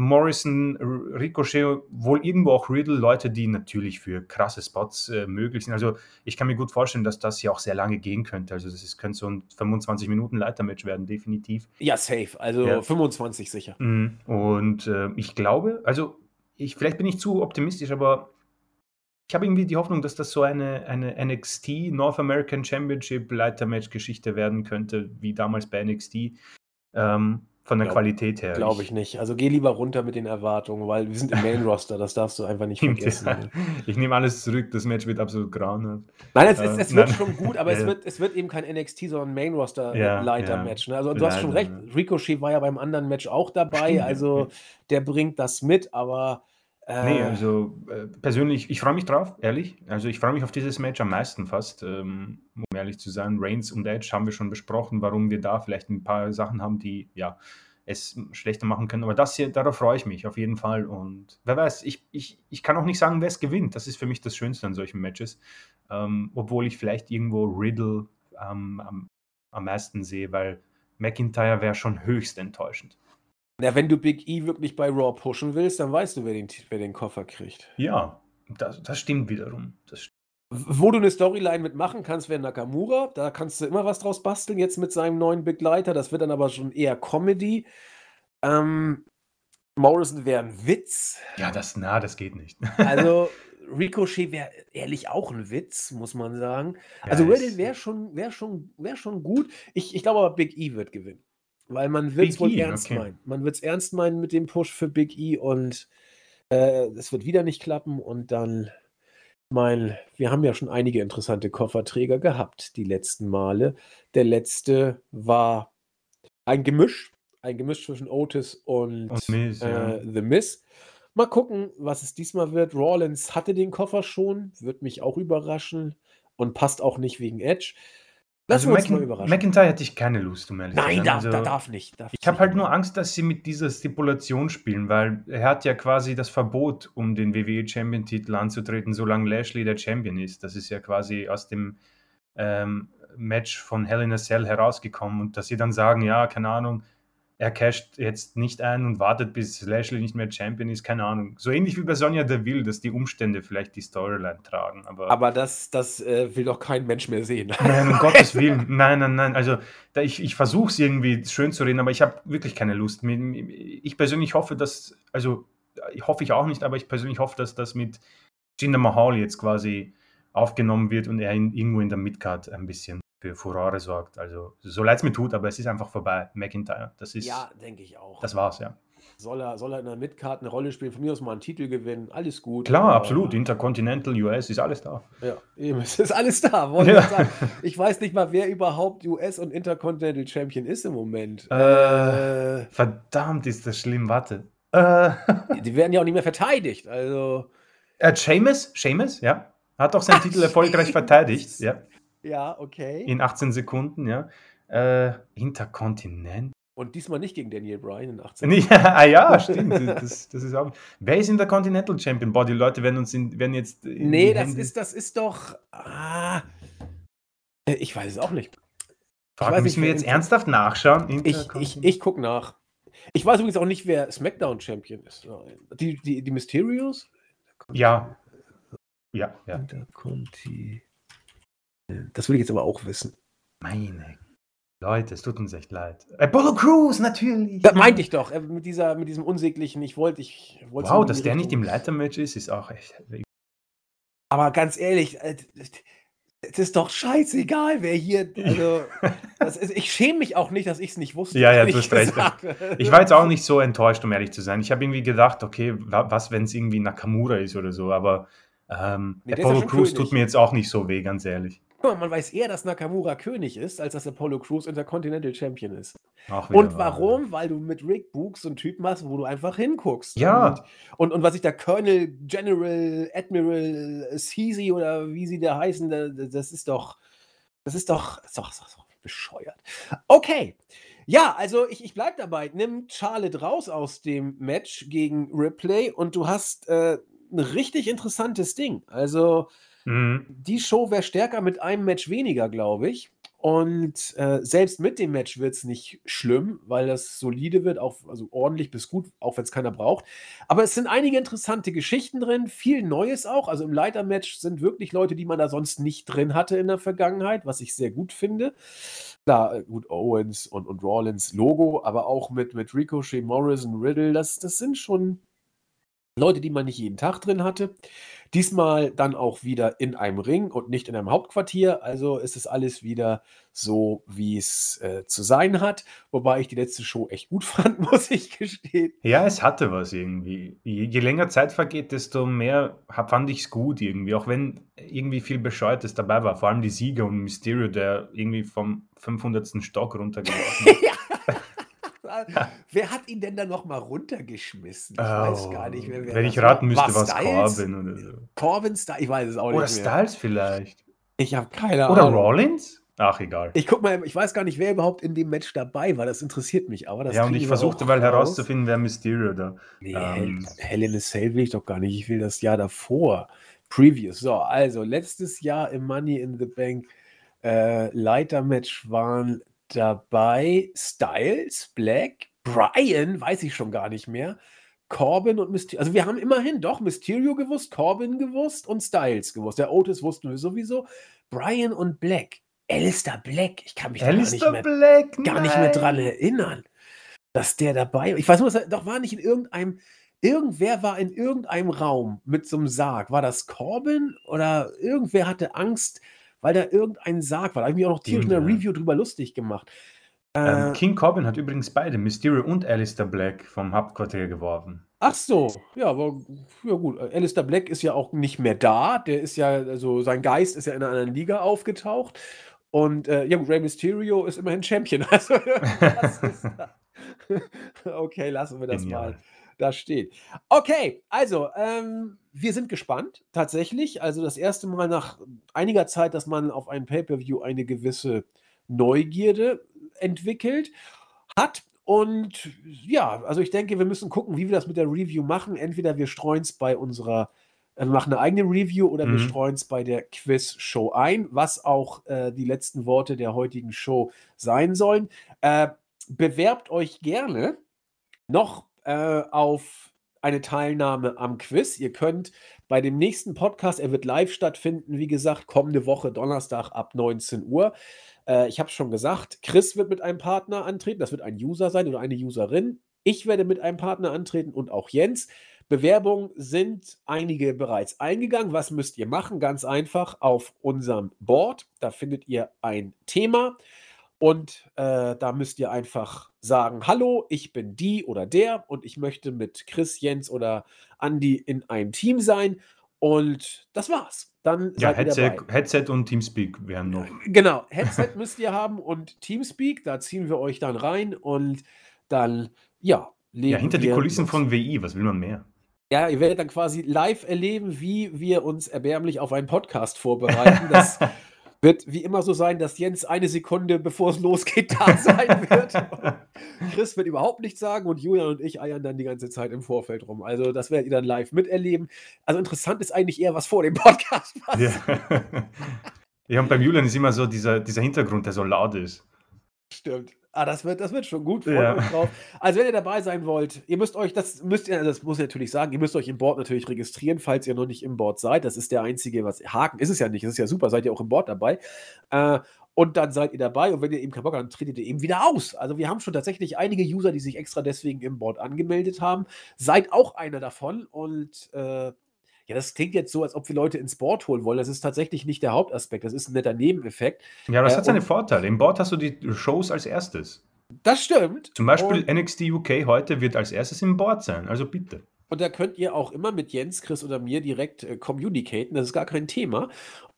Morrison, Ricochet, wohl irgendwo auch Riddle, Leute, die natürlich für krasse Spots äh, möglich sind. Also ich kann mir gut vorstellen, dass das ja auch sehr lange gehen könnte. Also das ist, könnte so ein 25 Minuten Leitermatch werden, definitiv. Ja, safe. Also ja. 25 sicher. Mhm. Und äh, ich glaube, also ich, vielleicht bin ich zu optimistisch, aber ich habe irgendwie die Hoffnung, dass das so eine, eine NXT North American Championship Leitermatch-Geschichte werden könnte, wie damals bei NXT. Ähm, von der glaub, Qualität her. Glaube ich nicht. Also geh lieber runter mit den Erwartungen, weil wir sind im Main Roster, das darfst du einfach nicht vergessen. Ja. Ich nehme alles zurück, das Match wird absolut grauenhaft. Nein, es, äh, es wird nein. schon gut, aber ja. es, wird, es wird eben kein NXT, sondern ein Main Roster ja, Leiter-Match. Ne? Also du hast schon recht, Ricochet war ja beim anderen Match auch dabei, also der bringt das mit, aber äh, nee, also äh, persönlich, ich freue mich drauf, ehrlich. Also ich freue mich auf dieses Match am meisten fast, ähm, um ehrlich zu sein. Reigns und Edge haben wir schon besprochen, warum wir da vielleicht ein paar Sachen haben, die ja es schlechter machen können. Aber das hier, darauf freue ich mich auf jeden Fall. Und wer weiß, ich, ich, ich kann auch nicht sagen, wer es gewinnt. Das ist für mich das Schönste an solchen Matches. Ähm, obwohl ich vielleicht irgendwo Riddle ähm, am, am meisten sehe, weil McIntyre wäre schon höchst enttäuschend. Na, wenn du Big E wirklich bei Raw pushen willst, dann weißt du, wer den, wer den Koffer kriegt. Ja, das, das stimmt wiederum. Das stimmt. Wo du eine Storyline mitmachen kannst, wäre Nakamura. Da kannst du immer was draus basteln, jetzt mit seinem neuen Begleiter. Das wird dann aber schon eher Comedy. Ähm, Morrison wäre ein Witz. Ja, das, na, das geht nicht. also, Ricochet wäre ehrlich auch ein Witz, muss man sagen. Ja, also, Riddle wäre schon, wär schon, wär schon gut. Ich, ich glaube aber, Big E wird gewinnen. Weil man wird es wohl e, ernst okay. meinen. Man wird es ernst meinen mit dem Push für Big E und äh, es wird wieder nicht klappen und dann, mein, wir haben ja schon einige interessante Kofferträger gehabt die letzten Male. Der letzte war ein Gemisch, ein Gemisch zwischen Otis und, Miz, äh, ja. The Miz. Mal gucken, was es diesmal wird. Rawlins hatte den Koffer schon, wird mich auch überraschen und passt auch nicht wegen Edge. Lass also uns mal überraschen. McIntyre hätte ich keine Lust, um ehrlich Nein, zu sein. Nein, also, da darf nicht. Darf ich habe halt nur Angst, dass sie mit dieser Stipulation spielen, weil er hat ja quasi das Verbot, um den WWE Champion-Titel anzutreten, solange Lashley der Champion ist. Das ist ja quasi aus dem ähm, Match von Hell in a Cell herausgekommen. Und dass sie dann sagen, ja, keine Ahnung, er casht jetzt nicht ein und wartet, bis Lashley nicht mehr Champion ist, keine Ahnung. So ähnlich wie bei Sonja Deville, dass die Umstände vielleicht die Storyline tragen. Aber, aber das, das äh, will doch kein Mensch mehr sehen. Nein, um Gottes Willen. Nein, nein, nein. Also da, ich, ich versuche es irgendwie schön zu reden, aber ich habe wirklich keine Lust. Ich persönlich hoffe, dass, also hoffe ich auch nicht, aber ich persönlich hoffe, dass das mit Jinder Mahal jetzt quasi aufgenommen wird und er in, irgendwo in der Midcard ein bisschen für Furore sorgt. Also so leid es mir tut, aber es ist einfach vorbei. McIntyre, das ist. Ja, denke ich auch. Das war's, ja. Soll er, soll er in der Midcard eine Rolle spielen? Von mir aus mal einen Titel gewinnen, alles gut. Klar, absolut. Intercontinental, US, ist alles da. Ja, eben, es ist alles da. Ja. Ich, sagen. ich weiß nicht mal, wer überhaupt US und Intercontinental Champion ist im Moment. Äh, äh, verdammt, ist das schlimm. Warte. Äh. Die werden ja auch nicht mehr verteidigt. Also. Äh, Seamus, Seamus, ja. Hat doch seinen Ach, Titel erfolgreich verteidigt. Ja. Ja, okay. In 18 Sekunden, ja. Äh, Interkontinent. Und diesmal nicht gegen Daniel Bryan in 18 Sekunden. Ja, ah, ja, stimmt. Das, das ist auch, wer ist in der Continental Champion? Boah, die Leute werden uns in, werden jetzt. nee, das ist, das ist doch. Ah, äh, ich weiß es auch nicht. Frage, weiß müssen nicht, wir jetzt ernsthaft nachschauen? Ich, ich, ich gucke nach. Ich weiß übrigens auch nicht, wer SmackDown Champion ist. Die, die, die Mysterios? Ja. Ja, ja. Interconti. Das will ich jetzt aber auch wissen. Meine Leute, es tut uns echt leid. Apollo Crews, natürlich. Das meinte ich doch, äh, mit, dieser, mit diesem unsäglichen, ich wollte, ich wollte. Wow, dass der nicht im Leitermatch ist, ist auch echt Aber ganz ehrlich, äh, es ist doch scheißegal, wer hier. Also, ist, ich schäme mich auch nicht, dass ich es nicht wusste. Ja, ja, du hast recht. Ich war jetzt auch nicht so enttäuscht, um ehrlich zu sein. Ich habe irgendwie gedacht, okay, wa was, wenn es irgendwie Nakamura ist oder so, aber ähm, Nee, ja Apollo Crews tut mir jetzt auch nicht so weh, ganz ehrlich. Guck mal, Man weiß eher, dass Nakamura König ist, als dass Apollo Crews Intercontinental Champion ist. Wieder Und warum? Weil du mit Rick Books so einen Typen hast, wo du einfach hinguckst. Ja. Und, und, und was ich da Colonel, General, Admiral Sisi oder wie sie da heißen, da- das ist doch, das ist doch, das ist doch, das ist doch bescheuert. Okay. Ja, also ich, ich bleib dabei. Nimm Charlotte raus aus dem Match gegen Ripley und du hast äh, ein richtig interessantes Ding. Also Mhm. die Show wäre stärker mit einem Match weniger, glaube ich. Und äh, selbst mit dem Match wird es nicht schlimm, weil das solide wird, auch, also ordentlich bis gut, auch wenn es keiner braucht. Aber es sind einige interessante Geschichten drin, viel Neues auch. Also im Leitermatch sind wirklich Leute, die man da sonst nicht drin hatte in der Vergangenheit, was ich sehr gut finde. Klar, äh, gut, Owens und, und Rollins Logo, aber auch mit, mit Ricochet, Morrison, Riddle, das, das sind schon Leute, die man nicht jeden Tag drin hatte. Diesmal dann auch wieder in einem Ring und nicht in einem Hauptquartier. Also ist es alles wieder so, wie es äh, zu sein hat. Wobei ich die letzte Show echt gut fand, muss ich gestehen. Ja, es hatte was irgendwie. Je, je länger Zeit vergeht, desto mehr hab, fand ich es gut irgendwie. Auch wenn irgendwie viel Bescheuertes dabei war. Vor allem die Sieger und Mysterio, der irgendwie vom 500. Stock runtergeworfen ist. Wer hat ihn denn da nochmal runtergeschmissen? Ich weiß gar nicht mehr, wer Oh, Wenn ich raten müsste, War war es Styles? Corbin oder so. Corbin Styles? Ich weiß es auch Oder nicht mehr. Styles vielleicht. Ich habe keine Oder Ahnung. Rollins? Ach, egal. Ich guck mal, ich weiß gar nicht, wer überhaupt in dem Match dabei war. Das interessiert mich aber. Das ja, und ich versuchte mal raus. herauszufinden, wer Mysterio da. Nee, Ähm. Hell, Hell in a Cell will ich doch gar nicht. Ich will das Jahr davor. Previous. So, also letztes Jahr im Money in the Bank äh, Leitermatch waren dabei Styles, Black, Brian, weiß ich schon gar nicht mehr. Corbin und Mysterio. Also wir haben immerhin doch Mysterio gewusst, Corbin gewusst und Styles gewusst. Der Otis wussten wir sowieso. Brian und Black. Alistair Black. Ich kann mich da gar nicht Alistair mehr Black? gar nicht mehr dran erinnern, dass der dabei Ich weiß nur, dass er doch war nicht in irgendeinem. Irgendwer war in irgendeinem Raum mit so einem Sarg. War das Corbin oder irgendwer hatte Angst, weil da irgendein Sarg war? Da habe ich mich auch noch tierisch in der Irgendwer. Review drüber lustig gemacht. Ähm, Äh, King Corbin hat übrigens beide, Mysterio und Alistair Black, vom Hauptquartier geworfen. ach so, ja, aber ja gut. Alistair Black ist ja auch nicht mehr da. Der ist ja, also sein Geist ist ja in einer anderen Liga aufgetaucht. Und äh, ja gut, Rey Mysterio ist immerhin Champion. Also, ist, okay, lassen wir das mal. Da steht. Okay, also, ähm, wir sind gespannt, tatsächlich. Also das erste Mal nach einiger Zeit, dass man auf ein Pay-per-View eine gewisse Neugierde entwickelt hat. Und ja, also ich denke, wir müssen gucken, wie wir das mit der Review machen. Entweder wir streuen es bei unserer, äh, wir machen eine eigene Review oder wir Mhm. streuen es bei der Quiz-Show ein, was auch äh, die letzten Worte der heutigen Show sein sollen. Äh, bewerbt euch gerne noch äh, auf eine Teilnahme am Quiz. Ihr könnt bei dem nächsten Podcast, er wird live stattfinden, wie gesagt, kommende Woche Donnerstag ab 19 Uhr. Äh, ich habe es schon gesagt, Chris wird mit einem Partner antreten. Das wird ein User sein oder eine Userin. Ich werde mit einem Partner antreten und auch Jens. Bewerbungen sind einige bereits eingegangen. Was müsst ihr machen? Ganz einfach auf unserem Board. Da findet ihr ein Thema. Und äh, da müsst ihr einfach sagen, hallo, ich bin die oder der und ich möchte mit Chris, Jens oder Andi in einem Team sein. Und das war's. Dann Ja, Headset, dabei. Headset und Teamspeak wären noch. Genau, Headset müsst ihr haben und Teamspeak, da ziehen wir euch dann rein und dann, ja, Ja, hinter die Kulissen von WI, was will man mehr? Ja, ihr werdet dann quasi live erleben, wie wir uns erbärmlich auf einen Podcast vorbereiten. Das wird wie immer so sein, dass Jens eine Sekunde, bevor es losgeht, da sein wird. Chris wird überhaupt nichts sagen und Julian und ich eiern dann die ganze Zeit im Vorfeld rum. Also das werdet ihr dann live miterleben. Also interessant ist eigentlich eher, was vor dem Podcast passiert. Ja. ja, und beim Julian ist immer so dieser, dieser Hintergrund, der so laut ist. Stimmt. Ah, das wird, das wird schon gut. Freut Ja. euch drauf. Also, wenn ihr dabei sein wollt, ihr müsst euch, das müsst ihr, das muss ich natürlich sagen, ihr müsst euch im Board natürlich registrieren, falls ihr noch nicht im Board seid. Das ist der einzige, was Haken ist es ja nicht. Das ist ja super, seid ihr auch im Board dabei. Äh, und dann seid ihr dabei und wenn ihr eben keinen Bock habt, dann tretet ihr eben wieder aus. Also wir haben schon tatsächlich einige User, die sich extra deswegen im Board angemeldet haben. Seid auch einer davon und äh, Ja, das klingt jetzt so, als ob wir Leute ins Board holen wollen. Das ist tatsächlich nicht der Hauptaspekt. Das ist ein netter Nebeneffekt. Ja, aber das Äh, hat seine Vorteile. Im Board hast du die Shows als erstes. das stimmt. Zum Beispiel Und NXT UK heute wird als erstes im Board sein. Also bitte. Und da könnt ihr auch immer mit Jens, Chris oder mir direkt äh, communicaten. Das ist gar kein Thema.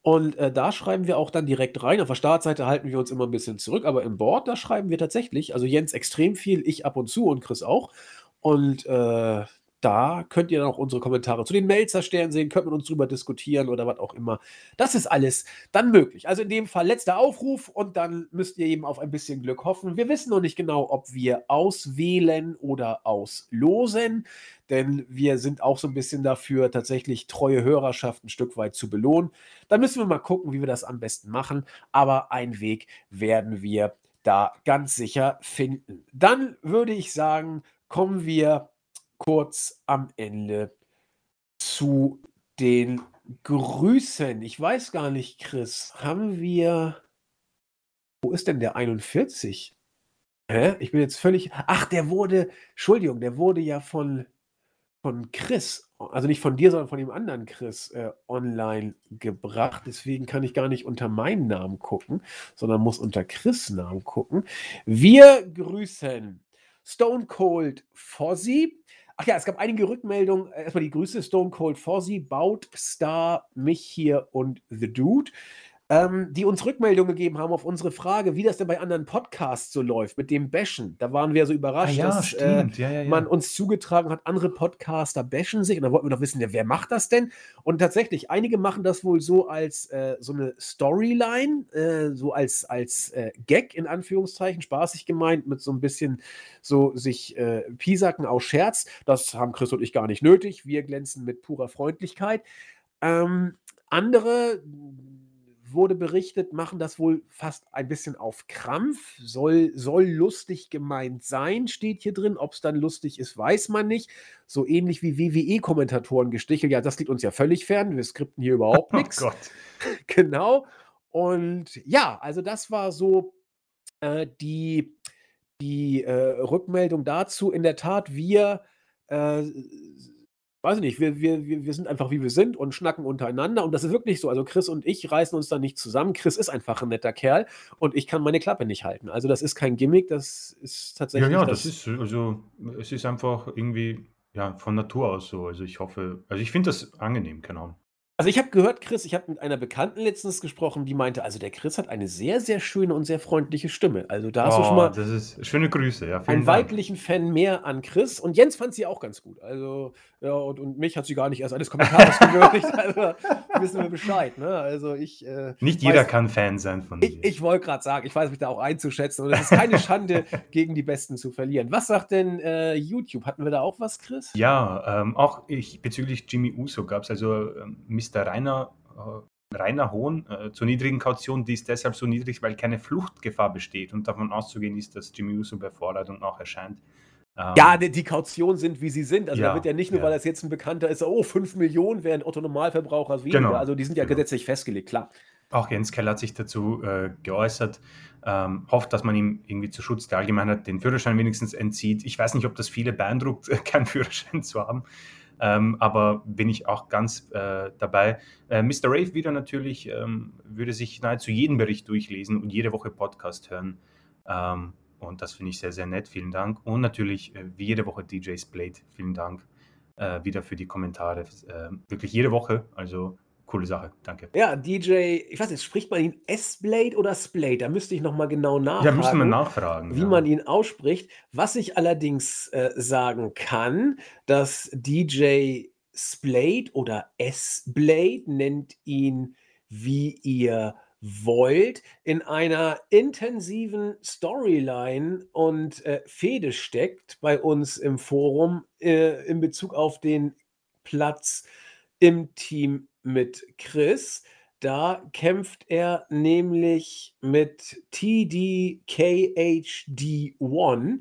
Und äh, da schreiben wir auch dann direkt rein. Auf der Startseite halten wir uns immer ein bisschen zurück, aber im Board, da schreiben wir tatsächlich. Also Jens extrem viel, ich ab und zu und Chris auch. Und äh, da könnt ihr dann auch unsere Kommentare zu den Melzer-Sternen sehen, könnt mit uns drüber diskutieren oder was auch immer. Das ist alles dann möglich. Also in dem Fall letzter Aufruf und dann müsst ihr eben auf ein bisschen Glück hoffen. Wir wissen noch nicht genau, ob wir auswählen oder auslosen, denn wir sind auch so ein bisschen dafür, tatsächlich treue Hörerschaft ein Stück weit zu belohnen. Da müssen wir mal gucken, wie wir das am besten machen. Aber einen Weg werden wir da ganz sicher finden. Dann würde ich sagen, kommen wir kurz am Ende zu den Grüßen. Ich weiß gar nicht, Chris, haben wir. Wo ist denn der 41? Hä? Ich bin jetzt völlig. Ach, der wurde. Entschuldigung, der wurde ja von, von Chris, also nicht von dir, sondern von dem anderen Chris, äh, online gebracht. Deswegen kann ich gar nicht unter meinen Namen gucken, sondern muss unter Chris Namen gucken. Wir grüßen Stone Cold Fozzy. Ach ja, es gab einige Rückmeldungen. Erstmal die Grüße: Stone Cold Fozzy, Baut, Star, mich hier und The Dude, ähm, die uns Rückmeldungen gegeben haben auf unsere Frage, wie das denn bei anderen Podcasts so läuft mit dem Bashen. Da waren wir so Ah überrascht, ja, dass äh. Ja, ja, man uns zugetragen hat, andere Podcaster bashen sich. Und da wollten wir doch wissen, ja, wer macht das denn? Und tatsächlich, einige machen das wohl so als äh, so eine Storyline, äh, so als, als äh, Gag in Anführungszeichen, spaßig gemeint, mit so ein bisschen so sich äh, Piesacken aus Scherz. Das haben Chris und ich gar nicht nötig. Wir glänzen mit purer Freundlichkeit. Ähm, andere wurde berichtet, machen das wohl fast ein bisschen auf Krampf. Soll, soll lustig gemeint sein, steht hier drin. Ob es dann lustig ist, weiß man nicht. So ähnlich wie WWE-Kommentatoren gestichelt. Ja, das liegt uns ja völlig fern. Wir skripten hier überhaupt Oh nichts. Gott. Genau. Und ja, also das war so äh, die, die äh, Rückmeldung dazu. In der Tat, wir, äh, weiß ich nicht, wir, wir, wir sind einfach wie wir sind und schnacken untereinander. Und das ist wirklich so. Also Chris und ich reißen uns da nicht zusammen. Chris ist einfach ein netter Kerl und ich kann meine Klappe nicht halten. Also das ist kein Gimmick, das ist Ja, tatsächlich ja, das. das ist, also, es ist einfach irgendwie, ja, von Natur aus so. Also ich hoffe, also ich finde das angenehm, keine Ahnung. Also ich habe gehört, Chris, ich habe mit einer Bekannten letztens gesprochen, die meinte, also der Chris hat eine sehr, sehr schöne und sehr freundliche Stimme. Also da hast du schon Oh, mal das ist schöne Grüße, ja, einen Dank. weiblichen Fan mehr an Chris. Und Jens fand sie auch ganz gut. Also, ja, und, und mich hat sie gar nicht erst eines Kommentars gewürdigt. Also wissen wir Bescheid. Ne? Also ich. Äh, Nicht jeder weiß, kann Fan sein von ich, dir. ich wollte gerade sagen, ich weiß mich da auch einzuschätzen. Und es ist keine Schande, gegen die Besten zu verlieren. Was sagt denn äh, YouTube? Hatten wir da auch was, Chris? Ja, ähm, auch ich, bezüglich Jimmy Uso gab es also ähm, Mr. Rainer, äh, Rainer Hohn äh, zur niedrigen Kaution, die ist deshalb so niedrig, weil keine Fluchtgefahr besteht und davon auszugehen ist, dass Jimmy Uso bei Vorladung auch erscheint. Ähm, Ja, die, die Kautionen sind, wie sie sind. Also da Ja, wird ja nicht nur, ja. weil das jetzt ein Bekannter ist, oh, 5 Millionen wären Otto Normalverbrauchers weniger. Genau, Also die sind ja genau. gesetzlich festgelegt, klar. Auch Jens Keller hat sich dazu äh, geäußert, ähm, hofft, dass man ihm irgendwie zu Schutz der Allgemeinheit den Führerschein wenigstens entzieht. Ich weiß nicht, ob das viele beeindruckt, keinen Führerschein zu haben, ähm, aber bin ich auch ganz äh, dabei. Äh, Mr. Rave wieder natürlich ähm, würde sich nahezu jeden Bericht durchlesen und jede Woche Podcast hören. Ähm, und das finde ich sehr, sehr nett. Vielen Dank. Und natürlich äh, wie jede Woche DJ Splate. Vielen Dank äh, wieder für die Kommentare. Äh, wirklich jede Woche. Also coole Sache. Danke. Ja, DJ, ich weiß nicht, spricht man ihn S-Blade oder Splade? Da müsste ich nochmal genau Ja, müsste man nachfragen, nachfragen. wie ja. man ihn ausspricht. Was ich allerdings äh, sagen kann, dass DJ Splade oder S-Blade nennt ihn, wie ihr wollt, in einer intensiven Storyline und äh, Fehde steckt bei uns im Forum äh, in Bezug auf den Platz im Team mit Chris. Da kämpft er nämlich mit TDKHD1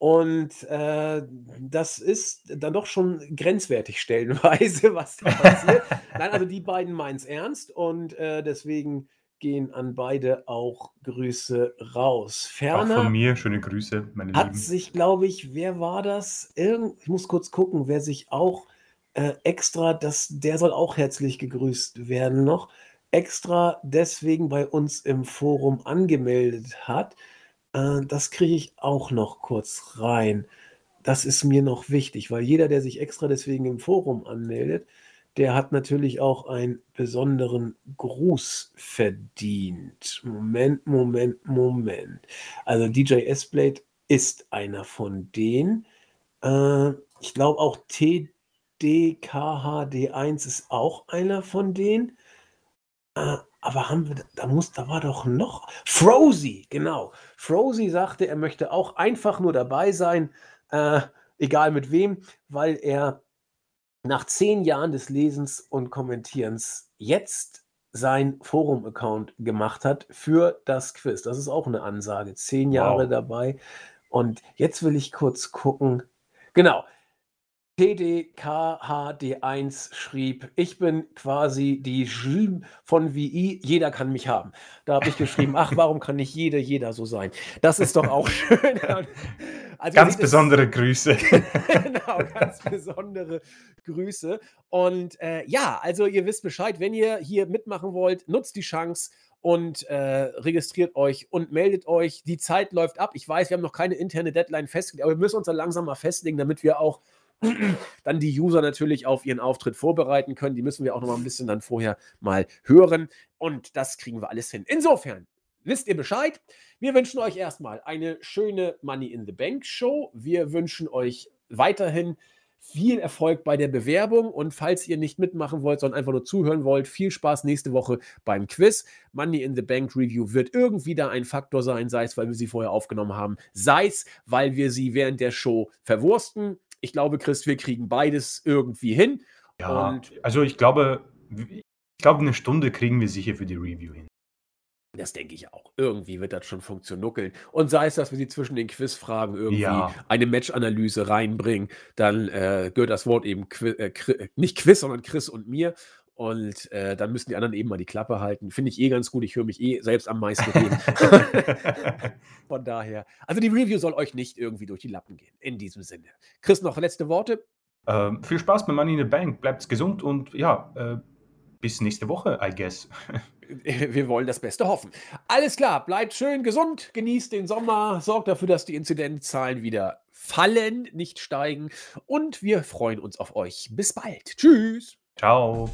und äh, das ist dann doch schon grenzwertig stellenweise, was da passiert. Nein, also die beiden meinen es ernst und äh, deswegen gehen an beide auch Grüße raus. Auch Ferner von mir schöne Grüße, meine hat Lieben. sich, glaube ich, wer war das? Irgend, ich muss kurz gucken, wer sich auch äh, extra, das, der soll auch herzlich gegrüßt werden noch, extra deswegen bei uns im Forum angemeldet hat. Äh, das kriege ich auch noch kurz rein. Das ist mir noch wichtig, weil jeder, der sich extra deswegen im Forum anmeldet, der hat natürlich auch einen besonderen Gruß verdient. Moment, Moment, Moment. Also DJ S-Blade ist einer von denen. Äh, ich glaube auch TDKHD1 ist auch einer von denen. Äh, aber haben wir, da muss, da war doch noch Frozy, genau. Frozy sagte, er möchte auch einfach nur dabei sein, äh, egal mit wem, weil er nach zehn Jahren des Lesens und Kommentierens jetzt sein Forum-Account gemacht hat für das Quiz. Das ist auch eine Ansage. Zehn Jahre wow. dabei. Und jetzt will ich kurz gucken. Genau. TDKHD1 schrieb, ich bin quasi die Jules von WI, jeder kann mich haben. Da habe ich geschrieben, ach, warum kann nicht jeder, jeder so sein? Das ist doch auch schön. Also ganz besondere es, Grüße. genau, ganz besondere Grüße. Und äh, ja, also ihr wisst Bescheid, wenn ihr hier mitmachen wollt, nutzt die Chance und äh, registriert euch und meldet euch. Die Zeit läuft ab. Ich weiß, wir haben noch keine interne Deadline festgelegt, aber wir müssen uns dann langsam mal festlegen, damit wir auch dann die User natürlich auf ihren Auftritt vorbereiten können. Die müssen wir auch noch mal ein bisschen dann vorher mal hören. Und das kriegen wir alles hin. Insofern, wisst ihr Bescheid? Wir wünschen euch erstmal eine schöne Money in the Bank Show. Wir wünschen euch weiterhin viel Erfolg bei der Bewerbung und falls ihr nicht mitmachen wollt, sondern einfach nur zuhören wollt, viel Spaß nächste Woche beim Quiz. Money in the Bank Review wird irgendwie da ein Faktor sein, sei es, weil wir sie vorher aufgenommen haben, sei es, weil wir sie während der Show verwursten. Ich glaube, Chris, wir kriegen beides irgendwie hin. Ja, und also ich glaube, ich glaube, eine Stunde kriegen wir sicher für die Review hin. Das denke ich auch. Irgendwie wird das schon funktionieren. Und sei es, dass wir sie zwischen den Quizfragen irgendwie ja. eine Match-Analyse reinbringen, dann äh, gehört das Wort eben Qui äh, nicht Quiz, sondern Chris und mir. Und äh, dann müssen die anderen eben mal die Klappe halten. Finde ich eh ganz gut. Ich höre mich eh selbst am meisten reden. Von daher. Also die Review soll euch nicht irgendwie durch die Lappen gehen. In diesem Sinne. Chris, noch letzte Worte? Ähm, viel Spaß mit Money in the Bank. Bleibt gesund und ja, äh, bis nächste Woche, I guess. Wir wollen das Beste hoffen. Alles klar, bleibt schön gesund, genießt den Sommer, sorgt dafür, dass die Inzidenzzahlen wieder fallen, nicht steigen. Und wir freuen uns auf euch. Bis bald. Tschüss. Ciao.